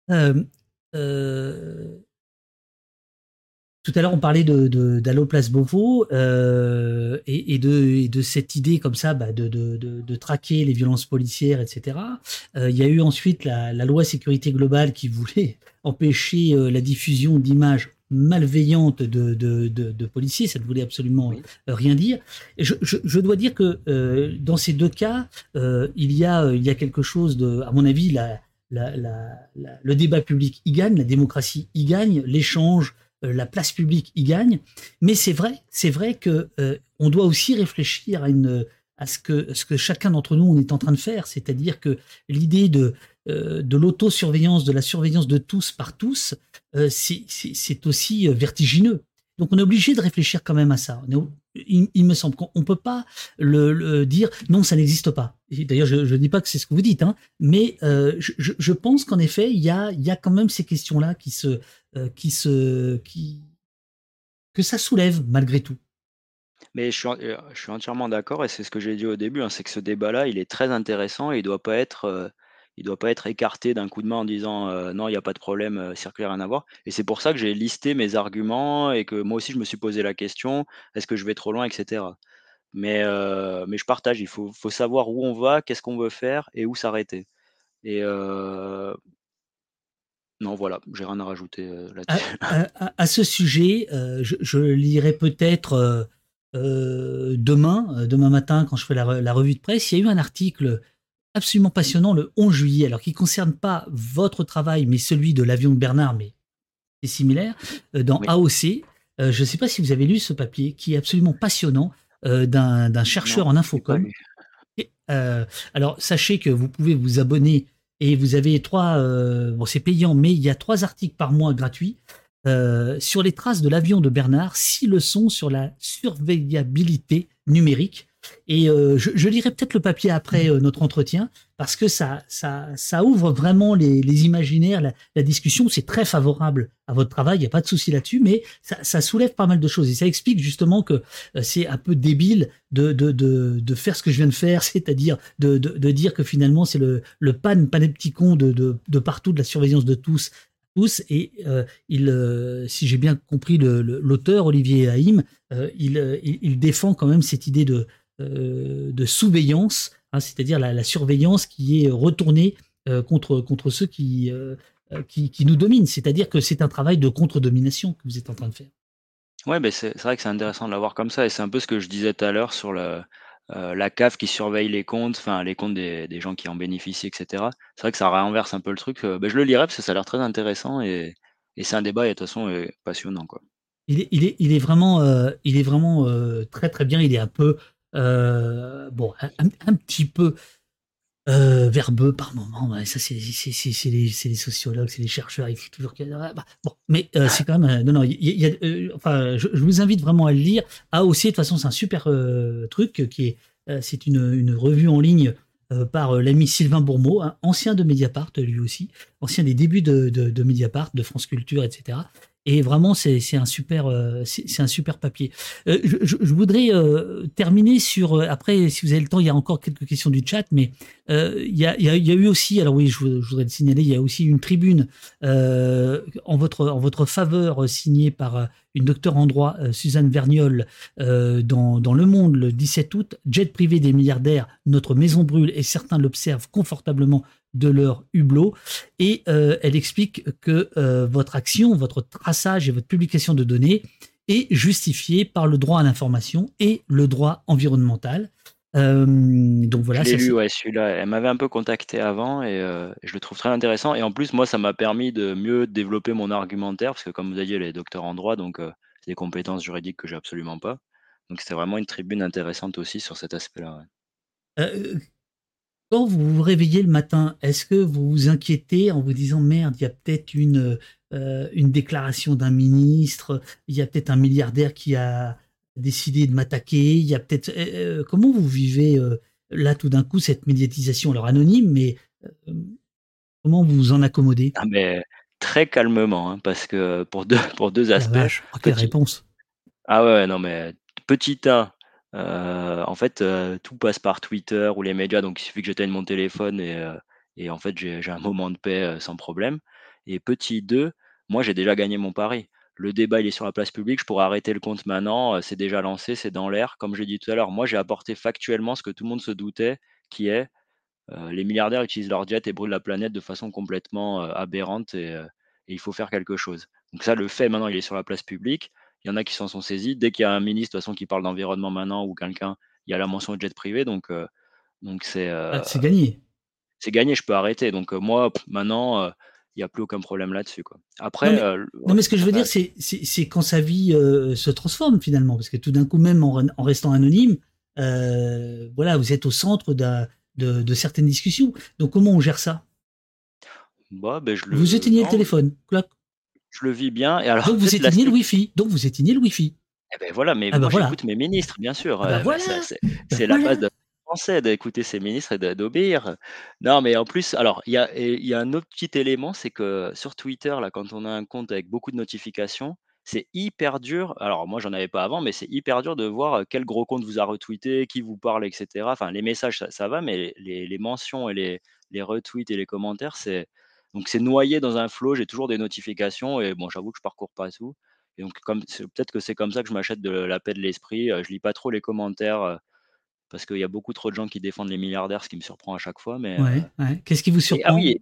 Euh, euh, tout à l'heure, on parlait de, de, d'Allo Place Beauvau euh, et, et, de, et de cette idée comme ça bah, de, de, de, de traquer les violences policières, etc. Euh, il y a eu ensuite la, la loi sécurité globale qui voulait [laughs] empêcher euh, la diffusion d'images malveillantes de, policiers. Ça ne voulait absolument Oui. euh, rien dire. Et je, je, je dois dire que euh, dans ces deux cas, il, y a, il y a quelque chose de, à mon avis, la, la, la, la- le débat public y gagne, la démocratie y gagne, l'échange, la place publique y gagne. Mais c'est vrai, c'est vrai que euh, on doit aussi réfléchir à ce que, chacun d'entre nous on est en train de faire, c'est-à-dire que l'idée de, euh, de l'autosurveillance, de la surveillance de tous par tous, euh, c'est aussi euh, vertigineux. Donc on est obligé de réfléchir quand même à ça. il, me semble qu'on ne peut pas le, dire non, ça n'existe pas. D'ailleurs, je ne dis pas que c'est ce que vous dites, hein, mais je, pense qu'en effet, il y a quand même ces questions-là qui se, qui, que ça soulève malgré tout. Mais je suis, je suis entièrement d'accord et c'est ce que j'ai dit au début, hein, c'est que ce débat-là, il est très intéressant et il être, il doit pas être écarté d'un coup de main en disant non, il n'y a pas de problème, circulaire, rien à voir. Et c'est pour ça que j'ai listé mes arguments et que moi aussi je me suis posé la question, est-ce que je vais trop loin, etc. Mais, mais je partage, il faut, faut savoir où on va, qu'est-ce qu'on veut faire et où s'arrêter. Et non, voilà, j'ai rien à rajouter là-dessus. À, ce sujet, je, lirai peut-être demain, demain matin, quand je fais la, la, revue de presse, il y a eu un article absolument passionnant le 11 juillet, alors qui ne concerne pas votre travail, mais celui de l'avion de Bernard, mais c'est similaire, euh, dans AOC. Euh, je ne sais pas si vous avez lu ce papier, qui est absolument passionnant, euh, d'un chercheur en infocom. alors, sachez que vous pouvez vous abonner et vous avez trois, bon c'est payant, mais il y a trois articles par mois gratuits sur les traces de l'avion de Bernard, six leçons sur la surveillabilité numérique. Et euh, je, je, lirai peut-être le papier après euh, notre entretien parce que ça, ça, ça ouvre vraiment les, les imaginaires, la, discussion. C'est très favorable à votre travail, il n'y a pas de souci là-dessus, mais ça, ça, soulève pas mal de choses et ça explique justement que euh, c'est un peu débile de, de, de, de, faire ce que je viens de faire, [laughs] c'est-à-dire de, de, dire que finalement c'est le, le pan panepticon de, de, de partout, de la surveillance de tous tous et il, si j'ai bien compris l'auteur Olivier Haïm, il, il, il, défend quand même cette idée de, euh, de surveillance, hein, c'est-à-dire la, surveillance qui est retournée euh, contre, contre ceux qui, euh, qui, qui, nous dominent. C'est-à-dire que c'est un travail de contre-domination que vous êtes en train de faire. Ouais, mais c'est vrai que c'est intéressant de l'avoir comme ça, et c'est un peu ce que je disais tout à l'heure sur le, la CAF qui surveille les comptes, enfin les comptes des, des, gens qui en bénéficient, etc. C'est vrai que ça renverse un peu le truc. Ben, je le lirai parce que ça a l'air très intéressant et, et c'est un débat et de toute façon passionnant quoi. Il est, il est, il est vraiment, il est vraiment très très bien. Il est un peu euh, bon, un, petit peu euh, verbeux par moment. ça, c'est les, sociologues, c'est les chercheurs. Il faut toujours bah, bon, mais euh, c'est quand même. non, non. Y enfin, je, vous invite vraiment à le lire. Ah, aussi, de toute façon, c'est un super truc qui est. c'est une, une, revue en ligne par l'ami Sylvain Bourmeau, hein, ancien de Mediapart, lui aussi, ancien des débuts de, de Mediapart, de France Culture, etc. Et vraiment, c'est un super, euh, c'est un super papier. Euh, je, voudrais euh, terminer sur. Après, si vous avez le temps, il y a encore quelques questions du chat, mais il y a, eu aussi. Alors oui, je, voudrais le signaler. Il y a aussi une tribune en votre en votre faveur signée par une docteure en droit, Suzanne Verniol, dans Le Monde le 17 août. Jet privé des milliardaires, notre maison brûle et certains l'observent confortablement de leur hublot. Et euh, elle explique que euh, votre action, votre traçage et votre publication de données est justifiée par le droit à l'information et le droit environnemental. Euh, donc voilà. J'ai lu, ouais, celui-là. Elle m'avait un peu contacté avant et je le trouve très intéressant. Et en plus, moi, ça m'a permis de mieux développer mon argumentaire parce que, comme vous avez dit, elle est docteur en droit, donc c'est des compétences juridiques que j'ai absolument pas. Donc c'était vraiment une tribune intéressante aussi sur cet aspect-là. Quand vous vous réveillez le matin, est-ce que vous vous inquiétez en vous disant merde, il y a peut-être une, euh, une déclaration d'un ministre, il y a peut-être un milliardaire qui a décidé de m'attaquer, il y a peut-être. Euh, euh, comment vous vivez là tout d'un coup cette médiatisation? Alors anonyme, mais comment vous vous en accommodez? Ah, mais Très calmement, hein, parce que pour deux, pour deux aspects. Oh, quelle réponse Ah ouais, non, mais petit A, euh, en fait, euh, tout passe par Twitter ou les médias, donc il suffit que j'éteigne mon téléphone et, euh, et en fait, j'ai un moment de paix sans problème. Et petit 2, moi j'ai déjà gagné mon pari. Le débat, il est sur la place publique, je pourrais arrêter le compte maintenant, c'est déjà lancé, c'est dans l'air. Comme j'ai dit tout à l'heure, moi j'ai apporté factuellement ce que tout le monde se doutait, qui est les milliardaires utilisent leur jet et brûlent la planète de façon complètement aberrante et il faut faire quelque chose. Donc ça, le fait maintenant, il est sur la place publique. Il y en a qui s'en sont saisis. Dès qu'il y a un ministre, de toute façon, qui parle d'environnement maintenant ou quelqu'un, il y a la mention de jet privé. Donc, euh, donc c'est. Ah, c'est gagné. C'est gagné, je peux arrêter. Donc, euh, moi, maintenant, il n'y a plus aucun problème là-dessus. Quoi. Après. Non, mais, ce que je veux dire, c'est, c'est, quand sa vie se transforme finalement. Parce que tout d'un coup, même en, restant anonyme, euh, voilà, vous êtes au centre de, de certaines discussions. Donc comment on gère ça? Bah, ben, je le Vous éteignez le téléphone. Je le vis bien et alors Donc vous peut-être la éteignez le Wi-Fi. Donc vous éteignez le Wi-Fi. eh beh, voilà, mais Ah bah moi voilà. j'écoute mes ministres, bien sûr, Ah bah heu, voilà. ça c'est Bah la voilà. base d'un Français d'écouter ses ministres et de d'obéir. Non, mais en plus, alors il y a y un autre petit élément, c'est que sur Twitter, là, quand on a un compte avec beaucoup de notifications, c'est hyper dur alors moi j'en avais pas avant, mais c'est hyper dur de voir, heu, quel gros compte vous a retweeté, qui vous parle et cetera. Enfin les messages ça ça va, mais les les mentions et les les retweets et les commentaires, c'est donc c'est noyé dans un flow, j'ai toujours des notifications et bon, j'avoue que je parcours pas tout et donc comme peut-être que c'est comme ça que je m'achète de la paix de l'esprit, je lis pas trop les commentaires, parce qu'il y a beaucoup trop de gens qui défendent les milliardaires, ce qui me surprend à chaque fois, mais ouais. Qu'est-ce qui vous et ah surprend? oui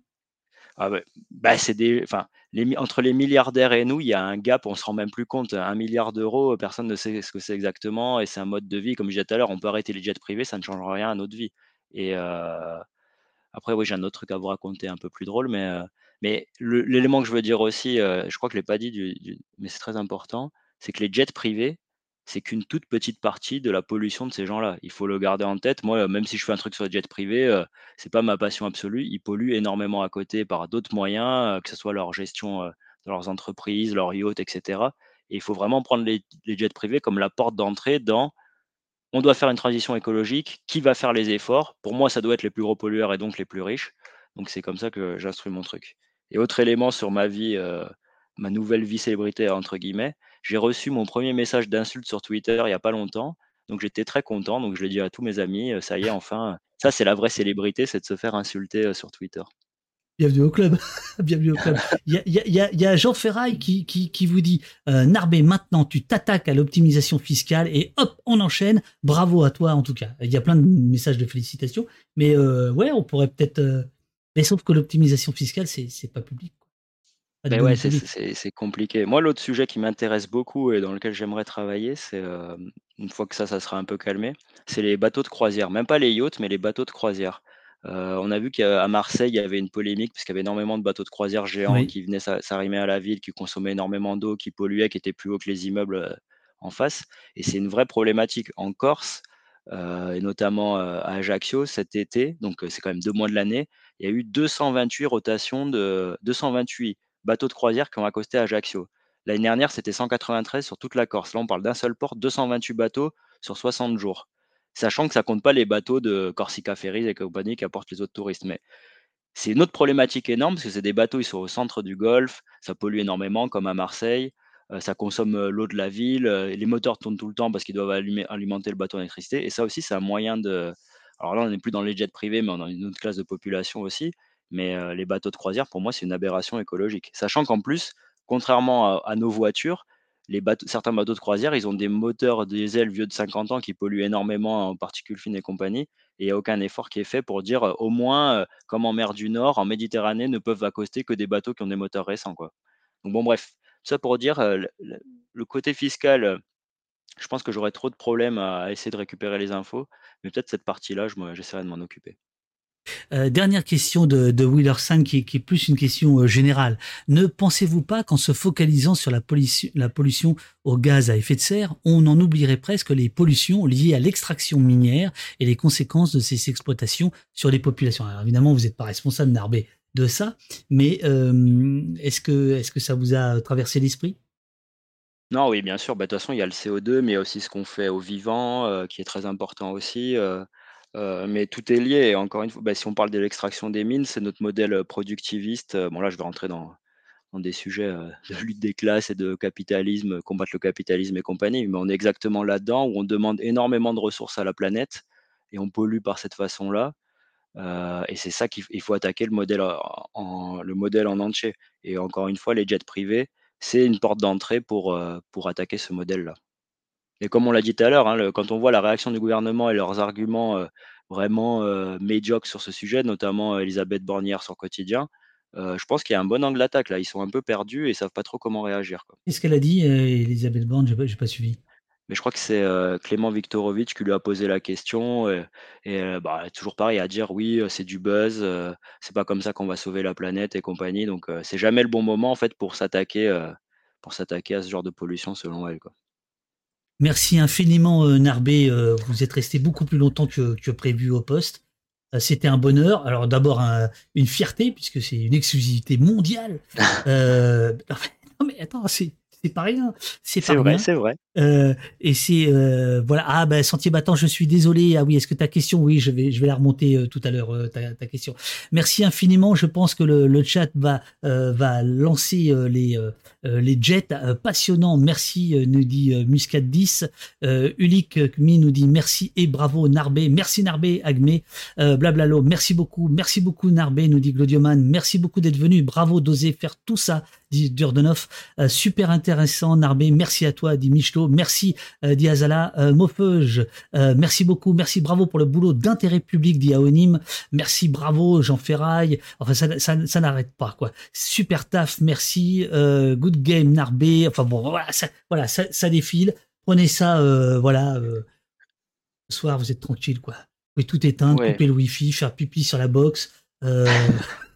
ah ouais, bah, c'est des enfin, les mi entre les milliardaires et nous, il y a un gap, on se rend même plus compte. Un milliard d'euros, personne ne sait ce que c'est exactement et c'est un mode de vie. Comme je disais tout à l'heure, on peut arrêter les jets privés, ça ne change rien à notre vie et après oui, j'ai un autre truc à vous raconter un peu plus drôle, mais mais l'élément que je veux dire aussi, je crois que je l'ai pas dit mais c'est très important, c'est que les jets privés, c'est qu'une toute petite partie de la pollution de ces gens-là. Il faut le garder en tête. Moi, même si je fais un truc sur les jets privés, heu, c'est pas ma passion absolue. Ils polluent énormément à côté par d'autres moyens, que ce soit leur gestion, de leurs entreprises, leurs yachts et cetera et il faut vraiment prendre les jets privés comme la porte d'entrée dans on doit faire une transition écologique. Qui va faire les efforts? Pour moi, ça doit être les plus gros pollueurs et donc les plus riches. Donc c'est comme ça que j'instruis mon truc. Et autre élément sur ma vie, heu, ma «nouvelle vie célébrité» entre guillemets, j'ai reçu mon premier message d'insulte sur Twitter il y a pas longtemps. Donc j'étais très content, donc je l'ai dit à tous mes amis, heu, ça y est enfin, ça c'est la vraie célébrité, c'est de se faire insulter, heu, sur Twitter. Bienvenue au club. [laughs] Bienvenue au club. Il y a, y y Jean Ferraille qui, qui, qui vous dit euh, Narbé, maintenant tu t'attaques à l'optimisation fiscale et hop, on enchaîne. Bravo à toi en tout cas. Il y a plein de messages de félicitations, mais euh, ouais, on pourrait peut-être. euh, Mais sauf que l'optimisation fiscale, c'est pas public. Pas ouais, c'est compliqué. Moi, l'autre sujet qui m'intéresse beaucoup et dans lequel j'aimerais travailler, c'est, une fois que ça, ça sera un peu calmé, c'est les bateaux de croisière. Même pas les yachts, mais les bateaux de croisière. Heu, on a vu qu'à Marseille, il y avait une polémique parce qu'il y avait énormément de bateaux de croisière géants Oui. qui venaient s'a s'arrimer à la ville, qui consommaient énormément d'eau, qui polluaient, qui étaient plus hauts que les immeubles, heu, en face et c'est une vraie problématique. En Corse, heu et notamment, à Ajaccio cet été, donc c'est quand même 2 mois de l'année, il y a eu 228 rotations de 228 bateaux de croisière qui ont accosté à Ajaccio. L'année dernière, c'était 193 sur toute la Corse. Là, on parle d'un seul port, 228 bateaux sur 60 jours. Sachant que ça compte pas les bateaux de Corsica Ferries et compagnie qui apportent les autres touristes. Mais c'est une autre problématique énorme parce que c'est des bateaux, ils sont au centre du golfe, ça pollue énormément comme à Marseille, heu, ça consomme, heu, l'eau de la ville, heu, les moteurs tournent tout le temps parce qu'ils doivent alimenter le bateau en électricité et ça aussi, c'est un moyen de alors là, on n'est plus dans les jets privés, mais on a une autre classe de population aussi, mais les bateaux de croisière, pour moi, c'est une aberration écologique. Sachant qu'en plus, contrairement à nos voitures, les certains bateaux de croisière, ils ont des moteurs diesel vieux de 50 ans qui polluent énormément en particules fines et compagnie et il y a aucun effort qui est fait pour dire, heu, au moins, heu, comme en mer du Nord, en Méditerranée, ne peuvent accoster que des bateaux qui ont des moteurs récents. Donc bon bref, tout ça pour dire, heu, le côté fiscal, je pense que j'aurais trop de problèmes à à essayer de récupérer les infos, mais peut-être cette partie-là, j'essaierai de m'en occuper. Euh, dernière question de, de 5 qui, est- plus une question euh, générale. Ne pensez-vous pas qu'en se focalisant sur la pollution, la au gaz à effet de serre, on en oublierait presque les pollutions liées à l'extraction minière et les conséquences de ces exploitations sur les populations? Alors évidemment, vous n'êtes pas responsable, Narbé, de ça, mais euh, est-ce que, ça vous a traversé l'esprit? Non, oui, bien sûr, bah, de toute façon, il y a le CO2, mais aussi ce qu'on fait aux vivants, heu, qui est très important aussi, heu, mais tout est lié. Encore une fois, bah, si on parle de l'extraction des mines, c'est notre modèle, heu, productiviste, heu, bon là, je vais rentrer dans des sujets, [laughs] de lutte des classes et de capitalisme, combattre le capitalisme et compagnie, mais on est exactement là-dedans où on demande énormément de ressources à la planète et on pollue par cette façon-là, et c'est ça qu'il faut attaquer le modèle en le modèle en entier. Et encore une fois, les jets privés, c'est une porte d'entrée pour, pour attaquer ce modèle-là et comme on l'a dit tout à l'heure, hein, le quand on voit la réaction du gouvernement et leurs arguments, heu, vraiment, heu, médiocres sur ce sujet, notamment, heu, Elisabeth Borne hier sur Quotidien, je pense qu'il y a un bon angle d'attaque là. Ils sont un peu perdus et ils savent pas trop comment réagir. Qu'est-ce qu'elle a dit, euh, Elisabeth Borne? J'ai pas, j'ai pas suivi. Mais je crois que c'est, Clément Viktorovitch qui lui a posé la question, et heu, bah, toujours pareil à dire: «Oui, c'est du buzz, heu, c'est pas comme ça qu'on va sauver la planète et compagnie», donc c'est jamais le bon moment en fait pour s'attaquer, pour s'attaquer à ce genre de pollution selon elle, quoi. Merci infiniment, euh, Narbé. Euh, vous êtes resté beaucoup plus longtemps que, que prévu au poste. Euh, C'était un bonheur. Alors d'abord un- une fierté puisque c'est une exclusivité mondiale. [laughs] Euh, [laughs] non mais attends, c'est c'est pas rien. C'est vrai, c'est vrai. Euh, et c'est euh, voilà. Ah ben Sentier battant, je suis désolé. Ah oui, est-ce que ta question Oui, je vais je vais la remonter euh, tout à l'heure. euh, ta, ta question. Merci infiniment. Je pense que le, le chat va euh, va lancer euh, les les jets euh, passionnants. Merci euh, nous dit euh, Muscat 10. Euh, Ulic Mi nous dit merci et bravo Narbé. Merci Narbé Agmé. Euh, Blablalo. Merci beaucoup. Merci beaucoup Narbé nous dit Glodioman. Merci beaucoup d'être venu. Bravo d'oser faire tout ça dit Durdenov. Euh, super intéressant Narbé. Merci à toi dit Michelot. Merci euh, dit Azala. Euh, Mofeuge. Euh, merci beaucoup. Merci bravo pour le boulot d'intérêt public dit Aonim. Merci bravo Jean Ferraille. Enfin ça, ça, ça n'arrête pas quoi. Super taf. Merci. Euh, good game Narbé. Enfin bon voilà ça, voilà ça, ça défile. Prenez ça euh, voilà. euh, ce soir vous êtes tranquille quoi. Vous pouvez tout éteindre, Ouais. couper le wifi, faire pipi sur la box. Euh, [laughs]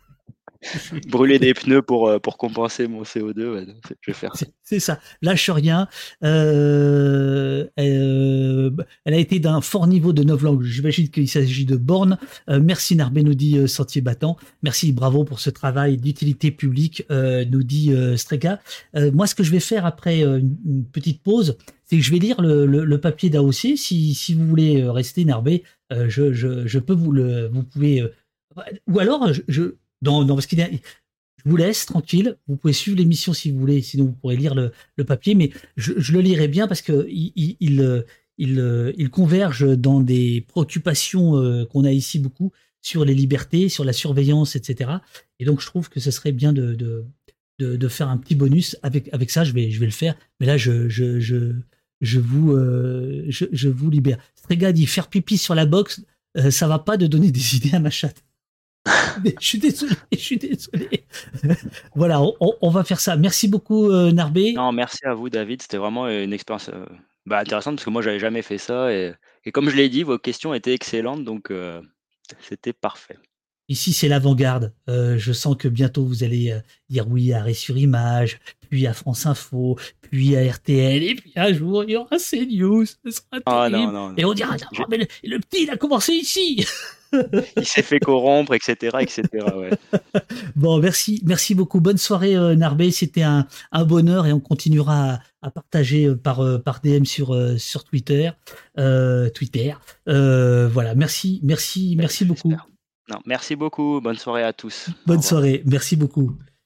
[laughs] Brûler des pneus pour, euh, pour compenser mon CO2, ouais, je vais faire ça. C'est- ça, lâche rien. Euh, euh, elle a été d'un fort niveau de novlangue. J'imagine qu'il s'agit de borne. Euh, merci Narbé, nous dit Sentier Battant. Merci, bravo pour ce travail d'utilité publique, nous dit. Euh, moi, ce que je vais faire après une, une petite pause, c'est que je vais lire le, le- le papier d'AOC. Si, si vous voulez rester Narbé, je, je, je peux vous le, vous pouvez, ou alors je, je je vous laisse tranquille. Vous pouvez suivre l'émission si vous voulez, sinon vous pourrez lire le, papier. Mais je, le lirai bien parce que il, converge dans des préoccupations euh, qu'on a ici beaucoup sur les libertés, sur la surveillance, etc. Et donc je trouve que ce serait bien de, faire un petit bonus avec ça. Je vais le faire. Mais là je euh, vous libère. Strega dit faire pipi sur la box. euh, ça va pas de donner des [laughs] idées à ma chatte. Je suis désolé, je suis désolé. voilà, on, va faire ça. Merci beaucoup, euh, Narbé. Non, merci à vous, David. C'était vraiment une expérience euh, bah, intéressante parce que moi, j'avais jamais fait ça. Et, comme je l'ai dit, vos questions étaient excellentes, donc euh, c'était parfait. Ici, c'est l'avant-garde. Euh, je sens que bientôt vous allez euh, dire oui à Arrêt sur Image, puis à France Info, puis à RTL, et puis un jour, il y aura CNews. Ce sera Ah non, non, non. Et on dira, Ah, mais le, le petit, il a commencé ici. [laughs] Il s'est fait corrompre, etc., etc. Ouais. [laughs] Bon, merci, merci beaucoup. Bonne soirée, euh, Narbé. C'était un, un bonheur et on continuera à, à partager euh, par, euh, par DM sur, sur Twitter. Twitter. Voilà, merci, merci, merci beaucoup. Non, merci beaucoup. Bonne soirée à tous. Bonne soirée. Merci beaucoup.